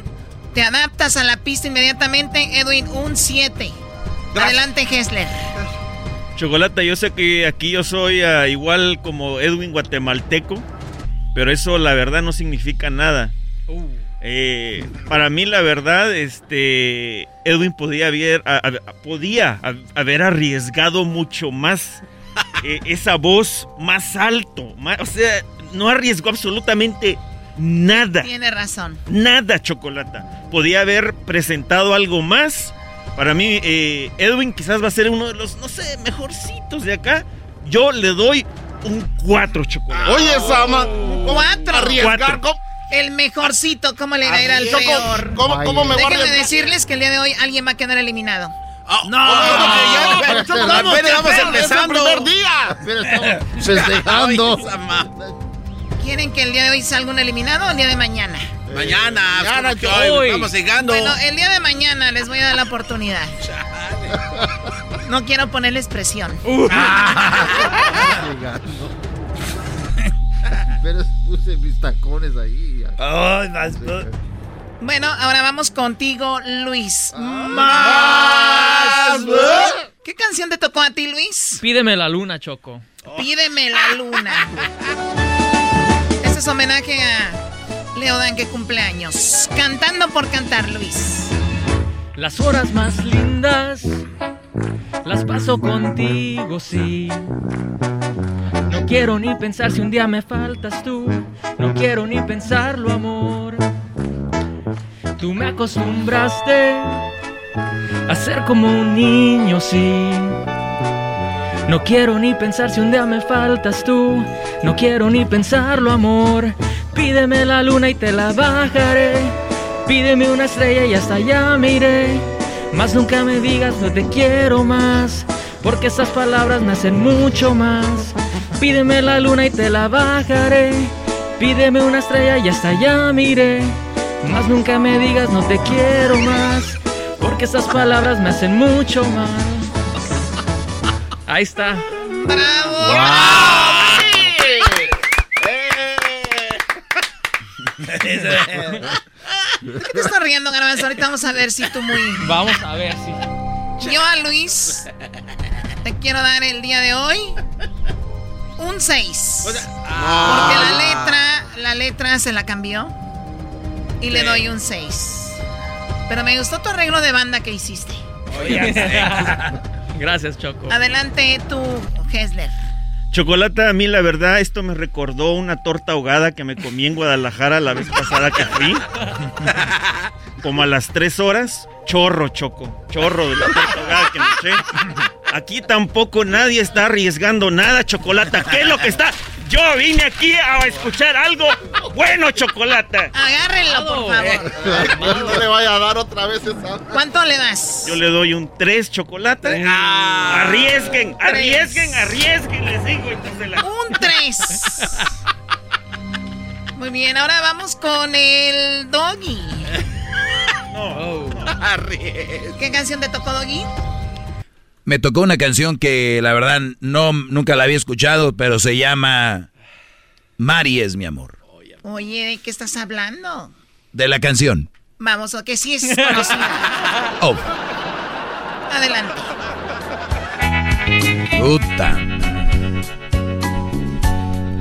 Te adaptas a la pista inmediatamente, Edwin, un 7. Adelante, Hessler. Chocolata, yo sé que aquí yo soy ah, igual como Edwin guatemalteco, pero eso la verdad no significa nada. Eh, para mí la verdad, este Edwin podía haber, a- a- podía ha- haber arriesgado mucho más eh, esa voz más alto, más- o sea, no arriesgó absolutamente nada. Tiene razón. Nada, Chocolata. Podía haber presentado algo más. Para mí, eh, Edwin quizás va a ser uno de los, no sé, mejorcitos de acá. Yo le doy un 4, Chocolata. Oye, Sama. Cuatro. Arriesgar, Cuatro. ¿Cómo? El mejorcito, ¿cómo le va a ir al Choco, peor? ¿Cómo, cómo me voy a Déjenme decirles que el día de hoy alguien va a quedar eliminado. No, ya, pero Choco, ¿cómo apenas que vamos empezando. Es el primer día. Pero estamos festejando. ¿Quieren que el día de hoy salga un eliminado o el día de mañana? Mañana, Mañana, como que hoy vamos llegando. Bueno, el día de mañana les voy a dar la oportunidad. No quiero ponerles presión. Pero puse mis tacones ahí. Ay, vas- Bueno, ahora vamos contigo, Luis. Más. ¿Qué canción te tocó a ti, Luis? Pídeme la luna, Choco. Pídeme la luna. Este es homenaje a Leodan que cumple años. Cantando por cantar, Luis. Las horas más lindas las paso contigo, sí. No quiero ni pensar si un día me faltas tú. No quiero ni pensarlo, amor. Tú me acostumbraste a ser como un niño, sí. No quiero ni pensar si un día me faltas tú. No quiero ni pensarlo, amor. Pídeme la luna y te la bajaré. Pídeme una estrella y hasta allá me iré. Más nunca me digas no te quiero más. Porque esas palabras me hacen mucho más. Pídeme la luna y te la bajaré. Pídeme una estrella y hasta allá me iré. Más nunca me digas no te quiero más. Porque esas palabras me hacen mucho mal. Ahí está. ¡Bravo! ¿De qué te estás riendo, Garbanzo? Ahorita vamos a ver si tú muy... Vamos a ver si. Yo a Luis te quiero dar el día de hoy un 6. Porque la letra, la letra se la cambió y le doy un 6. Pero me gustó tu arreglo de banda que hiciste. Gracias, Choco. Adelante tú, Hesler. Chocolata, a mí la verdad, esto me recordó una torta ahogada que me comí en Guadalajara la vez pasada que fui. Como a las tres horas, chorro, choco. Chorro de la torta ahogada que me eché. Aquí tampoco nadie está arriesgando nada, Chocolata. ¿Qué es lo que está? Yo vine aquí a escuchar algo bueno, Chocolata. Agárrenlo, por favor. No le vaya a dar otra vez esa. ¿Cuánto le das? Yo le doy un 3 chocolate. Arriesguen, arriesguen, arriesguen, les digo. entonces la- Un 3. Muy bien, ahora vamos con el Doggy. No. ¿Qué canción te tocó, Doggy? Me tocó una canción que la verdad no nunca la había escuchado, pero se llama Mari es mi amor. Oye, ¿de qué estás hablando? De la canción. Vamos, o que sí es conocida. Oh, Adelante. puta.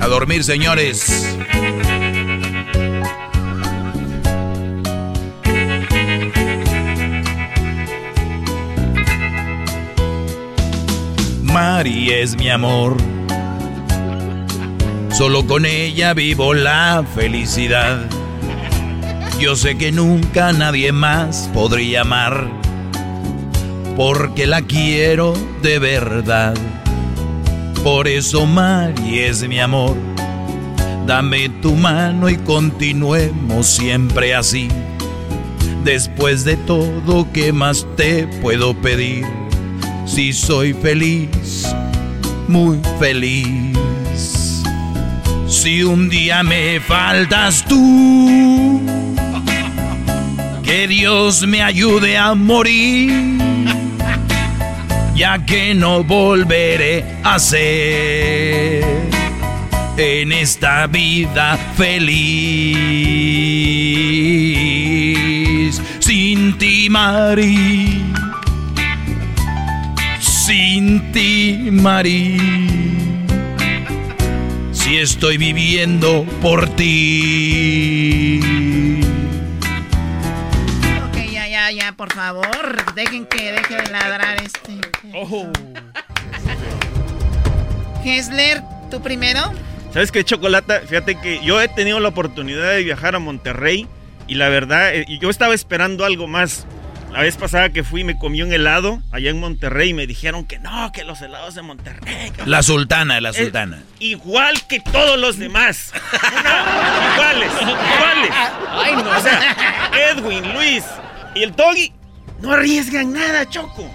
A dormir, señores. Mari es mi amor. Solo con ella vivo la felicidad. Yo sé que nunca nadie más podría amar, porque la quiero de verdad. Por eso Mari es mi amor. Dame tu mano y continuemos siempre así. Después de todo, ¿qué más te puedo pedir? Si soy feliz, muy feliz. Si un día me faltas tú, que Dios me ayude a morir, ya que no volveré a ser en esta vida feliz. Sin ti, Mari, sin ti, Mari. Si estoy viviendo por ti. Ok, ya, ya, ya, por favor. Dejen que deje de ladrar este. Oh. Hesler, ¿tú primero? ¿Sabes qué, Chocolata? Fíjate que yo he tenido la oportunidad de viajar a Monterrey y la verdad, eh, yo estaba esperando algo más. La vez pasada que fui me comí un helado allá en Monterrey y me dijeron que no, que los helados de Monterrey. que- La sultana, la Es sultana. igual que todos los demás. Una- iguales, iguales. Ay, no. O sea, Edwin, Luis y el Doggy no arriesgan nada, Choco.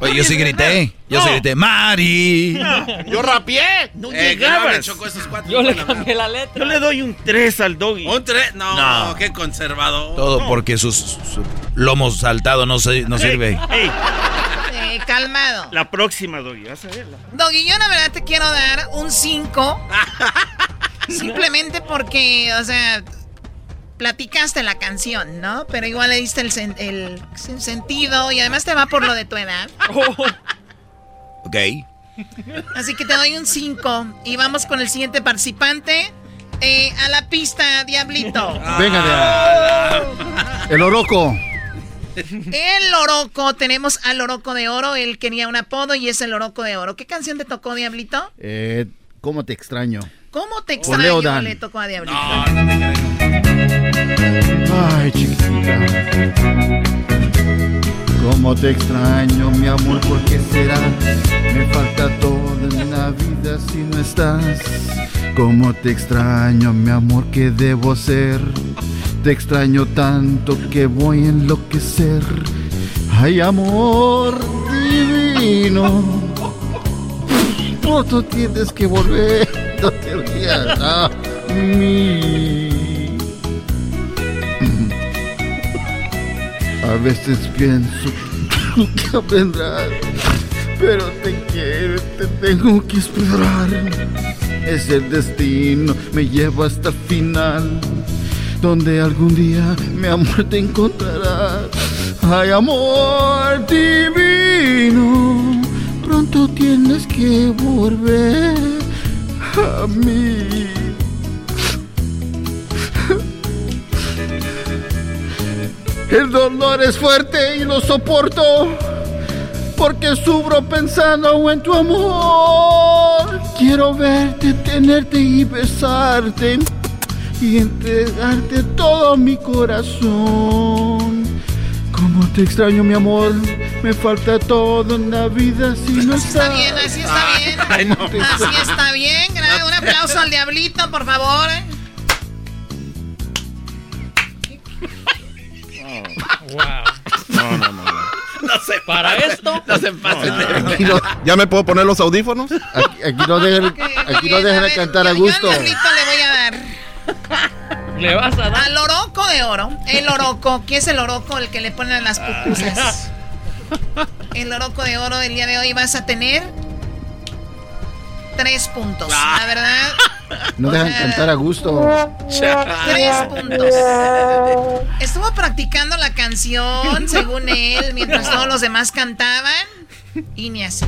Oye, yo sí grité. Yo sí grité. Mari. Yo rapié. No Eh, no llegabas. Yo le cambié la letra. Yo le doy un 3 al Doggy. ¿Un tres? No, No. qué conservador. Todo porque sus, su lomo saltado no, se- no Ey, sirve. ey, Eh, calmado. la próxima, Doggy. Vas a ver. Doggy, yo la verdad te quiero dar un 5. simplemente porque, o sea, platicaste la canción, ¿no? Pero igual le diste el, sen- el sen- sentido y además te va por lo de tu edad. Ok. Así que te doy un 5. Y vamos con el siguiente participante. Eh, a la pista, Diablito. Venga, de El Oroco. El Oroco, tenemos al Oroco de Oro. Él quería un apodo y es el Oroco de Oro. ¿Qué canción te tocó, Diablito? Eh, ¿Cómo te extraño? ¿Cómo te Leo extraño Dan. le tocó a Diablito? Ay, chiquita. Cómo te extraño, mi amor, ¿por qué será? Me falta todo en la vida si no estás. Cómo te extraño, mi amor, ¿qué debo ser? Te extraño tanto que voy a enloquecer. Ay, amor divino. Pronto tienes que volver, no te olvides a mí. A veces pienso que vendrás, pero te quiero, te tengo que esperar. Es el destino, me lleva hasta el final, donde algún día mi amor te encontrará. Ay, amor divino, pronto tienes que volver a mí. El dolor es fuerte y lo soporto porque sufro pensando en tu amor. Quiero verte, tenerte y besarte y entregarte todo mi corazón. Como te extraño, mi amor, me falta todo en la vida si no Así está bien, así está bien. Ay, no. Así está bien. Un aplauso al Diablito, por favor. No, no, no. No se Para esto. No se pasen de Aquí no, ¿Ya me puedo poner los audífonos? aquí, aquí no dejan, aquí no Bien, dejan a de ver, cantar a yo- yo gusto. al Diablito le voy a dar. Le vas a dar. Al Oroco de Oro. El Oroco. ¿Qué es el Oroco? El que le ponen las pupusas. El Oroco de Oro el día de hoy vas a tener tres puntos. La verdad, No dejan cantar a gusto. tres puntos. Estuvo practicando la canción, según él, mientras todos los demás cantaban. Y ni así.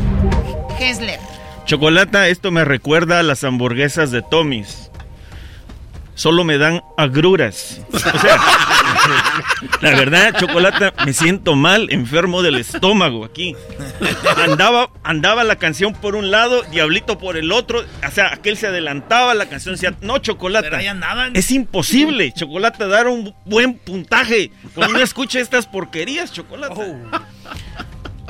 Chocolata, esto me recuerda a las hamburguesas de Tommy's. Solo me dan agruras. O sea, la verdad, Chocolata, me siento mal, enfermo del estómago aquí. Andaba, andaba la canción por un lado, Diablito por el otro. O sea, aquel se adelantaba, la canción decía, no, Chocolata. Pero ahí andaban. Es imposible, Chocolata, dar un buen puntaje. Cuando uno escucha estas porquerías, Chocolata.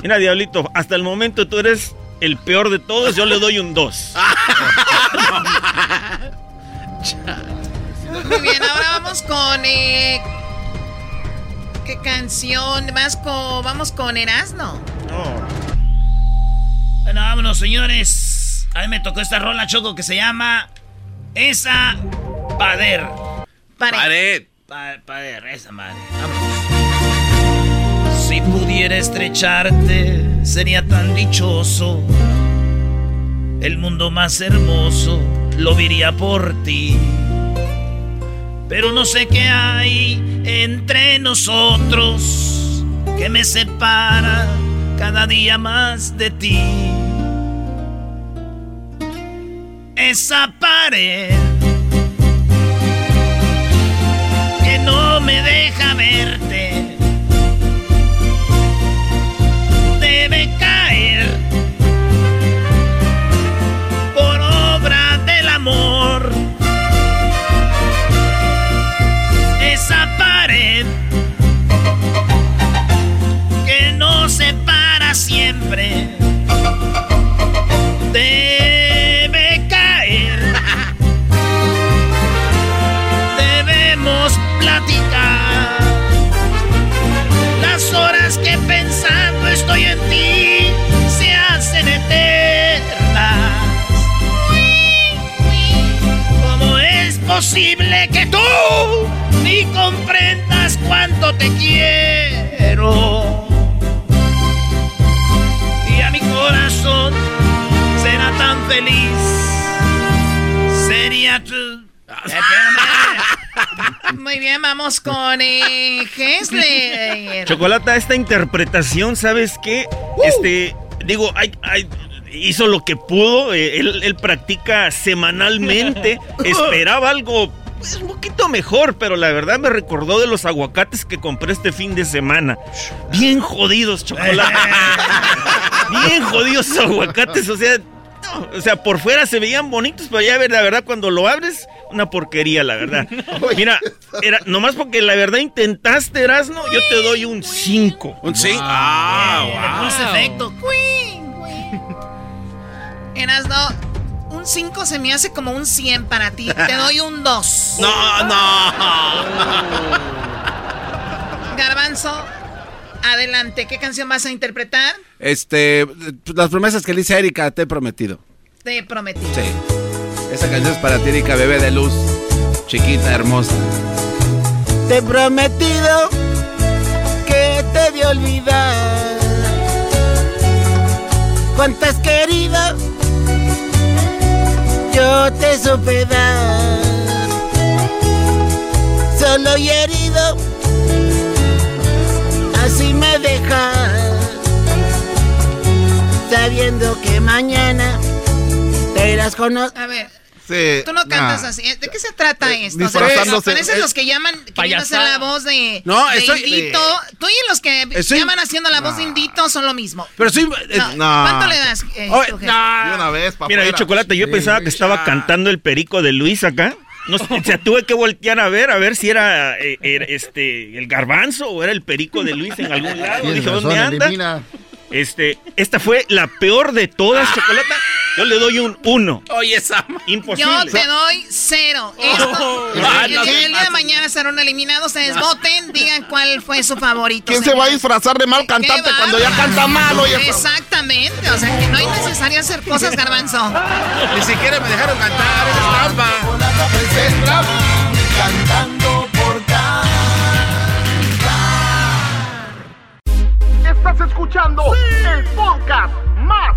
Mira, Diablito, hasta el momento tú eres el peor de todos, yo le doy un 2. Muy bien, ahora vamos con. eh, ¿Qué canción? Vas con, vamos con Erasno. Bueno, vámonos, señores. A mí me tocó esta rola, Choco, que se llama Esa Pader. Pared. Pa- pader, esa madre. Vámonos. Si pudiera estrecharte, sería tan dichoso. El mundo más hermoso lo viría por ti. Pero no sé qué hay entre nosotros que me separa cada día más de ti. Esa pared que no me deja verte posible que tú ni comprendas cuánto te quiero. Y a mi corazón será tan feliz. Sería tú. Muy bien, vamos con eh, Hesler. Chocolata, esta interpretación, ¿sabes qué? Este, digo, hay, hay- hizo lo que pudo. eh, él, él practica semanalmente. Esperaba algo pues, un poquito mejor, pero la verdad me recordó de los aguacates que compré este fin de semana. Bien jodidos, chocolate. Bien jodidos esos aguacates, o sea. no, o sea, por fuera se veían bonitos, pero ya la verdad cuando lo abres, una porquería, la verdad. Mira, era, nomás porque la verdad intentaste, Erasno, yo te doy un 5. ¿Un sí? Ah, Le puse efecto. Eras no. Un 5 se me hace como un 100 para ti. Te doy un 2. No, no. Garbanzo, adelante. ¿Qué canción vas a interpretar? Este, las promesas que le hice a Erika, te he prometido. Te prometí. Sí. Esa canción es para ti, Erika, bebé de luz. Chiquita, hermosa. Te he prometido que te de olvidar. Cuánto has yo te supe. Solo y herido, así me dejas. Sabiendo que mañana te irás con. A ver. Sí, Tú no cantas nah. así. ¿De qué se trata Eh, esto? O sea, parecen Eh, los que llaman, que vienen a hacer la voz de, No, de estoy- Indito. Tú y los que Estoy- llaman haciendo la voz de Indito son lo mismo. Pero soy. No, No. ¿Cuánto le das? eh, Oye, tú, jefe? De una vez, pa' Mira, yo afuera. chocolate, yo pensaba que estaba cantando el perico de Luis acá. No sé, o sea, tuve que voltear a ver, a ver si era, eh, era, este el garbanzo o era el perico de Luis en algún lado. Dije, razón, ¿dónde anda? elimina. Oye, esa. Imposible. Yo te doy cero. Esto, Ah, el, no el se día de mañana serán eliminados. Ustedes voten, digan cuál fue su favorito. ¿Quién se va a disfrazar de mal cantante cuando ya canta mal? Oye, Exactamente. O sea, que no hay necesario hacer cosas, garbanzo. Ni siquiera me dejaron cantar, es trampa. Cantando por Estás escuchando el podcast más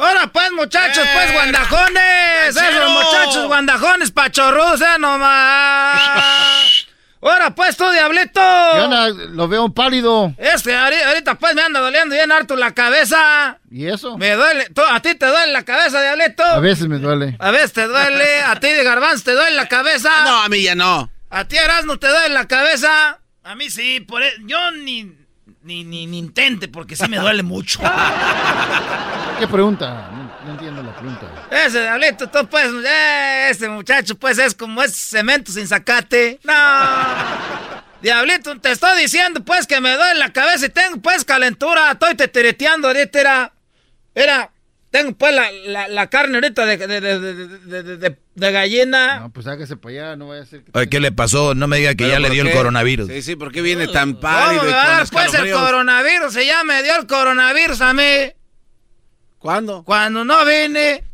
Ahora pues, muchachos, pues, guandajones. Esos muchachos guandajones pachorrudos, eh, nomás. Ahora pues, tú, diablito. ¿Qué onda? Lo veo pálido. Es que ahori- ahorita pues me anda doliendo bien harto la cabeza. ¿Y eso? Me duele. ¿Tú- ¿A ti te duele la cabeza, diablito? A veces me duele. A veces te duele. ¿A ti de garbanzo te duele la cabeza? No, a mí ya no. ¿A ti, Erasmo, te duele la cabeza? A mí sí, por e- yo ni, ni, ni, ni intente porque sí me duele mucho. ¿Qué pregunta? No, no entiendo la pregunta. Ese diablito, tú pues, eh, este muchacho pues es como ese cemento sin zacate. No. Diablito, te estoy diciendo pues que me duele la cabeza y tengo pues calentura. Estoy tetereteando ahorita, era. Era. Tengo pues la, la, la carne ahorita de, de, de, de, de, gallina. No, pues hágase para allá, no vaya a ser que... Oye, ¿qué le pasó? No me diga que ¿Pero ya le dio el coronavirus. Sí, sí, ¿por qué viene tan ¿Cómo pálido me a con dar pues el coronavirus? Se ya me dio el coronavirus a mí. ¿Cuándo? Cuando no vine.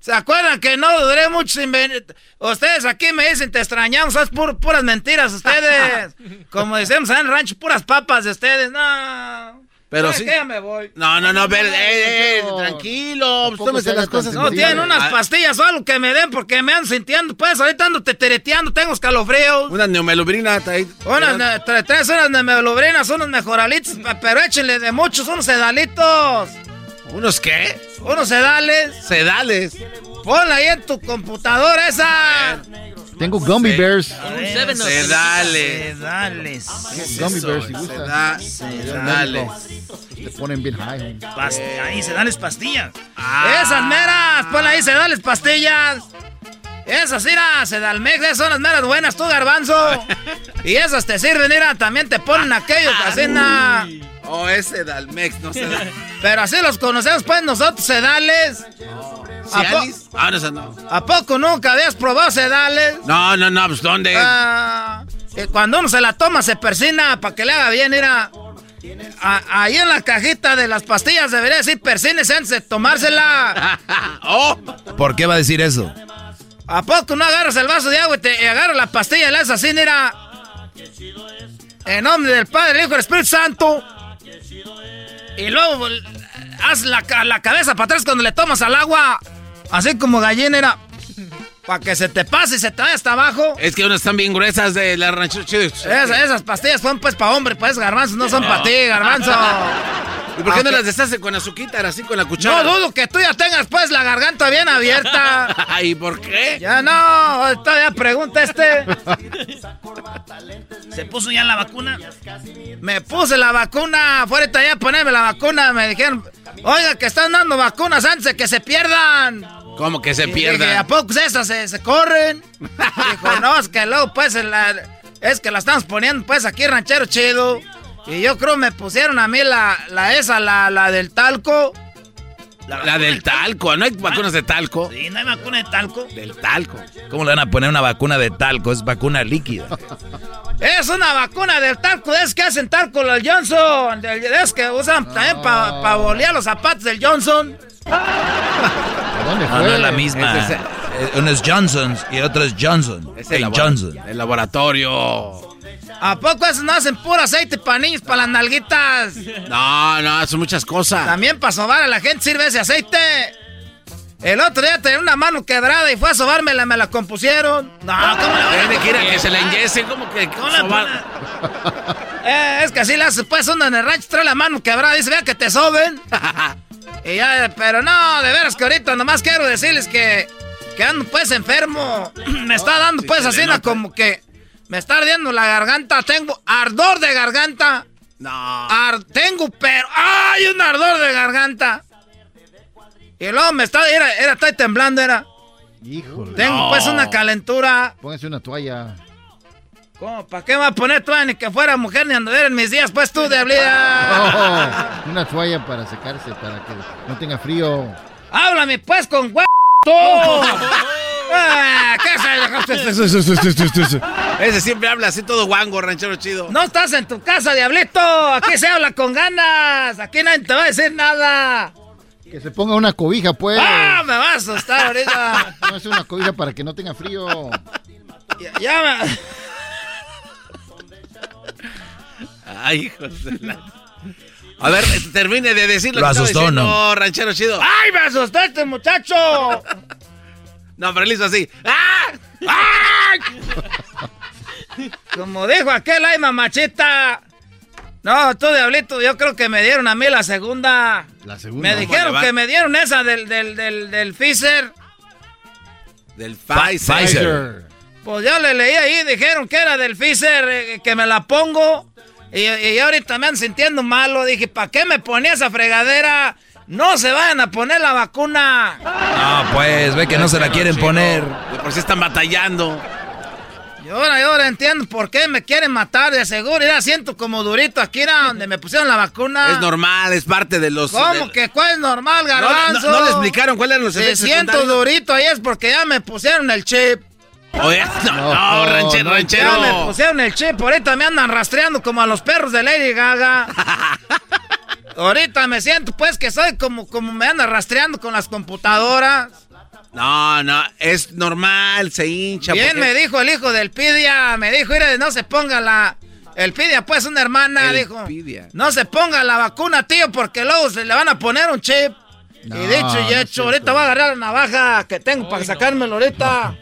¿Se acuerdan que no duré mucho sin venir? Ustedes aquí me dicen, te extrañamos, son pur- puras mentiras ustedes. Como decimos en el rancho, puras papas de ustedes. No. Pero ¿Sabes sí. qué? Ya me voy. No, no, no, ver, eh, eh, tranquilo, pues tómese las cosas. No tienen unas Ah, pastillas o algo que me den porque me ando sintiendo, pues ahorita ando tetereteando, tengo escalofríos. Una neumelubrina ahí. Unas, ne- tre- tres unas nemelubrinas, unos mejoralitos, pe- pero échenle de muchos, unos sedalitos. ¿Unos qué? Unos sedales. Sedales. Ponla ahí en tu computadora esa. Tengo gummy bears. Sedales. Sedales. Gummy bears, si gusta. Sedales. Te ponen bien high. Pas- ahí, sedales pastillas. Esas meras, ponla ahí, sedales pastillas. Esas, mira, sedalmex, esas son las meras buenas, tú, garbanzo. y esas te sirven, mira, también te ponen aquellos, así, na. Oh, ese Dalmex, no sé. Pero así los conocemos, pues, nosotros, sedales. ¿A, po- ¿Cialis? Ah, no, no. ¿A poco nunca habías probado sedales? No, no, no, pues ¿dónde? Ah, que cuando uno se la toma, se persina para que le haga bien, mira. A- ahí en la cajita de las pastillas debería decir persínese antes de tomársela. oh. ¿Por qué va a decir eso? ¿A poco no agarras el vaso de agua y te y agarras la pastilla y le haces así, mira? En nombre del Padre, el Hijo y el Espíritu Santo. Y luego haz la, la cabeza para atrás cuando le tomas al agua. Así como gallina, Para que se te pase y se te vaya hasta abajo. Es que unas están bien gruesas de la ranchero chido. Esas, pastillas son pues para hombre, pues garbanzos, no son para ti, garbanzo. ¿Y por qué no las deshace con azuquita, así con la cuchara? No dudo que tú ya tengas pues la garganta bien abierta. ¿Y por qué? Ya no, todavía pregunta este. ¿Se puso ya la vacuna? Me puse la vacuna, fuera ya a ponerme la vacuna, me dijeron, oiga, que están dando vacunas antes de que se pierdan. ¿Cómo que se Y pierda? dije, ¿a poco esas se, se corren? Dijo, no, es que luego pues la- es que la estamos poniendo pues aquí ranchero chido. Y yo creo me pusieron a mí la, la esa, la, la del talco. La del talco, ¿no hay vacunas de talco? Sí, no hay vacuna de talco. Del talco. ¿Cómo le van a poner una vacuna de talco? Es vacuna líquida. Es una vacuna del talco, es que hacen talco los Johnson. Es que usan también para bolear los zapatos del Johnson. dónde No, no es la misma. Es- Eh, Uno es Johnson's y otro es Johnson. Es el, Johnson. el laboratorio. ¿A poco esos no hacen puro aceite para niños, para las nalguitas? No, no, son muchas cosas. También para sobar a la gente sirve ese aceite. El otro día tenía una mano quebrada y fue a sobármela, me la compusieron. No, ¿cómo van a Tiene que ir a que comprar? se la inyecten, como que... ¿Cómo le ponen? Eh, es que así le hace, pues uno en el rancho trae la mano quebrada, dice, vea que te soben. y ya, pero no, de veras que ahorita nomás quiero decirles que, que ando pues enfermo. me está dando pues así como que me está ardiendo la garganta, tengo ardor de garganta. No. Ar- tengo, pero ¡ay! Un ardor de garganta. Y luego me está, era, era, estoy temblando, era. Híjole. Tengo No. pues una calentura. Póngase una toalla. ¿Cómo? ¿Para qué me va a poner tú ni que fuera mujer ni anduviera en mis días? Pues tú, diablida. Oh, una toalla para secarse, para que no tenga frío. Háblame pues con tú. Ah, ¿Qué es Ese siempre habla así todo guango, ranchero chido. No estás en tu casa, diablito. Aquí se habla con ganas. Aquí nadie te va a decir nada. Que se ponga una cobija, pues. ¡Ah! Me va a asustar ahorita. No es una cobija para que no tenga frío. Ya, ya me... Ay, hijos de la... A ver, termine de decir lo, Lo que asustó, diciendo, ¿no? ranchero chido. ¡Ay, me asustó este muchacho! No, pero él hizo así. ¡Ah! ¡Ay! Como dijo aquel, ay, mamachita. No, tú, diablito, yo creo que me dieron a mí la segunda. La segunda. Me dijeron que me dieron esa del, del, del, del Pfizer. Del Pfizer. Pfizer. Pues yo le leí ahí, dijeron que era del Pfizer, eh, que me la pongo. Y, y ahorita me ando sintiendo malo. Dije, ¿para qué me ponía esa fregadera? No se vayan a poner la vacuna. No, pues, ve que no se la quieren poner. De por sí están batallando. Ahora, ahora entiendo por qué me quieren matar. De seguro, mira, siento como durito aquí, era donde me pusieron la vacuna. Es normal, es parte de los... ¿Cómo de- que cuál es normal, No, garbanzo? no, no le explicaron cuáles eran los efectos siento secundarios. durito ahí es porque ya me pusieron el chip. Oye, no, no, No, ranchero, ranchero. Ya me pusieron el chip. Ahorita me andan rastreando como a los perros de Lady Gaga. Ahorita me siento pues que soy como, como me andan rastreando con las computadoras. No, no, es normal, se hincha. Bien porque- me dijo el hijo del Pidia, me dijo, mire, no se ponga la, El Pidia, pues, una hermana, El dijo. Pidia. No se ponga la vacuna, tío, porque luego se le van a poner un chip. No, y dicho y no hecho, ahorita voy a agarrar la navaja que tengo para sacármelo ahorita.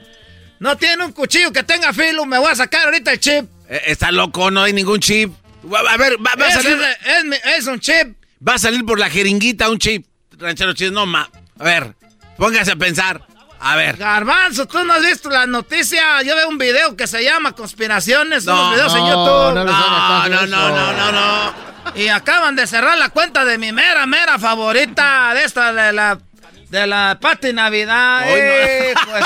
No. tiene un cuchillo que tenga filo, me voy a sacar ahorita el chip. Eh, Está loco, no hay ningún chip. Va- A ver, va, va a Es- salir. es- es- es un chip. Va a salir por la jeringuita un chip. Ranchero chido, no ma. A ver, póngase a pensar. A ver. Garbanzo, tú no has visto las noticias. Yo veo un video que se llama Conspiraciones. No, unos videos en no, YouTube. no No, no, no, no, no, no. Y acaban de cerrar la cuenta de mi mera, mera favorita de esta, de la, de la Pati Navidad. Hoy no. Pues,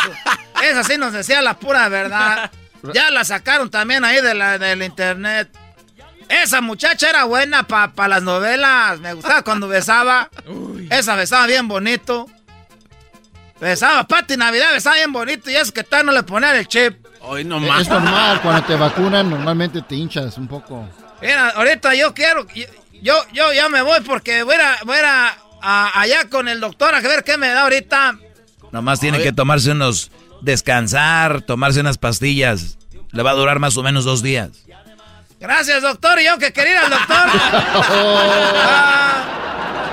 esa sí nos decía la pura verdad. Ya la sacaron también ahí de la, del internet. Esa muchacha era buena para las novelas. Me gustaba cuando besaba. Esa besaba bien bonito. Besaba Pati Navidad, besaba bien bonito. Y es que tal no le ponían el chip. Hoy no Es normal, cuando te vacunan normalmente te hinchas un poco. Mira, ahorita yo quiero, yo, yo, ya me voy porque voy a, ir a- voy a, allá con el doctor a ver qué me da ahorita. Nomás tiene que tomarse unos. Descansar, tomarse unas pastillas. Le va a durar más o menos dos días. Gracias, doctor. Y yo que quería ir al doctor.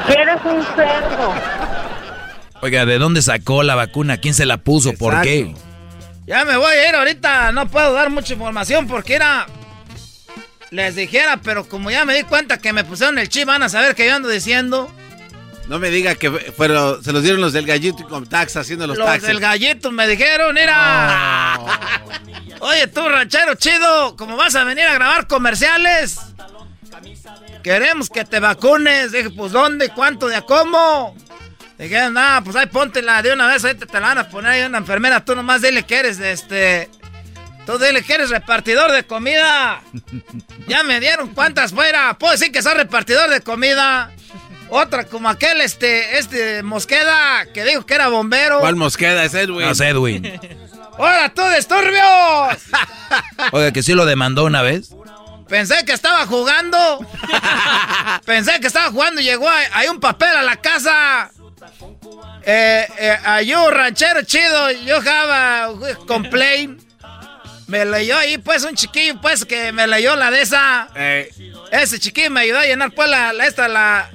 Eres un cerdo. Oiga, ¿de dónde sacó la vacuna? ¿Quién se la puso? ¿Por qué? Ya me voy a ir ahorita. No puedo dar mucha información porque era. Les dijera, pero como ya me di cuenta que me pusieron el chip, van a saber que yo ando diciendo. No me diga que pero se los dieron los del gallito y con tax haciendo los, Los taxis. del gallito me dijeron, mira. Oye, tú, ranchero chido, como vas a venir a grabar comerciales, queremos que te vacunes. Dije, pues, ¿dónde? ¿Cuánto? ¿De a cómo? Dijeron, nada, pues ahí póntela de una vez, ahí te, te la van a poner ahí una enfermera. Tú nomás dile que eres, este... Tú dile que eres repartidor de comida. Ya me dieron cuántas fuera. Puedo decir que soy repartidor de comida. Otra como aquel, este, este Mosqueda, que dijo que era bombero. ¿Cuál mosqueda es Edwin? No, es Edwin. ¡Hola, tú, disturbios! Oiga, que sí lo demandó una vez. Pensé que estaba jugando. Pensé que estaba jugando y llegó ahí un papel a la casa. Eh, eh, un ranchero chido, yo have a complaint. Me leyó ahí, pues, un chiquillo, pues, que me leyó la de esa. Ese chiquillo me ayudó a llenar, pues, la, la esta, la...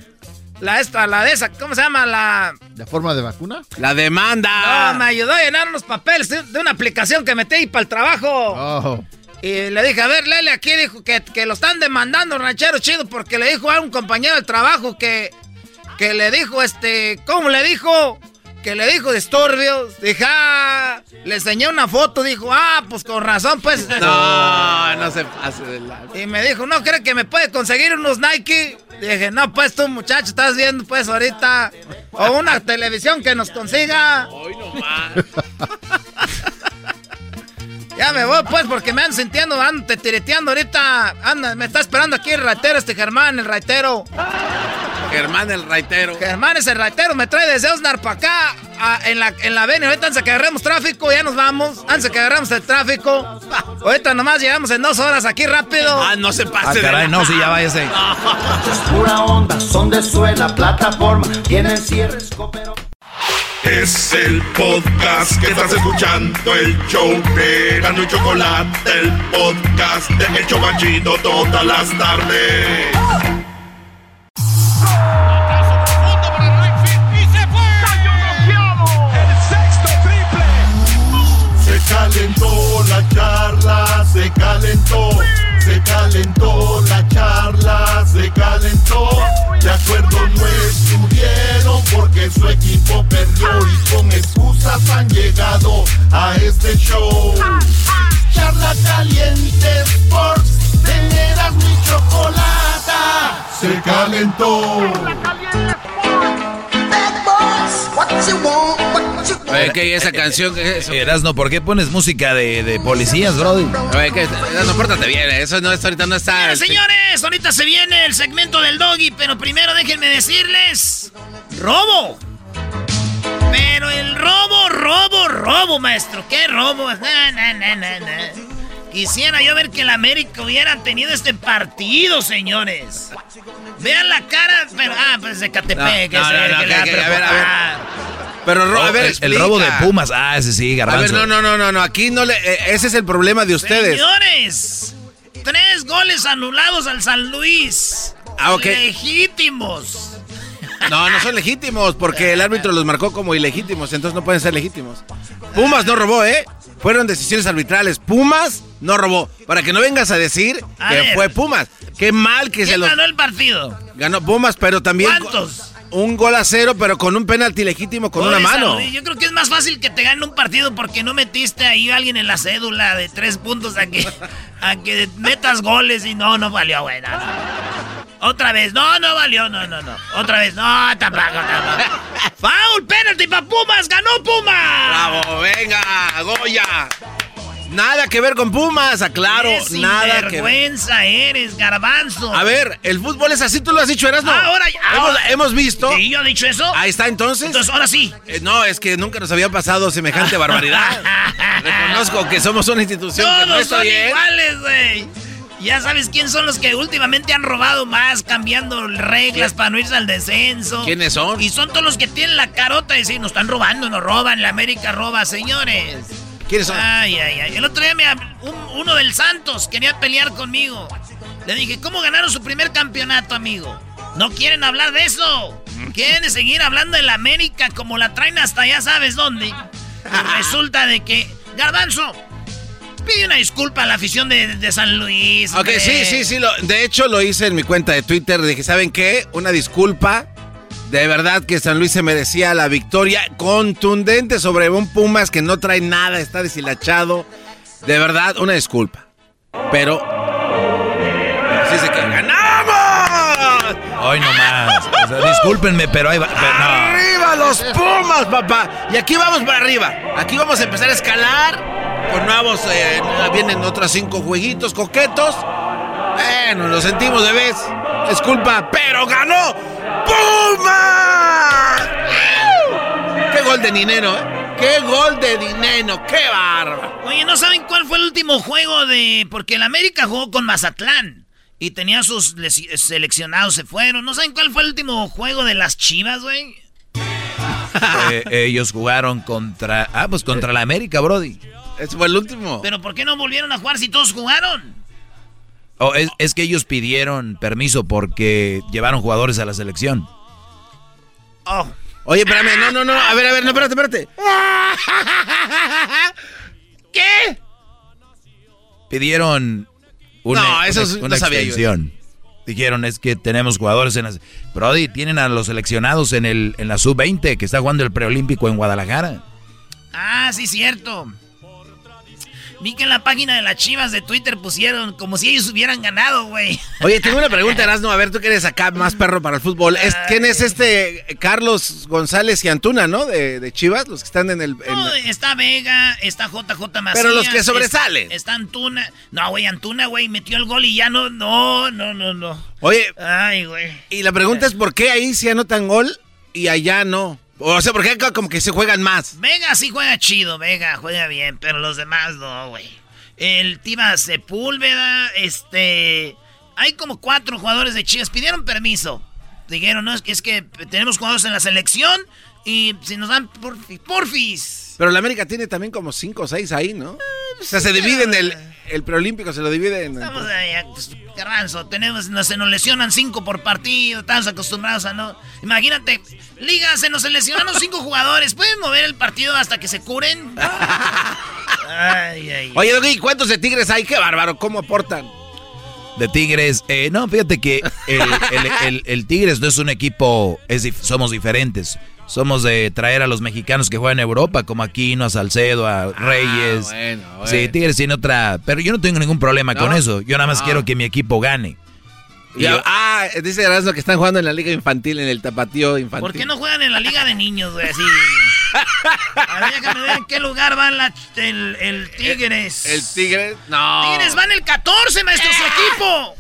La esta, la de esa, ¿cómo se llama? La... ¿De forma de vacuna? La demanda. No, me ayudó a llenar unos papeles de, de una aplicación que metí ahí para el trabajo. Oh. Y le dije, a ver, Lele, aquí dijo que, que lo están demandando, ranchero chido, porque le dijo a un compañero del trabajo que, que le dijo, este, ¿cómo le dijo? Que le dijo disturbios. Dije, ah, le enseñé una foto, dijo, ah, pues con razón, pues. No, no se pase de la... Y me dijo, ¿no cree que me puede conseguir unos Nike? Dije, no, pues tú, muchacho, estás viendo, pues, ahorita. O una televisión que nos consiga. Hoy no más. Ya me voy, pues, porque me ando sintiendo, ando te tireteando ahorita. Anda, me está esperando aquí el raitero, este Germán, el raitero. Germán el raitero. Germán es el raitero, me trae desde Osnar para acá, a- en la, en la avenida. Ahorita antes de que agarremos tráfico, ya nos vamos. Antes de que agarremos el tráfico. Ahorita nomás llegamos en dos horas aquí rápido. Ah, no se Ah, pase de caray, la- no, sí, ya váyase. Es pura onda, son de suela, plataforma, tienen cierres, cooperó. Es el podcast que estás escuchando, el show de Gano y Chocolate, el podcast de El Chobachito todas las tardes. Calentó la charla, se calentó, se calentó la charla, se calentó. De acuerdo no estuvieron porque su equipo perdió y con excusas han llegado a este show. Charla caliente Sports, teneras mi chocolata, se calentó. Oye, ¿qué esa canción? ¿Qué es eso? Erasno, ¿por qué pones música de, de policías, Brody? Oye, ¿qué? No, pórtate bien, eso no, ahorita no está... Mira, señores, ahorita se viene el segmento del doggy, pero primero déjenme decirles: ¡Robo! Pero el robo, robo, robo, maestro. ¿Qué robo? Na, na, na, na, na. Quisiera yo ver que el América hubiera tenido este partido, señores. Vean la cara, pero ah, pues de Catepec, No, no, no, que- a ver, a ver. Pero, ro- a ver, el, el robo de. Pumas. Ah, ese sí, A garbanzo. ver, no, no, no, no, no, aquí no le... eh, ese es el problema de ustedes. Señores, Tres goles anulados al San Luis. Ah, ok. Legítimos. No, no son legítimos, porque el árbitro los marcó como ilegítimos, entonces no pueden ser legítimos. Pumas no robó, ¿eh? Fueron decisiones arbitrales. Pumas no robó. Para que no vengas a decir A que ver. fue Pumas. Qué mal que se ¿Quién los... ganó el partido? Ganó Pumas, pero también... ¿Cuántos? Un gol a cero, pero con un penalti legítimo con una mano. Yo creo que es más fácil que te gane un partido porque no metiste ahí a alguien en la cédula de tres puntos a que, a que metas goles y no, no valió, güey. no, no. Otra vez, no, no valió, no, no, no. Otra vez, no, tampoco, tampoco. Foul, penalty para Pumas, ganó Pumas. Bravo, venga, Goya. Nada que ver con Pumas, aclaro. Qué nada que ver. vergüenza eres, garbanzo. A ver, el fútbol es así, tú lo has dicho, Erasmo. Ah, ahora ya- hemos, ahora- hemos visto. ¿Sí, yo he dicho eso? Ahí está, entonces. Entonces, ahora sí. Eh, no, es que nunca nos había pasado semejante barbaridad. Reconozco que somos una institución que no Todos está son bien. iguales, güey. Ya sabes quién son los que últimamente han robado más, cambiando reglas para no irse al descenso. ¿Quiénes son? Y son todos los que tienen la carota de decir, nos están robando, nos roban, la América roba, señores. ¿Quiénes son? Ay, ay, ay. El otro día me un- uno del Santos quería pelear conmigo. Le dije, ¿cómo ganaron su primer campeonato, amigo? No quieren hablar de eso. Quieren seguir hablando de la América como la traen hasta ya sabes dónde. Y resulta de que, Garbanzo, pide una disculpa a la afición de, de San Luis. Ok, hombre. sí, sí, sí. lo- de hecho, lo hice en mi cuenta de Twitter. Dije, ¿saben qué? Una disculpa. De verdad que San Luis se merecía la victoria contundente sobre un Pumas que no trae nada, está deshilachado. De verdad, una disculpa. Pero. Sí, sé que ganamos. Hoy nomás. O sea, discúlpenme, pero ahí va. pero no. ¡Arriba los Pumas, papá! Y aquí vamos para arriba. Aquí vamos a empezar a escalar. Con nuevos. eh, vienen otros cinco jueguitos coquetos. Bueno, lo sentimos de vez. Disculpa, pero ganó Pumas. ¡Qué gol de dinero, eh! ¡Qué gol de dinero! ¡Qué bárbaro! Oye, ¿no saben cuál fue el último juego de...? Porque el América jugó con Mazatlán. Y tenía sus seleccionados, se fueron. ¿No saben cuál fue el último juego de las Chivas, güey? Eh, ellos jugaron contra. Ah, pues contra la América, Brody. Ese fue el último. ¿Pero por qué no volvieron a jugar si todos jugaron? Oh, es, es que ellos pidieron permiso porque llevaron jugadores a la selección. Oh. Oye, espérame, no, no, no. A ver, a ver, no, espérate, espérate. ¿Qué? Pidieron una, No, eso una- no una yo. Dijeron, es que tenemos jugadores en las... Brody, tienen a los seleccionados en, el, en la sub-20 que está jugando el preolímpico en Guadalajara. Ah, sí, cierto. Vi que en la página de las Chivas de Twitter pusieron como si ellos hubieran ganado, güey. Oye, tengo una pregunta, Erasmo. A ver, tú que eres acá más perro para el fútbol. Es- ¿Quién es este Carlos González y Antuna, no? De, de Chivas, los que están en el. en- No, está Vega, está JJ Macías. Pero los que es- sobresalen. Está Antuna. No, güey, Antuna, güey, metió el gol y ya no, no, no, no, no. Oye, Ay, güey. y la pregunta es: ¿por qué ahí sí anotan gol y allá no? O sea, ¿por qué acá como que se juegan más? Vega sí juega chido, Vega juega bien, pero los demás no, güey. El Tiva Sepúlveda, este... Hay como cuatro jugadores de Chivas, pidieron permiso. Dijeron, no, es que, es que tenemos jugadores en la selección y si nos dan porfis, porfis. Pero la América tiene también como cinco o seis ahí, ¿no? O sea, se dividen el, el preolímpico, se lo dividen. Estamos ahí, pues, garbanzo, tenemos, nos, se nos lesionan cinco por partido, estamos acostumbrados a no... Imagínate, liga, se nos lesionaron cinco jugadores, ¿pueden mover el partido hasta que se curen? Ay, ay. Oye, Doggy, ¿cuántos de Tigres hay? ¡Qué bárbaro! ¿Cómo aportan? De Tigres, eh, no, fíjate que el, el- el- el Tigres no es un equipo, es dif- somos diferentes. Somos de traer a los mexicanos que juegan en Europa, como Aquino, a Salcedo, a Reyes. bueno, bueno. Sí, Tigres tiene otra. Pero yo no tengo ningún problema ¿No? con eso. Yo nada más No. quiero que mi equipo gane. Y Ya- yo- ah, dice Erasmo que están jugando en la liga infantil, en el tapatío infantil. ¿Por qué no juegan en la liga de niños, güey? Así. A ver, déjame ver en qué lugar va la- el, el Tigres. El Tigres, no. Tigres va en el 14, maestro, su equipo.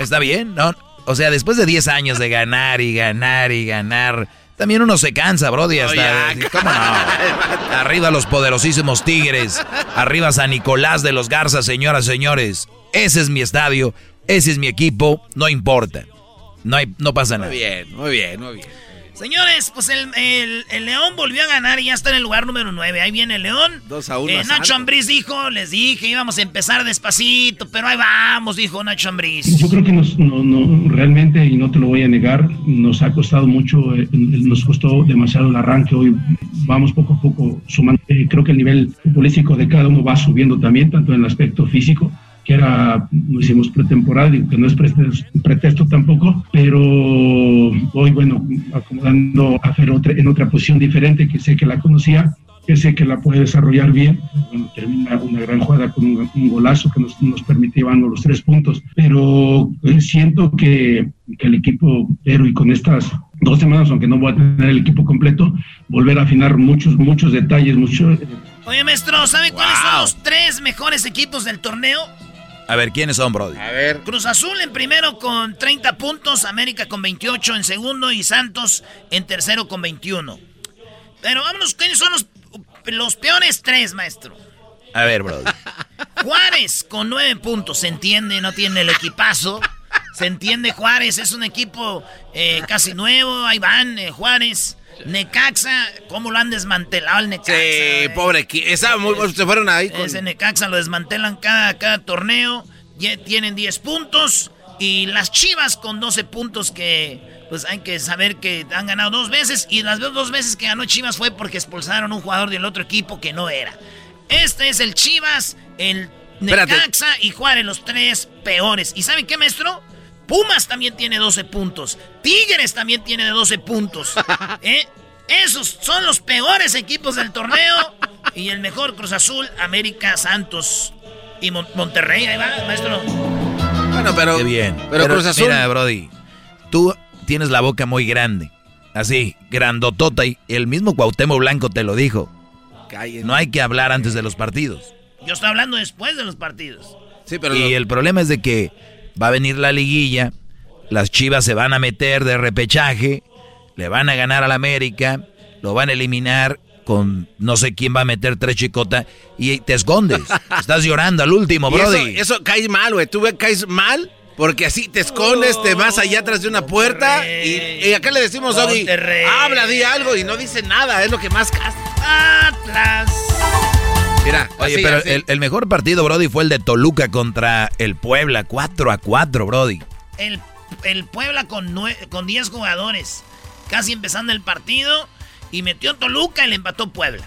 Está bien, ¿no? O sea, después de 10 años de ganar y ganar y ganar, también uno se cansa, Brody. Hasta, ya, ¿Cómo no? Arriba los poderosísimos Tigres. Arriba San Nicolás de los Garzas, señoras y señores. Ese es mi estadio. Ese es mi equipo. No importa. No, hay, no pasa nada. Muy bien, muy bien, muy bien. Señores, pues el, el- el León volvió a ganar y ya está en el lugar número 9. Ahí viene el León. 2 a 1. Eh, Nacho Ambriz dijo, les dije, íbamos a empezar despacito, pero ahí vamos, dijo Nacho Ambriz. Yo creo que nos, no, no, realmente, y no te lo voy a negar, nos ha costado mucho, eh, nos costó demasiado el arranque. Hoy vamos poco a poco sumando. Eh, creo que el nivel futbolístico de cada uno va subiendo también, tanto en el aspecto físico, que era, no hicimos pretemporada, digo que no es pretexto, pretexto tampoco, pero hoy, bueno, acomodando a Fer otra- en otra posición diferente, que sé que la conocía, que sé que la puede desarrollar bien. Bueno, termina una gran jugada con un, un golazo que nos, nos llevarnos los tres puntos. Pero eh, siento que, que el equipo, pero y con estas dos semanas, aunque no voy a tener el equipo completo, volver a afinar muchos, muchos detalles, muchos... Oye, maestro, ¿sabe cuáles son los tres mejores equipos del torneo? A ver, ¿quiénes son, Brody? A ver. Cruz Azul en primero con 30 puntos, América con 28 en segundo y Santos en tercero con 21. Pero vámonos, ¿quiénes son los, los peores tres, maestro? A ver, Brody. Juárez con 9 puntos, se entiende, no tiene el equipazo. Se entiende, Juárez es un equipo eh, casi nuevo, ahí van, eh, Juárez. Necaxa, ¿cómo lo han desmantelado el Necaxa? Sí, pobre. muy, se fueron ahí con... Ese Necaxa lo desmantelan cada, cada torneo. Ya tienen 10 puntos. Y las Chivas con 12 puntos que pues hay que saber que han ganado dos veces. Y las dos veces que ganó Chivas fue porque expulsaron a un jugador del otro equipo que no era. Este es el Chivas, el Espérate. Necaxa y Juárez, los tres peores. ¿Y saben qué, maestro? Pumas también tiene 12 puntos. Tigres también tiene 12 puntos. ¿Eh? Esos son los peores equipos del torneo. Y el mejor Cruz Azul, América, Santos y Mon- Monterrey. Ahí va, maestro. Bueno, pero... Qué bien. Pero, Cruz Azul... Mira, Brody, tú tienes la boca muy grande. Así, grandotota. Y el mismo Cuauhtémoc Blanco te lo dijo. Cállense. No hay que hablar antes de los partidos. Yo estoy hablando después de los partidos. Sí, pero... y lo- el problema es de que va a venir la liguilla, las chivas se van a meter de repechaje, le van a ganar al América, lo van a eliminar con no sé quién va a meter tres chicota y te escondes. Estás llorando al último, eso, Brody. eso cae mal, güey. Tú ve- caes mal porque así te escondes, te vas allá atrás de una puerta y, y acá le decimos, Doggy, habla, di algo y no dice nada. Es lo que más casa. Atlas. Mira, Oye, así, pero así. El, el mejor partido, Brody, fue el de Toluca contra el Puebla, 4 a 4, Brody. El, el Puebla con, nue- con 10 jugadores. Casi empezando el partido. Y metió Toluca y le empató Puebla.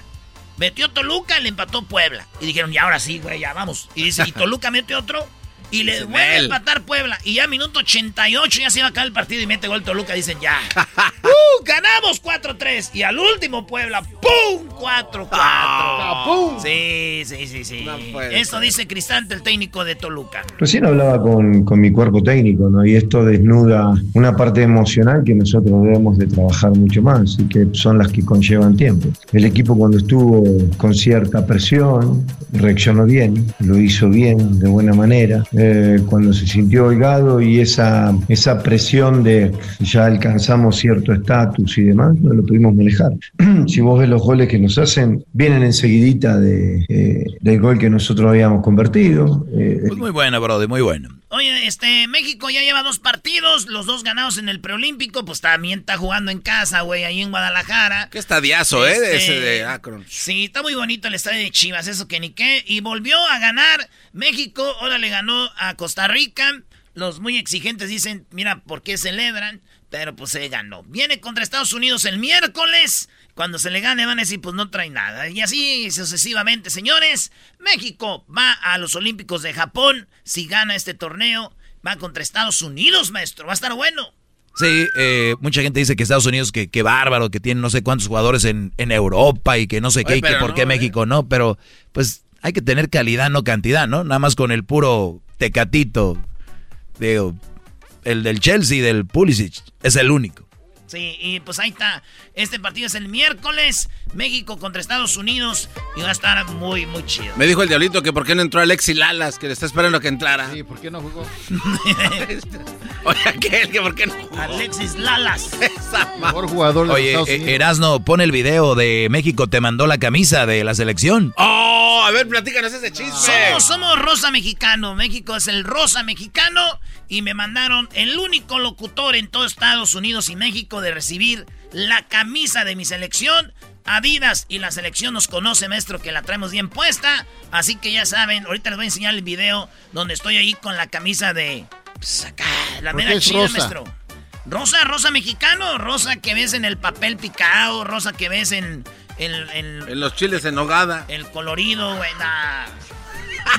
Metió Toluca y le empató Puebla. Y dijeron, ya ahora sí, güey, ya vamos. Y dice, y Toluca mete otro. Y le vuelve a empatar Puebla. Y ya minuto 88 ya se iba a acabar el partido y mete gol Toluca. Dicen, ya. ¡Uh! Ganamos 4-3. Y al último Puebla, ¡pum! 4-4. Sí, sí, sí, sí. puede Eso dice Cristante, el técnico de Toluca. Recién hablaba con, con mi cuerpo técnico, ¿no? Y esto desnuda una parte emocional que nosotros debemos de trabajar mucho más y que son las que conllevan tiempo. El equipo cuando estuvo con cierta presión reaccionó bien, lo hizo bien, de buena manera. Eh, cuando se sintió holgado y esa, esa presión de ya alcanzamos cierto estatus y demás, no lo pudimos manejar. si vos ves los goles que nos hacen, vienen enseguidita de, eh, del gol que nosotros habíamos convertido. Eh, muy bueno, Brody, muy bueno. Oye, este, México ya lleva dos partidos, los dos ganados en el preolímpico, pues también está jugando en casa, güey, ahí en Guadalajara. Qué estadiazo, ¿eh? De Este, ese de Akron. Sí, está muy bonito el estadio de Chivas, eso que ni qué. Y volvió a ganar México, ahora le ganó a Costa Rica. Los muy exigentes dicen, mira, ¿por qué celebran? Pero pues se ganó. Viene contra Estados Unidos el miércoles. Cuando se le gane van a decir, pues no trae nada. Y así sucesivamente, señores. México va a los Olímpicos de Japón. Si gana este torneo, va contra Estados Unidos, maestro. Va a estar bueno. Sí, eh, mucha gente dice que Estados Unidos, que, que bárbaro, que tiene no sé cuántos jugadores en, en Europa y que no sé qué, Oye, y que por no, qué eh. México no, pero pues hay que tener calidad, no cantidad, ¿no? Nada más con el puro tecatito, digo, el del Chelsea, del Pulisic, es el único. Sí, y pues ahí está. Este partido es el miércoles. México contra Estados Unidos. Y va a estar muy, muy chido. Me dijo el diablito que por qué no entró Alexis Lalas, que le está esperando que entrara. Sí, ¿por qué no jugó? Oye, aquel que por qué no jugó. Alexis Lalas. Mejor jugador de Oye, Estados eh, Unidos. Erasno, pon el video de México te mandó la camisa de la selección. Oh, a ver, platícanos ese chisme. Somos, somos Rosa Mexicano. México es el Rosa Mexicano. Y me mandaron el único locutor en todo Estados Unidos y México de recibir la camisa de mi selección. Adidas y la selección nos conoce, maestro, que la traemos bien puesta. Así que ya saben, ahorita les voy a enseñar el video donde estoy ahí con la camisa de. Pues acá, la ¿Por mera chida, rosa? maestro. Rosa, rosa mexicano, rosa que ves en el papel picado, rosa que ves en. En, en- En los chiles en nogada. el colorido, güey. nah.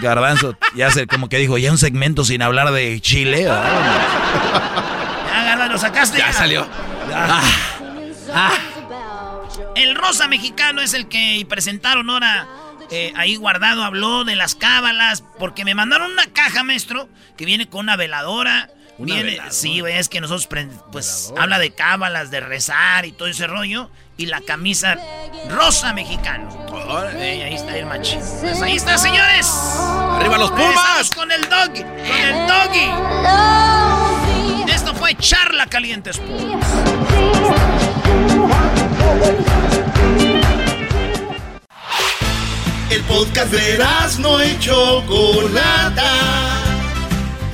Garbanzo, ya sé, como que dijo, ya un segmento sin hablar de Chile. Ah, Ya, Garbanzo, lo sacaste. Ya salió. Ya. Ah. El rosa mexicano es el que presentaron ahora eh, ahí guardado. Habló de las cábalas. Porque me mandaron una caja, maestro, que viene con una veladora. Una viene, veladora. sí, güey, es que nosotros, pues, habla de cábalas, de rezar y todo ese rollo. Y la camisa rosa mexicano. Eh, ahí está el macho. Pues ahí está, señores. ¡Arriba los Pumas! Con el doggy, con el doggy. Esto fue Charla Caliente Sports. El podcast de no y Chocolata.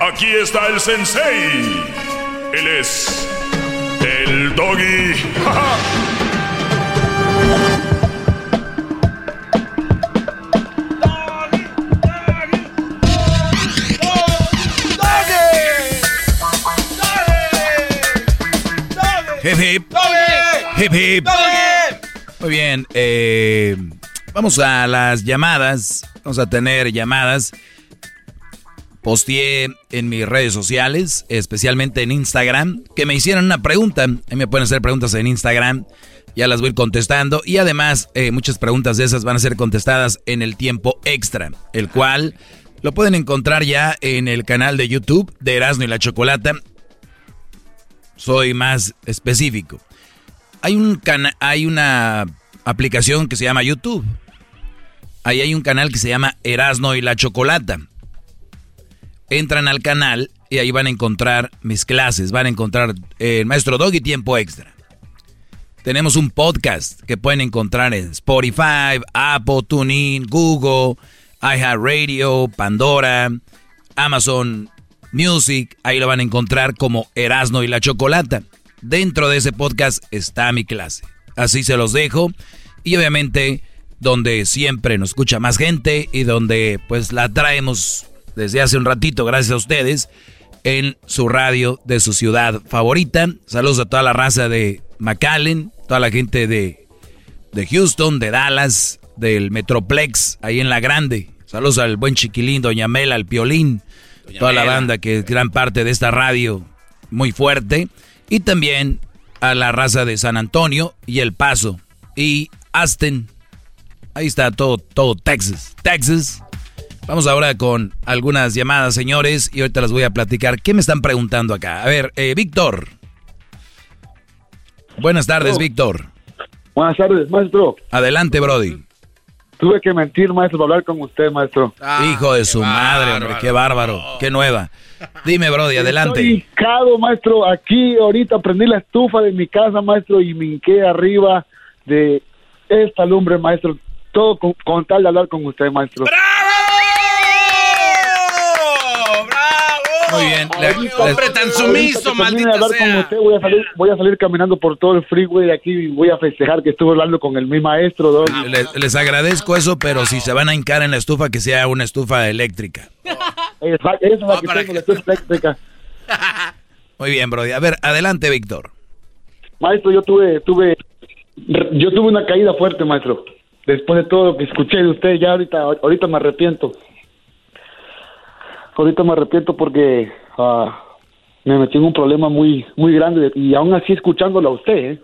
Aquí está el sensei. Él es. El doggy. Hip hip. Hip hip. Muy bien. eh, vamos a las llamadas. Vamos a tener llamadas. Posteé en mis redes sociales, especialmente en Instagram, que me hicieron una pregunta. Ahí me pueden hacer preguntas en Instagram. Ya las voy a ir contestando. Y además, eh, muchas preguntas de esas van a ser contestadas en el tiempo extra, el cual lo pueden encontrar ya en el canal de YouTube de Erasmo y la Chocolata soy más específico. Hay, un hay una aplicación que se llama YouTube. Ahí hay un canal que se llama Erasno y la Chocolata. Entran al canal y ahí van a encontrar mis clases. Van a encontrar eh, el Maestro Doggy Tiempo Extra. Tenemos un podcast que pueden encontrar en Spotify, Apple, TuneIn, Google, iHeartRadio, Pandora, Amazon Music. Ahí lo van a encontrar como Erasno y la Chocolata. Dentro de ese podcast está mi clase. Así se los dejo. Y obviamente donde siempre nos escucha más gente y donde pues la traemos desde hace un ratito, gracias a ustedes, en su radio de su ciudad favorita. Saludos a toda la raza de McAllen, toda la gente de, de Houston, de Dallas, del Metroplex, ahí en La Grande. Saludos al buen chiquilín, Doña Mela, al Piolín, toda la banda que es gran parte de esta radio muy fuerte. Y también a la raza de San Antonio y El Paso y Aston. Ahí está todo, todo Texas. Texas. Vamos ahora con algunas llamadas, señores, y ahorita las voy a platicar. ¿Qué me están preguntando acá? A ver, eh, Víctor. Buenas tardes, Víctor. Buenas tardes, maestro. Adelante, Brody. Tuve que mentir, maestro, para hablar con usted, maestro. Hijo de su madre, hombre, qué bárbaro, qué nueva. Dime, Brody, adelante. Estoy hincado, maestro. Aquí ahorita prendí la estufa de mi casa, maestro, y me hinqué arriba de esta lumbre, maestro. Todo con, con tal de hablar con usted, maestro. Muy bien. Hombre tan sumiso, maldita hablar con usted, voy a, salir, voy a salir caminando por todo el freeway de aquí y voy a festejar que estuve hablando con el mi maestro, Doggy. Les, les agradezco eso, pero si se van a hincar en la estufa, que sea una estufa eléctrica. Esa, esa es la que tengo, la estufa eléctrica. Muy bien, Brody. A ver, adelante, Víctor. Maestro, yo tuve, tuve, yo tuve una caída fuerte, maestro. Después de todo lo que escuché de usted, ya ahorita, ahorita me arrepiento. Ahorita me arrepiento porque ah, me metí en un problema muy, muy grande y aún así escuchándolo a usted, ¿eh?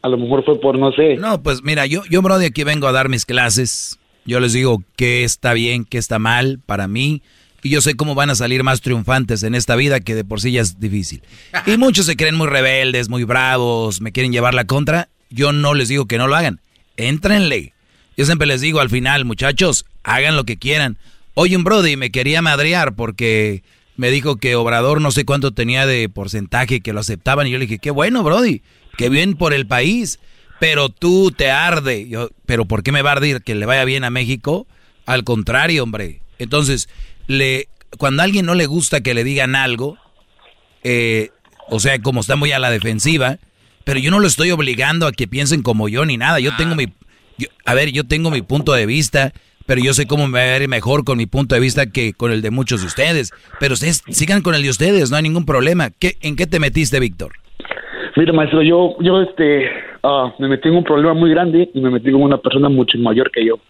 A lo mejor fue por, no sé. No, pues mira, yo, yo, Brody, aquí vengo a dar mis clases. Yo les digo qué está bien, qué está mal para mí. Y yo sé cómo van a salir más triunfantes en esta vida que de por sí ya es difícil. Y muchos se creen muy rebeldes, muy bravos, me quieren llevar la contra. yo no les digo que no lo hagan. Éntrenle. Yo siempre les digo al final, muchachos, hagan lo que quieran. Oye, un Brody me quería madrear porque me dijo que Obrador no sé cuánto tenía de porcentaje que lo aceptaban. Y yo le dije, qué bueno, Brody, qué bien por el país. Pero tú te arde. Yo, pero ¿por qué me va a arder que le vaya bien a México? Al contrario, hombre. Entonces, le, cuando a alguien no le gusta que le digan algo, eh, o sea, como está muy a la defensiva, pero yo no lo estoy obligando a que piensen como yo ni nada. Yo tengo mi, a ver, yo tengo mi punto de vista, pero yo sé cómo me va a ver mejor con mi punto de vista que con el de muchos de ustedes. Pero ustedes sigan con el de ustedes, no hay ningún problema. ¿Qué, ¿En qué te metiste, Víctor? Mira, maestro, yo, yo este, ah, me metí en un problema muy grande y me metí con una persona mucho mayor que yo.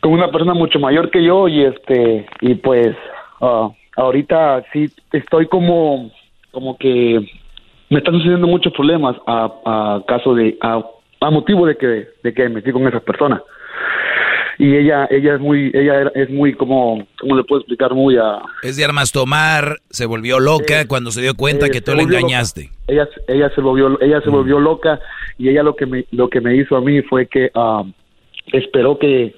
Con una persona mucho mayor que yo y este, y pues, ah, ahorita sí estoy como, como que me están sucediendo muchos problemas a, a caso de, a, a motivo de que, de que me metí con esa persona. Y ella ella es muy ella es muy como cómo le puedo explicar muy a es de armas tomar se volvió loca cuando se dio cuenta eh, que tú volvió engañaste. Loca. ella ella se volvió ella se volvió loca y ella lo que me lo que me hizo a mí fue que ah, esperó que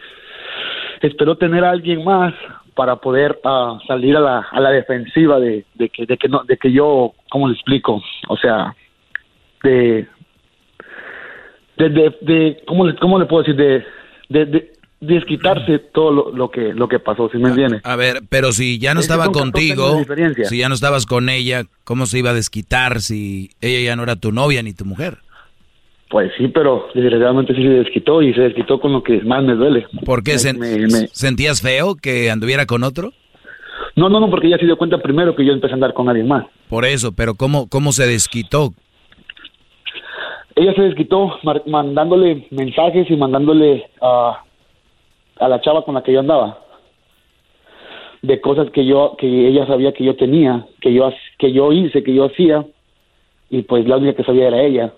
esperó tener a alguien más para poder ah, salir a la, a la defensiva de, de que de que no de que yo cómo le explico o sea de de, de, de cómo le cómo le puedo decir de de, de desquitarse todo lo, lo que lo que pasó, ¿sí me entiende? a ver pero si ya no Es estaba son 14 años de contigo si ya no estabas con ella cómo se iba a desquitar si ella ya no era tu novia ni tu mujer Pues sí, pero desgraciadamente sí se desquitó y se desquitó con lo que más me duele. ¿Por qué? Me- sen- me- me- ¿Sentías feo que anduviera con otro? No, no, no, porque ella se dio cuenta primero que yo empecé a andar con alguien más. Por eso, pero ¿cómo, cómo se desquitó? Ella se desquitó mandándole mensajes y mandándole a a la chava con la que yo andaba de cosas que yo que ella sabía que yo tenía, que yo que yo hice, que yo hacía y pues la única que sabía era ella.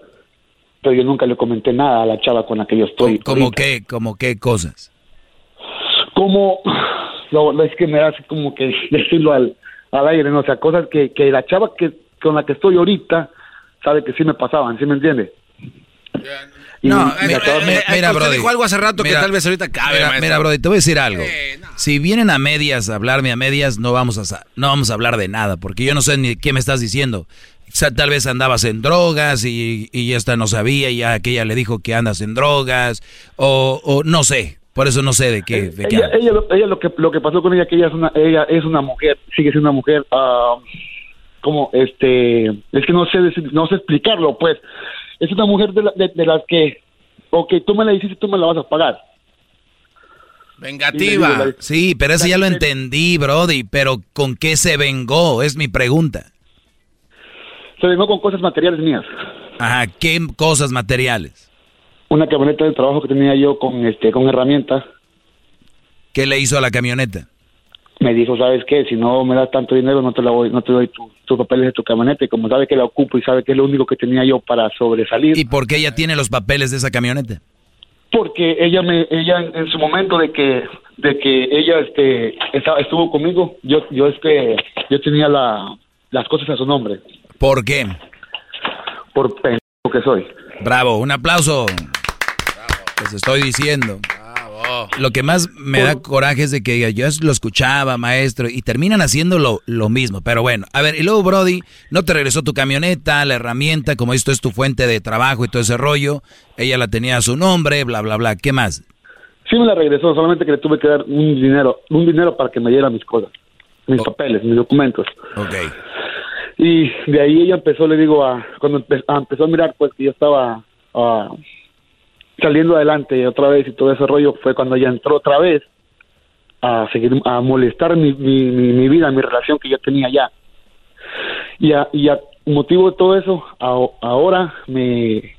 Pero yo nunca le comenté nada a la chava con la que yo estoy. ¿Cómo qué? ¿Cómo qué cosas? como lo, lo- es que me hace como que decirlo al, al aire, ¿no? O sea, cosas que, que la chava que con la que estoy ahorita sabe que sí me pasaban, ¿sí me entiende? Y No, la mira, chava- mira, mira, usted Brody. dijo algo hace rato Mira, que tal vez ahorita cabe, Mira, mira, Brody, te voy a decir algo. Si vienen a medias a hablarme a medias, no vamos a no vamos a hablar de nada, porque yo no sé ni qué me estás diciendo. O sea, tal vez andabas en drogas y, y esta no sabía y ya aquella le dijo que andas en drogas o, o no sé. Por eso no sé de qué. De qué ella, hablas. ella, lo- ella lo que lo que pasó con ella que ella es una ella es una mujer sigue siendo una mujer ah, como este es que no sé decir- no sé explicarlo pues es una mujer de, la- de, de las que ok tú me la hiciste tú me la vas a pagar Vengativa. Sí, pero eso ya lo entendí, Brody. Pero ¿con qué se vengó? Es mi pregunta. se vengó con cosas materiales mías Ajá, ¿qué cosas materiales? una camioneta de trabajo que tenía yo con este con herramientas ¿Qué le hizo a la camioneta? Me dijo sabes qué si no me das tanto dinero no te la voy no te doy tu- tus papeles de tu camioneta y como sabe que la ocupo y sabe que es lo único que tenía yo para sobresalir ¿Y por qué ella tiene los papeles de esa camioneta? porque ella me ella en, su momento de que de que ella este estaba, estuvo conmigo yo yo este yo tenía la las cosas a su nombre ¿Por qué? por pendejo que soy Bravo, un aplauso. Les estoy diciendo. Lo que más me da coraje es de que yo lo escuchaba, maestro, y terminan haciendo lo, lo mismo. Pero bueno, a ver, y luego Brody, no te regresó tu camioneta, la herramienta, como esto es tu fuente de trabajo y todo ese rollo. Ella la tenía a su nombre, bla, bla, bla. ¿Qué más? sí me la regresó solamente que le tuve que dar un dinero un dinero para que me diera mis cosas mis papeles mis documentos Ok. Y de ahí ella empezó, le digo, a, cuando empe- a- empezó a mirar, pues que yo estaba ah, saliendo adelante otra vez y todo ese rollo, fue cuando ella entró otra vez a seguir, a molestar mi, mi, mi, mi vida, mi relación que yo tenía ya. Y a, y a motivo de todo eso, a- ahora me,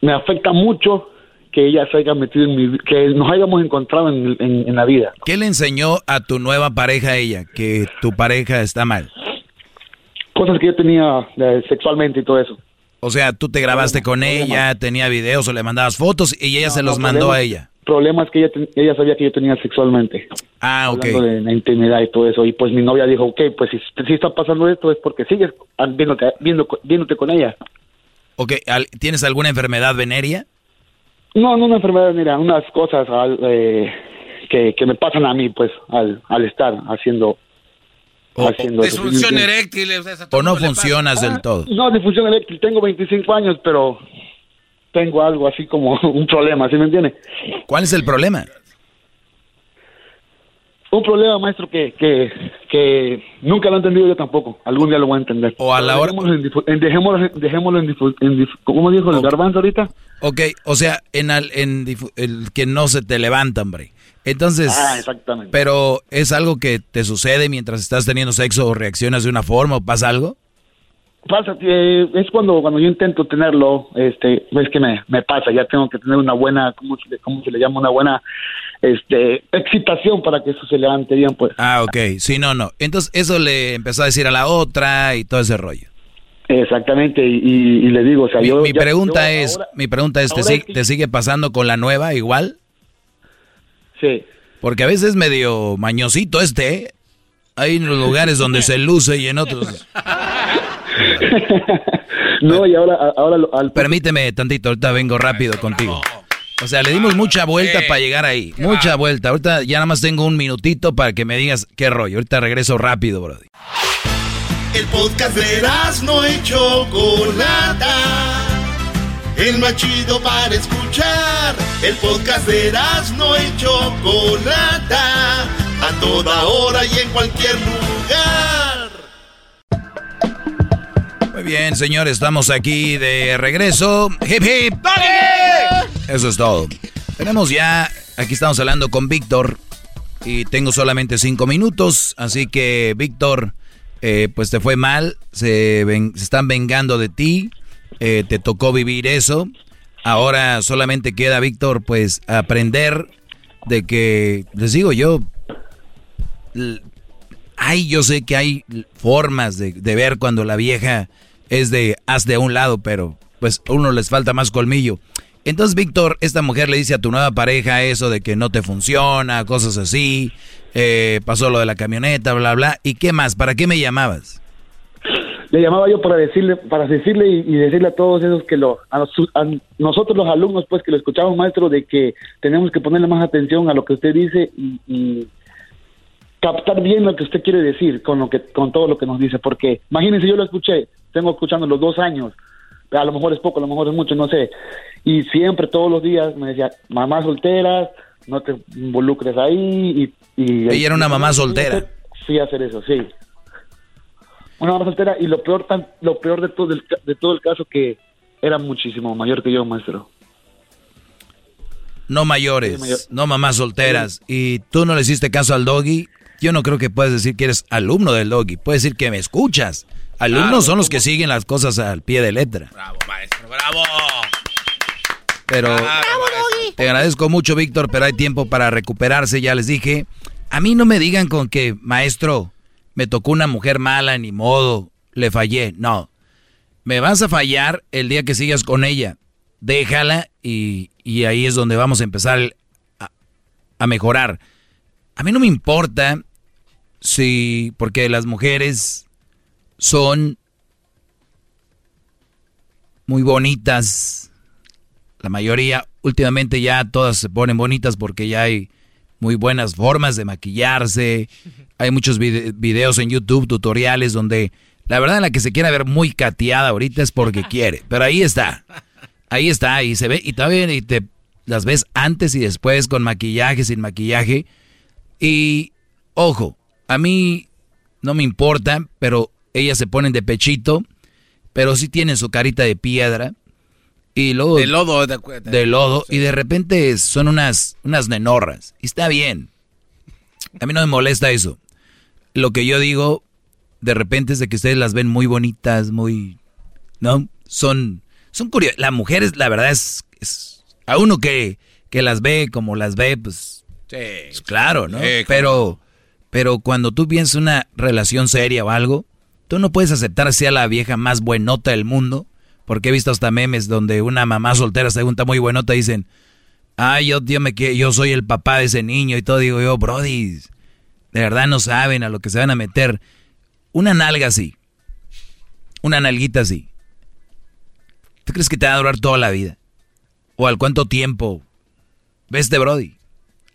me afecta mucho que ella se haya metido en mi que nos hayamos encontrado en, en, en la vida. ¿Qué le enseñó a tu nueva pareja ella? Que tu pareja está mal. Cosas que yo tenía eh, sexualmente y todo eso. O sea, tú te grabaste con ella, tenía videos o le mandabas fotos y ella se los mandó a problemas- ella. problemas que ella, ella sabía que yo tenía sexualmente. Ah, ok. Hablando de la intimidad y todo eso. Y pues mi novia dijo, ok, pues si, si está pasando esto es porque sigues viéndote, viendo, viéndote con ella. Ok, ¿tienes alguna enfermedad venérea? No, no una enfermedad, mira, unas cosas al- eh, que, que me pasan a mí, pues, al, al estar haciendo... haciendo eso. Disfunción eréctil. o sea, ¿O no funcionas del todo? No, disfunción eréctil. Tengo 25 años, pero tengo algo así como un problema, ¿sí me entiende? ¿Cuál es el problema? Un problema, maestro, que, que, que nunca lo he entendido yo tampoco. Algún día lo voy a entender. O a la hora- Dejémoslo en, difu- en- dejémoslo, dejémoslo en, difu- en difu- ¿Cómo dijo el garbanzo ahorita? Ok, o sea, en, al- en el que no se te levanta, hombre. Entonces, Ah, exactamente. pero ¿es algo que te sucede mientras estás teniendo sexo o reaccionas de una forma o pasa algo? Pasa, eh, es cuando, cuando yo intento tenerlo, este, es que me, me pasa, ya tengo que tener una buena, ¿cómo se, le, cómo se le llama? Una buena este, excitación para que eso se levante bien, pues. Ah, ok. Sí, no, no. Entonces, eso le empezó a decir a la otra y todo ese rollo. Exactamente, y, y- y le digo, o sea, Mi, yo... mi ya- pregunta yo es, ahora- mi pregunta es, ¿te, si- es que- te sigue pasando con la nueva igual? Sí. Porque a veces es medio mañosito este, ¿eh? Hay en los lugares donde se luce y en otros... No, y ahora, ahora lo- al... Permíteme tantito, ahorita vengo rápido contigo. O sea, le dimos mucha vuelta para llegar ahí. Mucha vuelta. Ahorita ya nada más tengo un minutito para que me digas qué rollo. Ahorita regreso rápido, brody. El podcast de no y Chocolata. El más chido para escuchar. El podcast de no y Chocolata. A toda hora y en cualquier lugar. Muy bien, señores, estamos aquí de regreso. Hip hip. Eso es todo. Tenemos ya, aquí estamos hablando con Víctor y tengo solamente cinco minutos, así que Víctor, eh, pues te fue mal, se, ven- se están vengando de ti, eh, te tocó vivir eso. Ahora solamente queda, Víctor, pues aprender de que, les digo yo, hay, yo sé que hay formas de, de ver cuando la vieja es de haz de un lado, pero pues a uno les falta más colmillo. Entonces, Víctor, esta mujer le dice a tu nueva pareja eso de que no te funciona, cosas así, eh, pasó lo de la camioneta, bla, bla. ¿Y qué más? ¿Para qué me llamabas? Le llamaba yo para decirle, para decirle y, y decirle a todos esos que lo, a, su- a nosotros los alumnos, pues que lo escuchamos, maestro, de que tenemos que ponerle más atención a lo que usted dice y, y captar bien lo que usted quiere decir con lo que, con todo lo que nos dice, porque imagínense, yo lo escuché, tengo escuchando los dos años, a lo mejor es poco, a lo mejor es mucho, no sé, y siempre todos los días me decía, mamá solteras, no te involucres ahí y, y Ella era una mamá soltera. Sí, hacer eso, sí. Una mamá soltera y lo peor tan, lo peor de todo el, de todo el caso que era muchísimo mayor que yo, maestro. No mayores, no mamás solteras. Y tú no le hiciste caso al doggy. Yo no creo que puedes decir que eres alumno del doggy. Puedes decir que me escuchas. Alumnos Claro, son los que siguen las cosas al pie de letra. Bravo, maestro, bravo. Pero te agradezco mucho, Víctor, pero hay tiempo para recuperarse, ya les dije. A mí no me digan con que, maestro, me tocó una mujer mala, ni modo, le fallé. No, me vas a fallar el día que sigas con ella. Déjala y, y ahí es donde vamos a empezar a, a mejorar. A mí no me importa si, porque las mujeres son muy bonitas, la mayoría, últimamente ya todas se ponen bonitas porque ya hay muy buenas formas de maquillarse. Hay muchos vide- videos en YouTube, tutoriales, donde la verdad la que se quiera ver muy cateada ahorita es porque quiere. Pero ahí está. Ahí está. Y se ve, y todavía y te las ves antes y después con maquillaje, sin maquillaje. Y ojo, a mí no me importa, pero ellas se ponen de pechito, pero sí tienen su carita de piedra. Y luego De lodo, de lodo y de repente son unas, unas nenorras. Y está bien. A mí no me molesta eso. Lo que yo digo de repente es de que ustedes las ven muy bonitas, muy... ¿No? Son, son curiosas. Las mujeres, la verdad es... es- a uno que, que las ve como las ve, pues... pues claro, ¿no? Sí, pero, pero cuando tú piensas una relación seria o algo, tú no puedes aceptar a la vieja más buenota del mundo. Porque he visto hasta memes donde una mamá soltera se junta muy buenota y dicen, ay, yo, me, yo soy el papá de ese niño y todo. Digo yo, brody, de verdad no saben a lo que se van a meter. Una nalga así, una nalguita así. ¿Tú crees que te va a durar toda la vida? ¿O al cuánto tiempo? ¿Ves de Brody?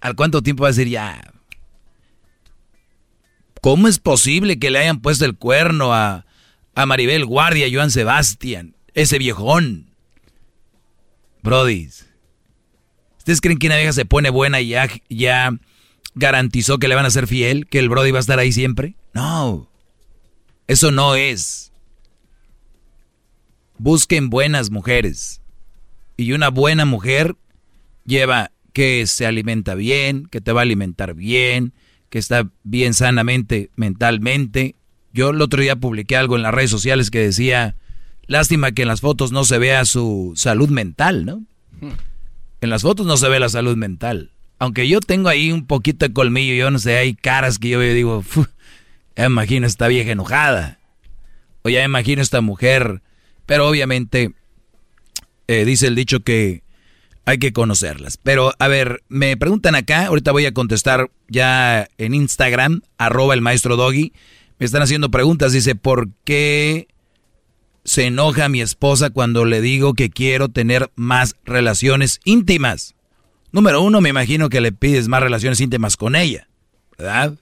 ¿Al cuánto tiempo va a decir ya? ¿Cómo es posible que le hayan puesto el cuerno a, a Maribel Guardia, a Joan Sebastián, ese viejón? Brody, ¿ustedes creen que una vieja se pone buena y ya, ya garantizó que le van a ser fiel? ¿Que el Brody va a estar ahí siempre? No, eso no es. Busquen buenas mujeres. Y una buena mujer lleva que se alimenta bien, que te va a alimentar bien, que está bien sanamente, mentalmente. Yo el otro día publiqué algo en las redes sociales que decía, lástima que en las fotos no se vea su salud mental, ¿no? En las fotos no se ve la salud mental. Aunque yo tengo ahí un poquito de colmillo, yo no sé, hay caras que yo digo, ya imagino esta vieja enojada. O ya imagino esta mujer. Pero obviamente eh, dice el dicho que hay que conocerlas. Pero a ver, me preguntan acá, ahorita voy a contestar ya en Instagram, arroba el maestro Doggy. Me están haciendo preguntas, dice, ¿por qué se enoja mi esposa cuando le digo que quiero tener más relaciones íntimas? Número uno, me imagino que le pides más relaciones íntimas con ella, ¿verdad?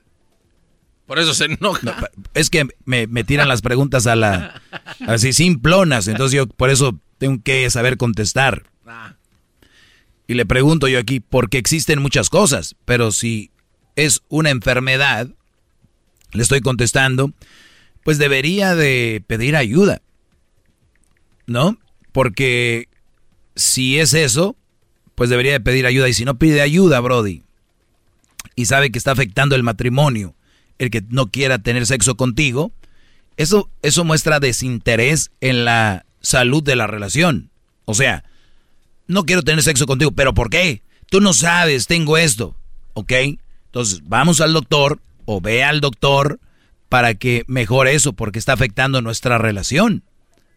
Por eso se enoja. es que me, me, tiran las preguntas a la así simplonas, entonces yo por eso tengo que saber contestar. Y le pregunto yo aquí, porque existen muchas cosas, pero si es una enfermedad, le estoy contestando, pues debería de pedir ayuda. ¿No? Porque si es eso, pues debería de pedir ayuda. Y si no pide ayuda, Brody, y sabe que está afectando el matrimonio, el que no quiera tener sexo contigo, eso, eso muestra desinterés en la salud de la relación. O sea, no quiero tener sexo contigo, pero ¿por qué? Tú no sabes, tengo esto, ¿ok? Entonces, vamos al doctor o ve al doctor para que mejore eso, porque está afectando nuestra relación.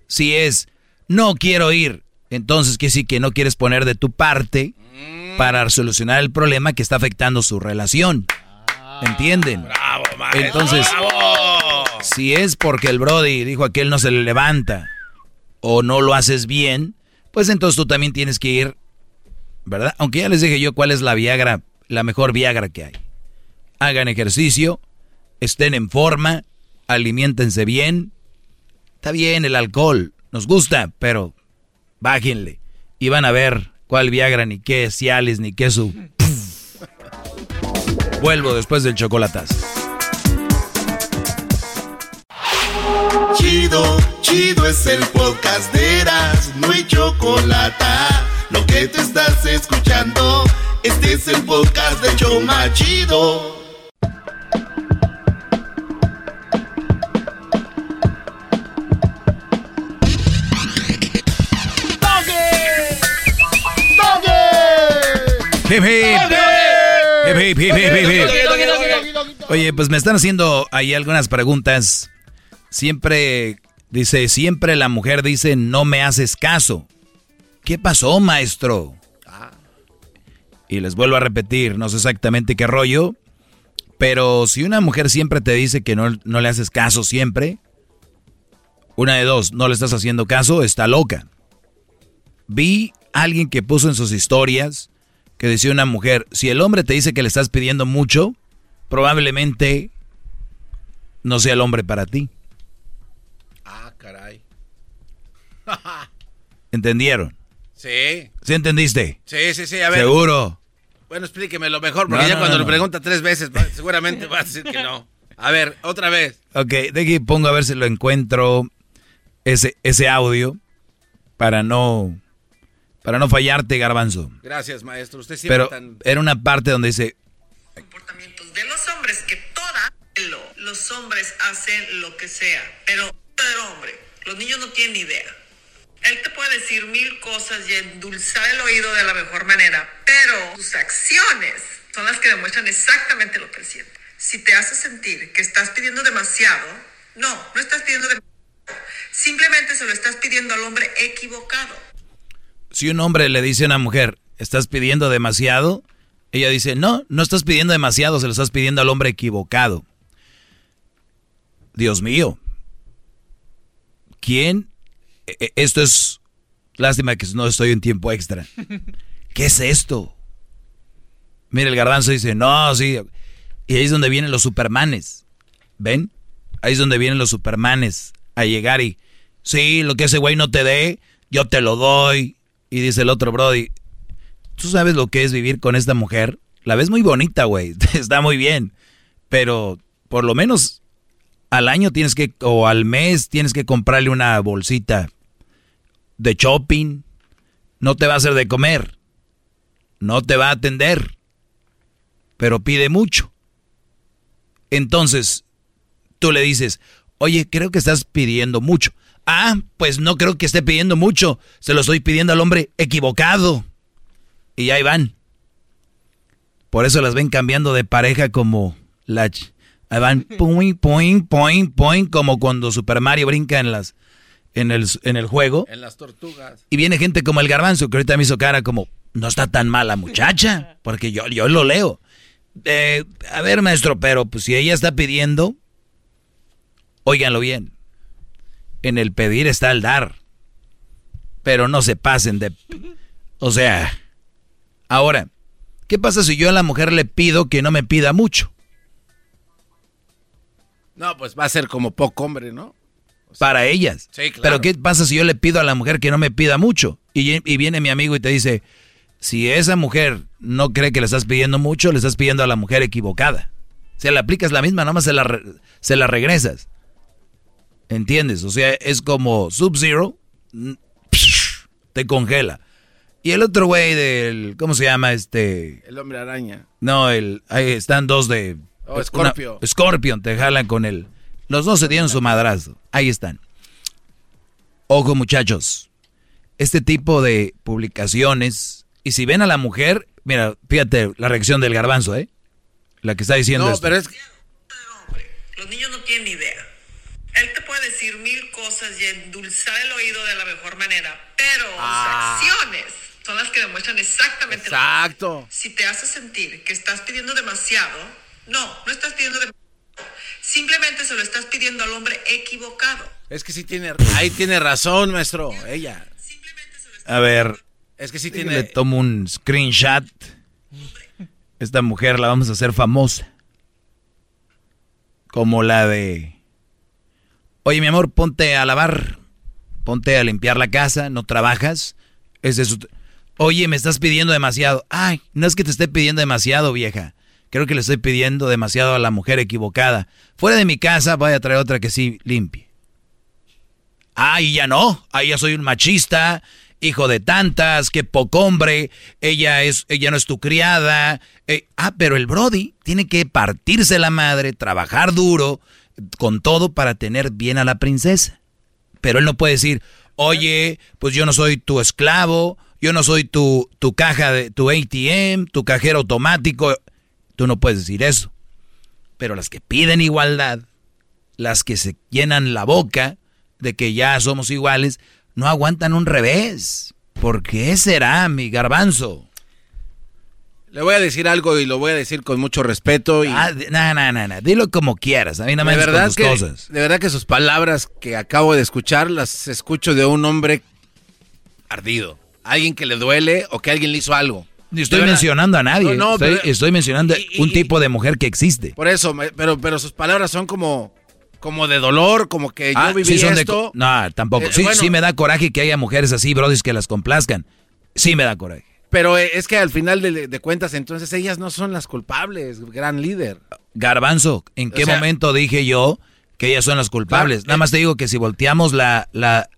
Si es, no quiero ir, entonces que sí que no quieres poner de tu parte para solucionar el problema que está afectando su relación. ¿Entienden? Bravo, maestro. Entonces, Bravo. si es porque el Brody dijo aquel no se le levanta o no lo haces bien, pues entonces tú también tienes que ir, ¿verdad? Aunque ya les dije yo cuál es la Viagra, la mejor Viagra que hay. Hagan ejercicio, estén en forma, alimentense bien. Está bien el alcohol, nos gusta, pero bájenle. Y van a ver cuál Viagra, ni qué Cialis, ni qué su... Vuelvo después del chocolatazo. Chido, chido es el podcast de Eras, no hay chocolate. Lo que te estás escuchando, este es el podcast de Choma Chido. Hip, hip. Hip, hip, hip, hip, hip. Oye, pues me están haciendo ahí algunas preguntas. Siempre, dice, siempre la mujer dice, no me haces caso. ¿Qué pasó, maestro? Y les vuelvo a repetir, no sé exactamente qué rollo, pero si una mujer siempre te dice que no, no le haces caso siempre, una de dos, no le estás haciendo caso, está loca. Vi a alguien que puso en sus historias que decía una mujer, si el hombre te dice que le estás pidiendo mucho, probablemente no sea el hombre para ti. Ah, caray. ¿Entendieron? Sí. ¿Sí entendiste? Sí, sí, sí, a ver. Seguro. Bueno, explíquemelo lo mejor, porque No, ya no, cuando no, lo pregunta tres veces, seguramente va a decir que no. A ver, otra vez. Ok, de aquí pongo a ver si lo encuentro ese, ese audio para no para no fallarte, garbanzo. Gracias, maestro. Usted siempre Pero tan... era una parte donde dice, de los hombres que toda lo- los hombres hacen lo que sea, pero el hombre, los niños no tienen ni idea. Él te puede decir mil cosas y endulzar el oído de la mejor manera, pero sus acciones son las que demuestran exactamente lo que él siente. Si te hace sentir que estás pidiendo demasiado, no, no estás pidiendo demasiado. Simplemente se lo estás pidiendo al hombre equivocado. Si un hombre le dice a una mujer, "¿Estás pidiendo demasiado?" Ella dice, "No, no estás pidiendo demasiado, se lo estás pidiendo al hombre equivocado." Dios mío. ¿Quién? E- e- Esto es Lástima que no estoy en tiempo extra. ¿Qué es esto? Mira, el garbanzo dice, no, sí. Y ahí es donde vienen los supermanes. ¿Ven? Ahí es donde vienen los supermanes a llegar y, sí, lo que ese güey no te dé, yo te lo doy. Y dice el otro Brody, ¿tú sabes lo que es vivir con esta mujer? La ves muy bonita, güey, está muy bien. Pero por lo menos al año tienes que, o al mes tienes que comprarle una bolsita de shopping. No te va a hacer de comer. No te va a atender. Pero pide mucho. Entonces, tú le dices, oye, creo que estás pidiendo mucho. Ah, pues no creo que esté pidiendo mucho. Se lo estoy pidiendo al hombre equivocado. Y ahí van. Por eso las ven cambiando de pareja como la... Ahí van, point, point, point, point, como cuando Super Mario brinca en las... En el, en el juego. En las tortugas. Y viene gente como el garbanzo, que ahorita me hizo cara como, no está tan mala muchacha, porque yo, yo lo leo. Eh, a ver, maestro, pero pues si ella está pidiendo, óiganlo bien. En el pedir está el dar. Pero no se pasen de... O sea, ahora, ¿qué pasa si yo a la mujer le pido que no me pida mucho? No, pues va a ser como poco hombre, ¿no? Para ellas. Sí, claro. Pero ¿qué pasa si yo le pido a la mujer que no me pida mucho? Y, y viene mi amigo y te dice, si esa mujer no cree que le estás pidiendo mucho, le estás pidiendo a la mujer equivocada. Si le aplicas la misma, nada más se la, re- se la regresas. ¿Entiendes? O sea, es como Sub-Zero, te congela. Y el otro güey del, ¿cómo se llama? Este... El hombre araña. No, el, ahí están dos de... Oh, una- Scorpio. Scorpion, te jalan con él. Los dos se dieron su madrazo. Ahí están. Ojo muchachos, este tipo de publicaciones, y si ven a la mujer, mira, fíjate la reacción del garbanzo, ¿eh? La que está diciendo No, esto. pero es Los niños no tienen ni idea. Él te puede decir mil cosas y endulzar el oído de la mejor manera, pero Ah. sus acciones son las que demuestran exactamente lo Exacto. mismo. Si te hace sentir que estás pidiendo demasiado, no, no estás pidiendo demasiado. Simplemente se lo estás pidiendo al hombre equivocado. Es que sí tiene, ahí tiene razón, maestro, ella. A ver. Es que sí Le tiene, tomo un screenshot. Esta mujer la vamos a hacer famosa. Como la de... Oye, mi amor, ponte a lavar. Ponte a limpiar la casa, no trabajas. Ese es Oye, me estás pidiendo demasiado. Ay, no es que te esté pidiendo demasiado, vieja. Creo que le estoy pidiendo demasiado a la mujer equivocada. Fuera de mi casa voy a traer otra que sí limpie. Ay, ya no. Ahí ya soy un machista, hijo de tantas, que poco hombre. Ella es, ella no es tu criada. Eh, ah, pero el Brody tiene que partirse la madre, trabajar duro, con todo para tener bien a la princesa. Pero él no puede decir, oye, pues yo no soy tu esclavo, yo no soy tu, tu caja de tu ATM, tu cajero automático. Tú no puedes decir eso. Pero las que piden igualdad, las que se llenan la boca de que ya somos iguales, no aguantan un revés. ¿Por qué será, mi garbanzo? Le voy a decir algo y lo voy a decir con mucho respeto y Ah, no, no, no, no, dilo como quieras. A mí no me de con verdad tus que cosas. de verdad que sus palabras que acabo de escuchar las escucho de un hombre ardido, alguien que le duele o que alguien le hizo algo. Ni estoy De mencionando a nadie. No, no, estoy, pero- estoy mencionando y- y- un tipo de mujer que existe. Por eso, pero pero sus palabras son como como de dolor, como que Ah, yo viví sí son de esto. co- no, tampoco. Eh, sí, bueno. sí me da coraje que haya mujeres así, brodis, que las complazcan. Sí me da coraje. Pero eh, es que al final de, de cuentas, entonces ellas no son las culpables, gran líder. Garbanzo, ¿en O qué sea- momento dije yo que ellas son las culpables? Claro, Nada eh. más te digo que si volteamos la, la,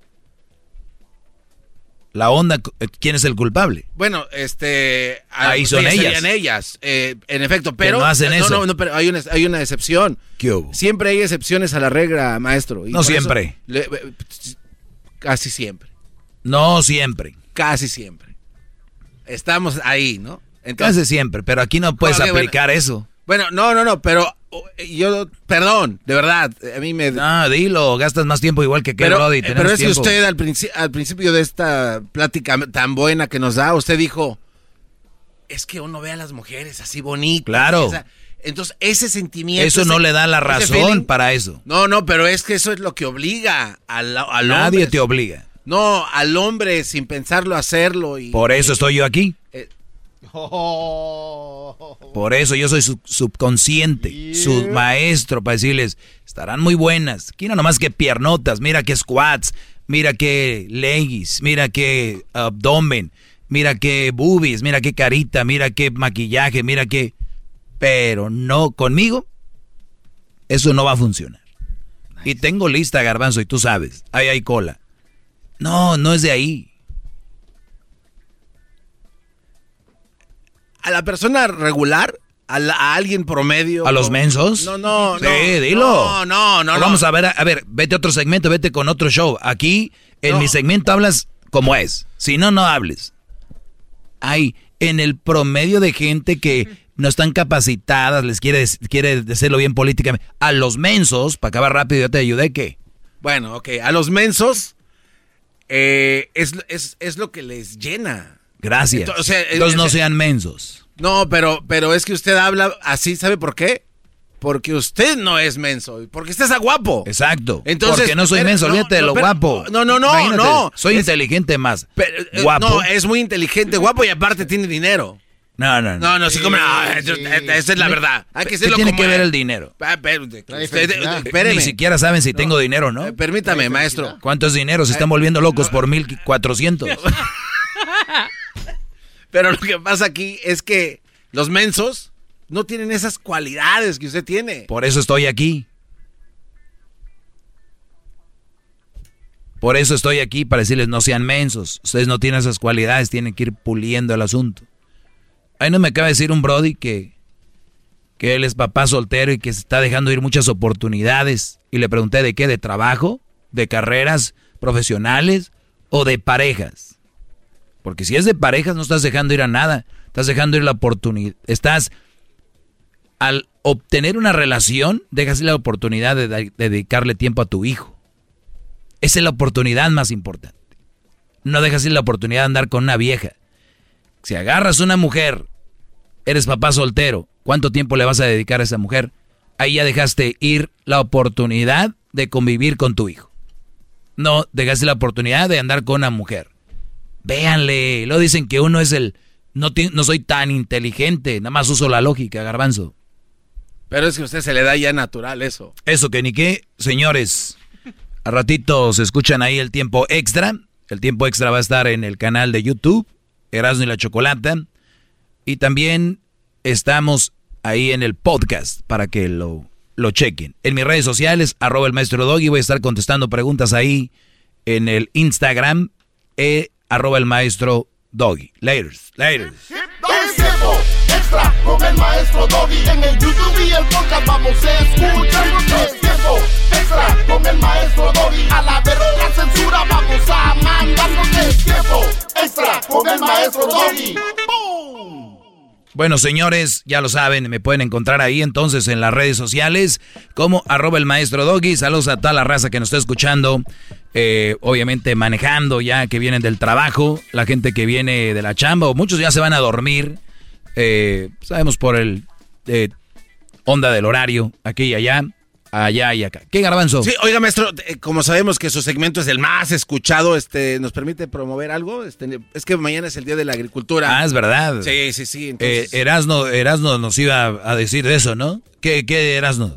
la onda, ¿quién es el culpable? Bueno, este. Ahí son ellas. Serían ellas, eh, en efecto, pero. no hacen eso. No, no, pero hay una, hay una excepción. ¿Qué hubo? Siempre hay excepciones a la regla, maestro. y No eso siempre. le- eh, casi siempre. No siempre. Casi siempre. Estamos ahí, ¿no? Casi siempre, pero aquí no puedes bueno. aplicar eso. Bueno, no, no, no, pero oh, yo, perdón, de verdad, a mí me... No, dilo, gastas más tiempo igual que que pero, Brody. eh, pero es que usted al, princi- al principio de esta plática tan buena que nos da, usted dijo, es que uno ve a las mujeres así bonitas. Claro. entonces, ese sentimiento... Eso no ese- le da la razón feeling- para eso. No, no, pero es que eso es lo que obliga al, al Nadie hombre. te obliga. No, al hombre sin pensarlo hacerlo. Y, Por eso estoy yo aquí. Eh, Por eso yo soy su subconsciente, su maestro, para decirles, estarán muy buenas. Quiero nomás que piernotas, mira que squats, mira que leggings, mira que abdomen, mira que boobies, mira que carita, mira que maquillaje, mira que... Pero no conmigo, eso no va a funcionar. Y tengo lista, garbanzo, y tú sabes, ahí hay cola. No, no es de ahí. a la persona regular, a, la- a alguien promedio. ¿A los mensos? No, no, Sí, no. dilo. No, no, no. no. Vamos a ver, a, ver, vete a otro segmento, vete con otro show. Aquí, en mi segmento, hablas como es. Si no, no hables. Hay en el promedio de gente que no están capacitadas, les quiere, quiere decirlo bien políticamente. A los mensos, para acabar rápido, yo te ayudé, ¿qué? Bueno, ok. A los mensos eh, es, es, es lo que les llena. Gracias. Ento- o sea, eh, Entonces no sean mensos. No, pero, pero es que usted habla así, ¿sabe por qué? Porque usted no es menso, porque usted es guapo. Exacto. Entonces, Porque no soy menso, no, olvídate de no, lo guapo. no, no, no, Imagínate, no. Soy inteligente más. Eh, guapo. No, es muy inteligente, guapo y aparte tiene dinero. No, no, no. No, no, sí, como no, eso- esa es la verdad. Hay que ¿Qué tiene como que ver el dinero? Ah, felicidad. espéreme. Ni siquiera saben si tengo dinero, ¿no? Eh, Permítame, maestro. ¿Cuánto es dinero? Se están volviendo locos por 1400. Pero lo que pasa aquí es que los mensos no tienen esas cualidades que usted tiene. Por eso estoy aquí. Por eso estoy aquí para decirles no sean mensos. Ustedes no tienen esas cualidades, tienen que ir puliendo el asunto. Ahí no me acaba de decir un Brody que, que él es papá soltero y que se está dejando ir muchas oportunidades. Y le pregunté de qué, de trabajo, de carreras profesionales o de parejas. Porque si es de parejas no estás dejando ir a nada. Estás dejando ir la oportunidad. Estás al obtener una relación, dejas ir la oportunidad de, de dedicarle tiempo a tu hijo. Esa es la oportunidad más importante. No dejas ir la oportunidad de andar con una vieja. Si agarras una mujer, eres papá soltero, ¿cuánto tiempo le vas a dedicar a esa mujer? Ahí ya dejaste ir la oportunidad de convivir con tu hijo. No dejaste la oportunidad de andar con una mujer. Véanle, lo dicen que uno es el... No, no soy tan inteligente, nada más uso la lógica, garbanzo. Pero es que a usted se le da ya natural eso. Eso que ni qué, señores. A ratito se escuchan ahí el tiempo extra. El tiempo extra va a estar en el canal de YouTube, Erasmo y la Chocolata. Y también estamos ahí en el podcast para que lo, lo chequen. En mis redes sociales, arroba el maestro Doggy, voy a estar contestando preguntas ahí en el Instagram, eh, arroba el maestro Doggy. Laters, laters. Con el maestro Doggy. En el YouTube y el podcast vamos a escuchar. Extra con el maestro Doggy. A la verga la censura vamos a mandarnos. Es tiempo extra con el maestro Doggy. Bueno, señores, ya lo saben, me pueden encontrar ahí entonces en las redes sociales como arroba el maestro Doggy. Saludos a toda la raza que nos está escuchando, eh, obviamente manejando ya que vienen del trabajo, la gente que viene de la chamba, o muchos ya se van a dormir, eh, sabemos por el eh, onda del horario, aquí y allá, allá y acá. ¿Qué garbanzo? Sí, oiga, maestro, eh, como sabemos que su segmento es el más escuchado, este, ¿nos permite promover algo? Este, es que mañana es el Día de la Agricultura. Ah, es verdad. Sí, sí, sí. Eh, Entonces, Erasno, Erasno nos iba a decir de eso, ¿no? ¿Qué, qué Erasno?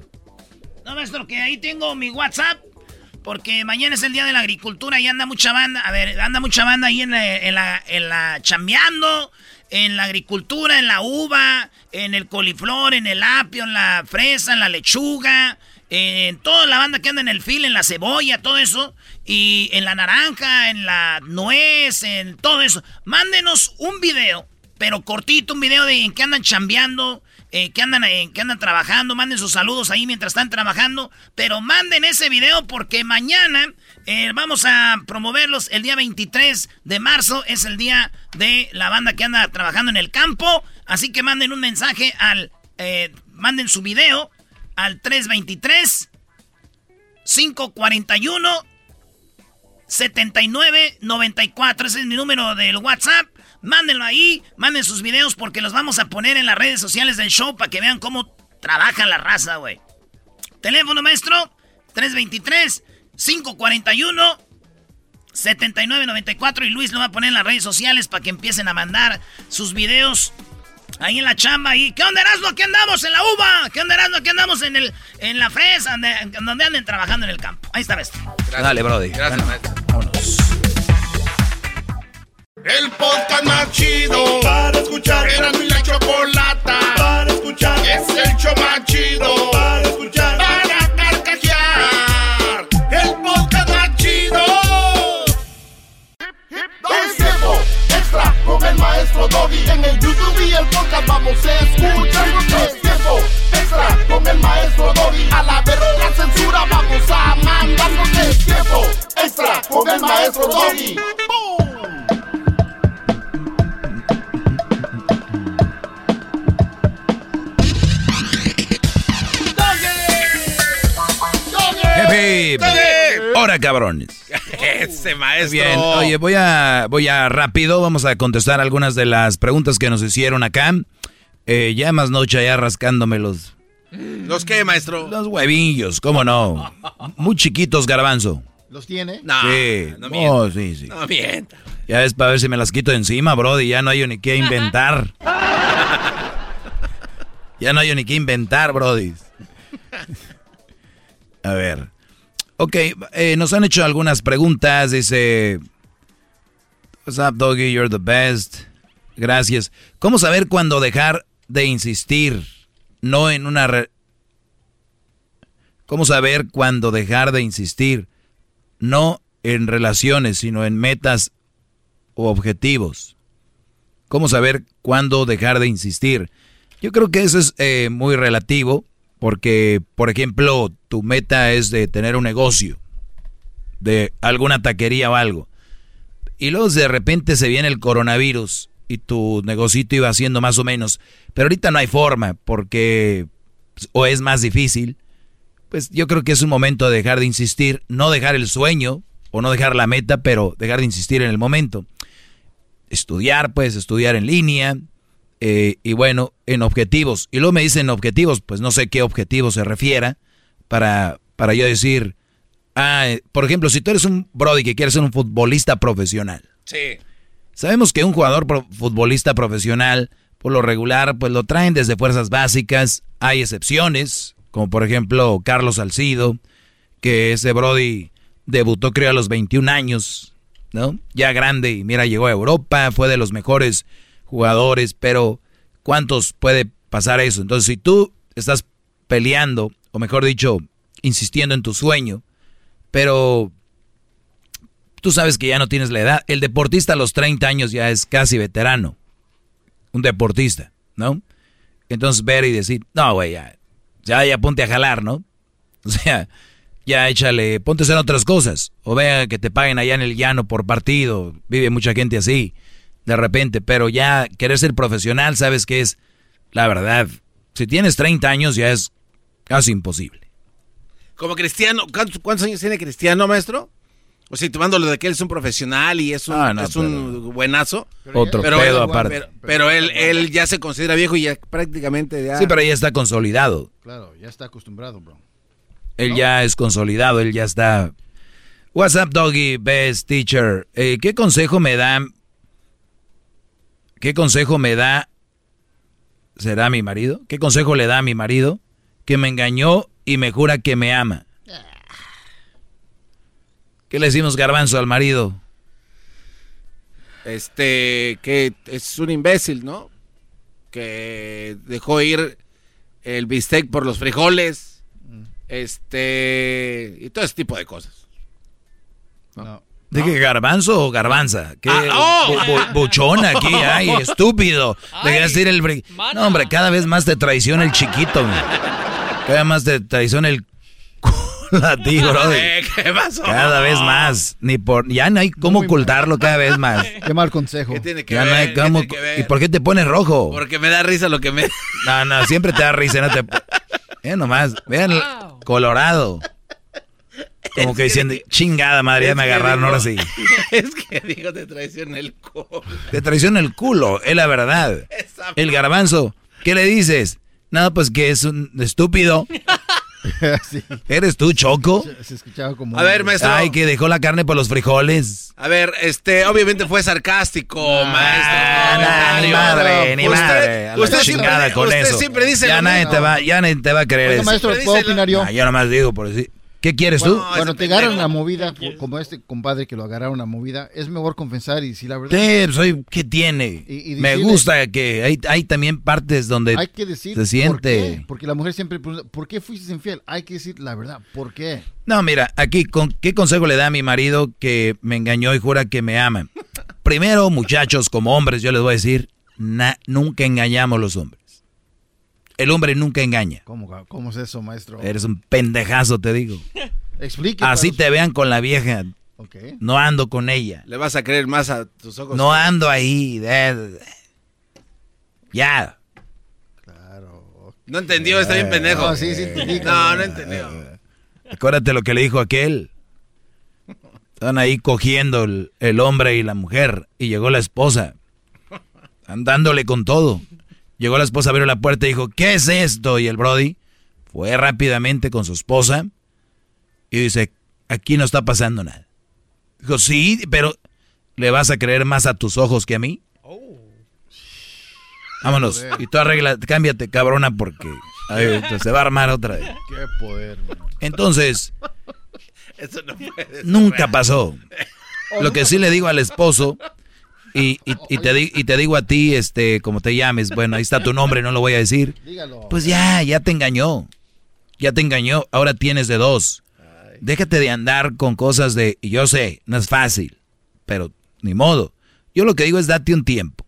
No, maestro, que ahí tengo mi WhatsApp. Porque mañana es el día de la agricultura y anda mucha banda. A ver, anda mucha banda ahí en la, en la, en la chambeando, en la agricultura, en la uva, en el coliflor, en el apio, en la fresa, en la lechuga, en toda la banda que anda en el fil, en la cebolla, todo eso. Y en la naranja, en la nuez, en todo eso. Mándenos un video, pero cortito, un video de en qué andan chambeando, eh, que andan eh, que andan trabajando, manden sus saludos ahí mientras están trabajando, pero manden ese video porque mañana eh, vamos a promoverlos el día 23 de marzo, es el día de la banda que anda trabajando en el campo, así que manden un mensaje al, eh, manden su video al 323 541 7994, ese es mi número del WhatsApp. Mándenlo ahí, manden sus videos porque los vamos a poner en las redes sociales del show para que vean cómo trabaja la raza, güey. Teléfono maestro 323 541 7994 y Luis lo va a poner en las redes sociales para que empiecen a mandar sus videos ahí en la chamba. ¿Y qué onda, Erasmo? Aquí andamos en la uva. ¿Qué onda, Erasmo? Aquí andamos en, el, en la fresa, donde, donde anden trabajando en el campo. Ahí está, maestro. Dale, Brody. Gracias, maestro. Vámonos. El podcast más chido para escuchar. Era mi la chocolata para escuchar. Es el show más chido para escuchar. Con el maestro Doggy. En el YouTube y el podcast vamos a escuchar. Es tiempo extra con el maestro Doggy. A la verga la censura vamos a mandarnos. Es tiempo extra con el maestro Doggy. Hip, hip. Ahora, cabrones. Ese maestro. Bien, oye, voy a, voy a rápido, vamos a contestar algunas de las preguntas que nos hicieron acá. Eh, ya más noche ya rascándome los, ¿Los qué, maestro? los huevillos, ¿cómo no? Muy chiquitos, garbanzo. ¿Los tiene? No, sí, no Oh, sí, sí. No mienta. Ya es para ver si me las quito de encima, brody, ya no hay ni qué inventar. ya no hay ni qué inventar, brody. A ver. Ok, eh, nos han hecho algunas preguntas. Dice, What's up, doggy? You're the best. Gracias. ¿Cómo saber cuándo dejar de insistir? No en una... re- ¿Cómo saber cuándo dejar de insistir? No en relaciones, sino en metas o objetivos. ¿Cómo saber cuándo dejar de insistir? Yo creo que eso es eh, muy relativo, porque, por ejemplo, tu meta es de tener un negocio, de alguna taquería o algo, y luego de repente se viene el coronavirus y tu negocito iba haciendo más o menos, pero ahorita no hay forma, porque o es más difícil, pues yo creo que es un momento de dejar de insistir, no dejar el sueño o no dejar la meta, pero dejar de insistir en el momento. Estudiar, pues estudiar en línea eh, y bueno, en objetivos. Y luego me dicen objetivos, pues no sé qué objetivo se refiera para, para yo decir, ah, eh, por ejemplo, si tú eres un Brody que quieres ser un futbolista profesional. Sí. Sabemos que un jugador pro- futbolista profesional, por lo regular, pues lo traen desde fuerzas básicas. Hay excepciones, como por ejemplo Carlos Salcido, que ese Brody debutó creo a los 21 años, ¿no? Ya grande y mira, llegó a Europa, fue de los mejores jugadores, pero ¿cuántos puede pasar eso? Entonces, si tú estás peleando, o mejor dicho, insistiendo en tu sueño, pero tú sabes que ya no tienes la edad. El deportista a los 30 años ya es casi veterano. Un deportista, ¿no? Entonces ver y decir, no, güey, ya, ya, ya ponte a jalar, ¿no? O sea, ya échale, ponte a hacer otras cosas. O vea que te paguen allá en el llano por partido. Vive mucha gente así, de repente. Pero ya querer ser profesional, sabes que es, la verdad, si tienes 30 años ya es casi imposible. Como Cristiano, ¿cuántos, cuántos años tiene Cristiano, maestro? O sea, tomándolo de que él es un profesional y es un, Ah, no, es un buenazo. Otro Pero pedo él- aparte. Pero, pero él, él ya se considera viejo y ya prácticamente ya... Sí, pero ya está consolidado. Claro, ya está acostumbrado, bro. Él ya es consolidado, él ya está. What's up, doggy, best teacher? Eh, ¿Qué consejo me da? ¿Qué consejo me da? ¿Será mi marido? ¿Qué consejo le da a mi marido? Que me engañó y me jura que me ama. ¿Qué le decimos garbanzo al marido? Este, que es un imbécil, ¿no? Que dejó ir el bistec por los frijoles. Este, y todo ese tipo de cosas. ¿De qué garbanzo o garbanza? ¿Qué Ah, oh. bu- bu- buchona aquí? Ay, estúpido. Dejaste ir el bri- No, hombre, cada vez más te traiciona el chiquito. güey. Cada vez más te traiciona el a ti, bro. Eh, ¿Qué pasó? Cada vez más. Ni por, ya no hay cómo ocultarlo cada vez más. Qué mal consejo. ¿Qué tiene que Ya no ver? hay ¿Qué cómo- tiene que ver? ¿Y por qué te pones rojo? Porque me da risa lo que me... No, no, siempre te da risa. No te... Vean nomás, vean colorado. Como que diciendo, chingada madre, ya Es me que agarraron digo- ahora sí. Es que digo, te traiciona el culo. Te traiciona el culo, es la verdad. Esa- El garbanzo, ¿qué le dices? No, pues que es un estúpido. ¿Eres tú, Choco? Se escuchaba como... A ver, maestro. Ay, que dejó la carne por los frijoles. A ver, este, obviamente fue sarcástico, maestro. Ni madre, ni Usted- madre. A usted chingada siempre- con usted eso. siempre dice ya nadie te va, ya nadie te va a creer Oiga, eso. maestro, ¿puedo opinar yo? Ah, yo nomás digo por decir. ¿Qué quieres tú? Cuando te agarran la movida, como este compadre que lo agarraron la movida, es mejor confesar y si la verdad... Sí, soy, ¿qué tiene? Y- y Me gusta que hay, hay también partes donde Hay que decir se por siente. qué. Porque la mujer siempre pregunta, ¿por qué fuiste infiel? Hay que decir la verdad, ¿por qué? No, mira, aquí, con, ¿qué consejo le da a mi marido que me engañó y jura que me ama? Primero, muchachos, como hombres, yo les voy a decir, na- nunca engañamos los hombres. El hombre nunca engaña. ¿Cómo, cómo es eso, maestro? Eres un pendejazo, te digo. Explique. Así te vean con la vieja. Ok. No ando con ella. Le vas a creer más a tus ojos. No ando ahí. de- Ya. No entendió, está bien pendejo. No, sí, sí entendí. No, no entendió. Acuérdate lo que le dijo aquel. Están ahí cogiendo el, el hombre y la mujer. Y llegó la esposa. Andándole con todo. Llegó la esposa, abrió la puerta y dijo, ¿qué es esto? Y el Brody fue rápidamente con su esposa. Y dice, aquí no está pasando nada. Dijo, sí, pero ¿le vas a creer más a tus ojos que a mí? Vámonos. Y tú arregla, cámbiate, cabrona, porque ay, se va a armar otra vez. Qué poder. man. Entonces, Eso no puede ser nunca pasó. Lo que sí le digo al esposo, y, y- y te, y te digo a ti, este, como te llames, bueno, ahí está tu nombre, no lo voy a decir. Pues ya, ya te engañó. Ya te engañó, ahora tienes de dos. Déjate de andar con cosas de, y yo sé, no es fácil, pero ni modo. Yo lo que digo es date un tiempo.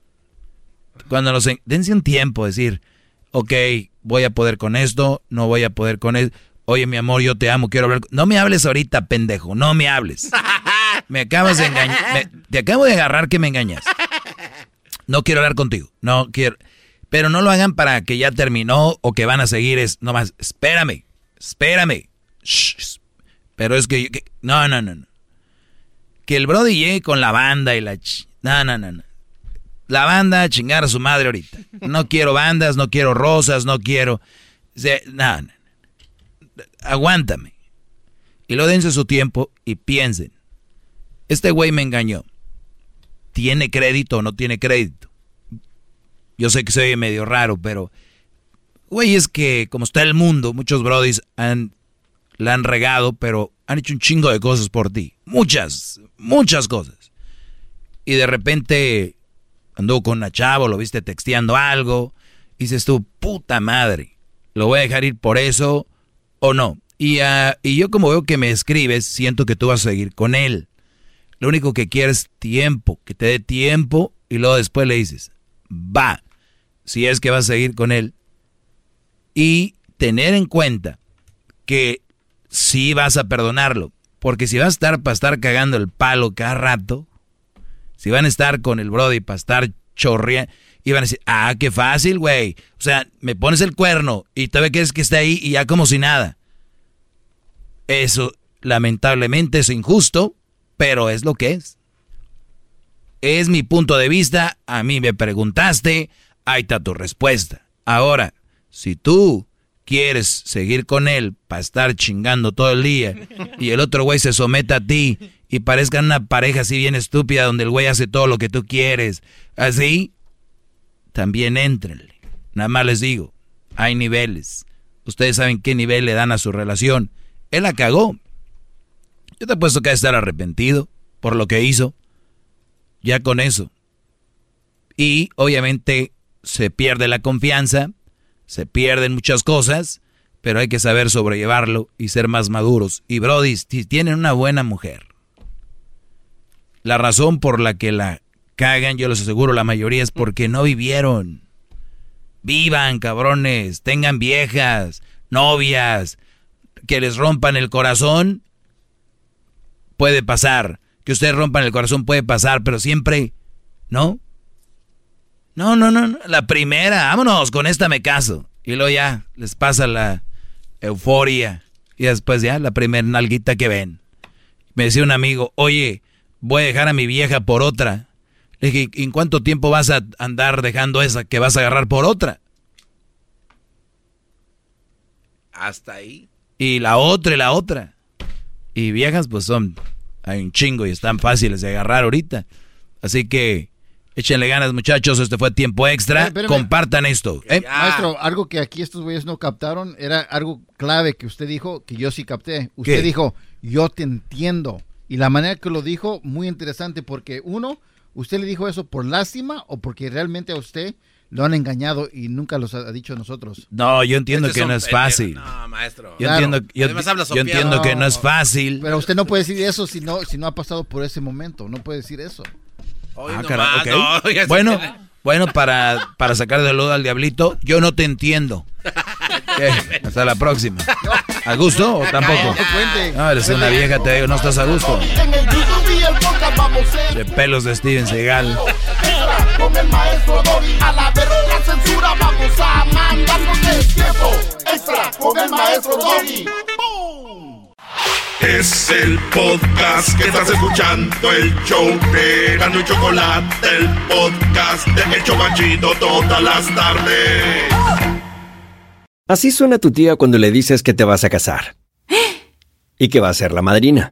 Cuando en- dense un tiempo, decir, ok, voy a poder con esto, no voy a poder con esto. Oye, mi amor, yo te amo, quiero hablar. No me hables ahorita, pendejo, no me hables. Me acabas de engañar. Te acabo de agarrar que me engañas. No quiero hablar contigo. No quiero. Pero no lo hagan para que ya terminó o que van a seguir. Es nomás, espérame, espérame. Pero es que, no, no, no, no. Que el Brody llegue con la banda y la... ch- No, no, no. La banda a chingar a su madre ahorita. No quiero bandas, no quiero rosas, no quiero... No, no, no. Aguántame. Y lo dense su tiempo y piensen. Este güey me engañó. ¿Tiene crédito o no tiene crédito? Yo sé que se oye medio raro, pero... Güey, es que como está el mundo, muchos brodis han, la han regado, pero han hecho un chingo de cosas por ti. Muchas, muchas cosas. Y de repente anduvo con una chava, lo viste texteando algo, y dices tú, puta madre, ¿lo voy a dejar ir por eso o no? Y, ah, y yo como veo que me escribes, siento que tú vas a seguir con él. Lo único que quieres es tiempo, que te dé tiempo, y luego después le dices, va, si es que vas a seguir con él. Y tener en cuenta que sí vas a perdonarlo, porque si vas a estar para estar cagando el palo cada rato, si van a estar con el Brody para estar chorreando, y van a decir, ah, qué fácil, güey. O sea, me pones el cuerno y todavía quieres que esté ahí y ya como si nada. Eso, lamentablemente, es injusto, pero es lo que es. Es mi punto de vista, a mí me preguntaste, ahí está tu respuesta. Ahora, si tú quieres seguir con él para estar chingando todo el día y el otro güey se someta a ti y parezcan una pareja así bien estúpida donde el güey hace todo lo que tú quieres, así, también entrenle. Nada más les digo, hay niveles. Ustedes saben qué nivel le dan a su relación. Él la cagó. Yo te apuesto que ha de estar arrepentido por lo que hizo. Ya con eso. Y obviamente se pierde la confianza, se pierden muchas cosas, pero hay que saber sobrellevarlo y ser más maduros. Y Brody, si tienen una buena mujer, la razón por la que la cagan, yo les aseguro, la mayoría es porque no vivieron. Vivan, cabrones, tengan viejas, novias, que les rompan el corazón, puede pasar. Que ustedes rompan el corazón puede pasar, pero siempre, ¿no? No, no, no, no. La primera, vámonos, con esta me caso. Y luego ya les pasa la euforia. Y después ya la primera nalguita que ven. Me decía un amigo, oye, voy a dejar a mi vieja por otra. Le dije, ¿en cuánto tiempo vas a andar dejando esa que vas a agarrar por otra? Hasta ahí. Y la otra y la otra. Y viejas, pues son, hay un chingo y están fáciles de agarrar ahorita. Así que échenle ganas, muchachos. Este fue tiempo extra. Compartan esto. ¿eh? Maestro, algo que aquí estos güeyes no captaron era algo clave que usted dijo que yo sí capté. Usted ¿Qué? dijo, yo te entiendo. Y la manera que lo dijo, muy interesante, porque uno, ¿usted le dijo eso por lástima o porque realmente a usted lo han engañado y nunca los ha dicho a nosotros? No, yo entiendo Este que son no es fácil. No, maestro. Yo Claro. entiendo, yo, entiendo que no es fácil. Pero usted no puede decir eso si no, si no ha pasado por ese momento. No puede decir eso. Ah, caray, ok. bueno, bueno, para, para sacar de lodo al diablito, yo no te entiendo. ¿Qué? Hasta la próxima. ¿A gusto o tampoco? No cuente. No, eres una vieja, te digo, no estás a gusto. De pelos de Steven Seagal. Extra con el maestro Doggy. A la verga la censura vamos a mandarnos el tiempo. Extra con el maestro Doggy. Es el podcast que estás escuchando, el show de Gano y Chocolate, el podcast de El Chobachito todas las tardes. Así suena tu tía cuando le dices que te vas a casar. Y que va a ser la madrina.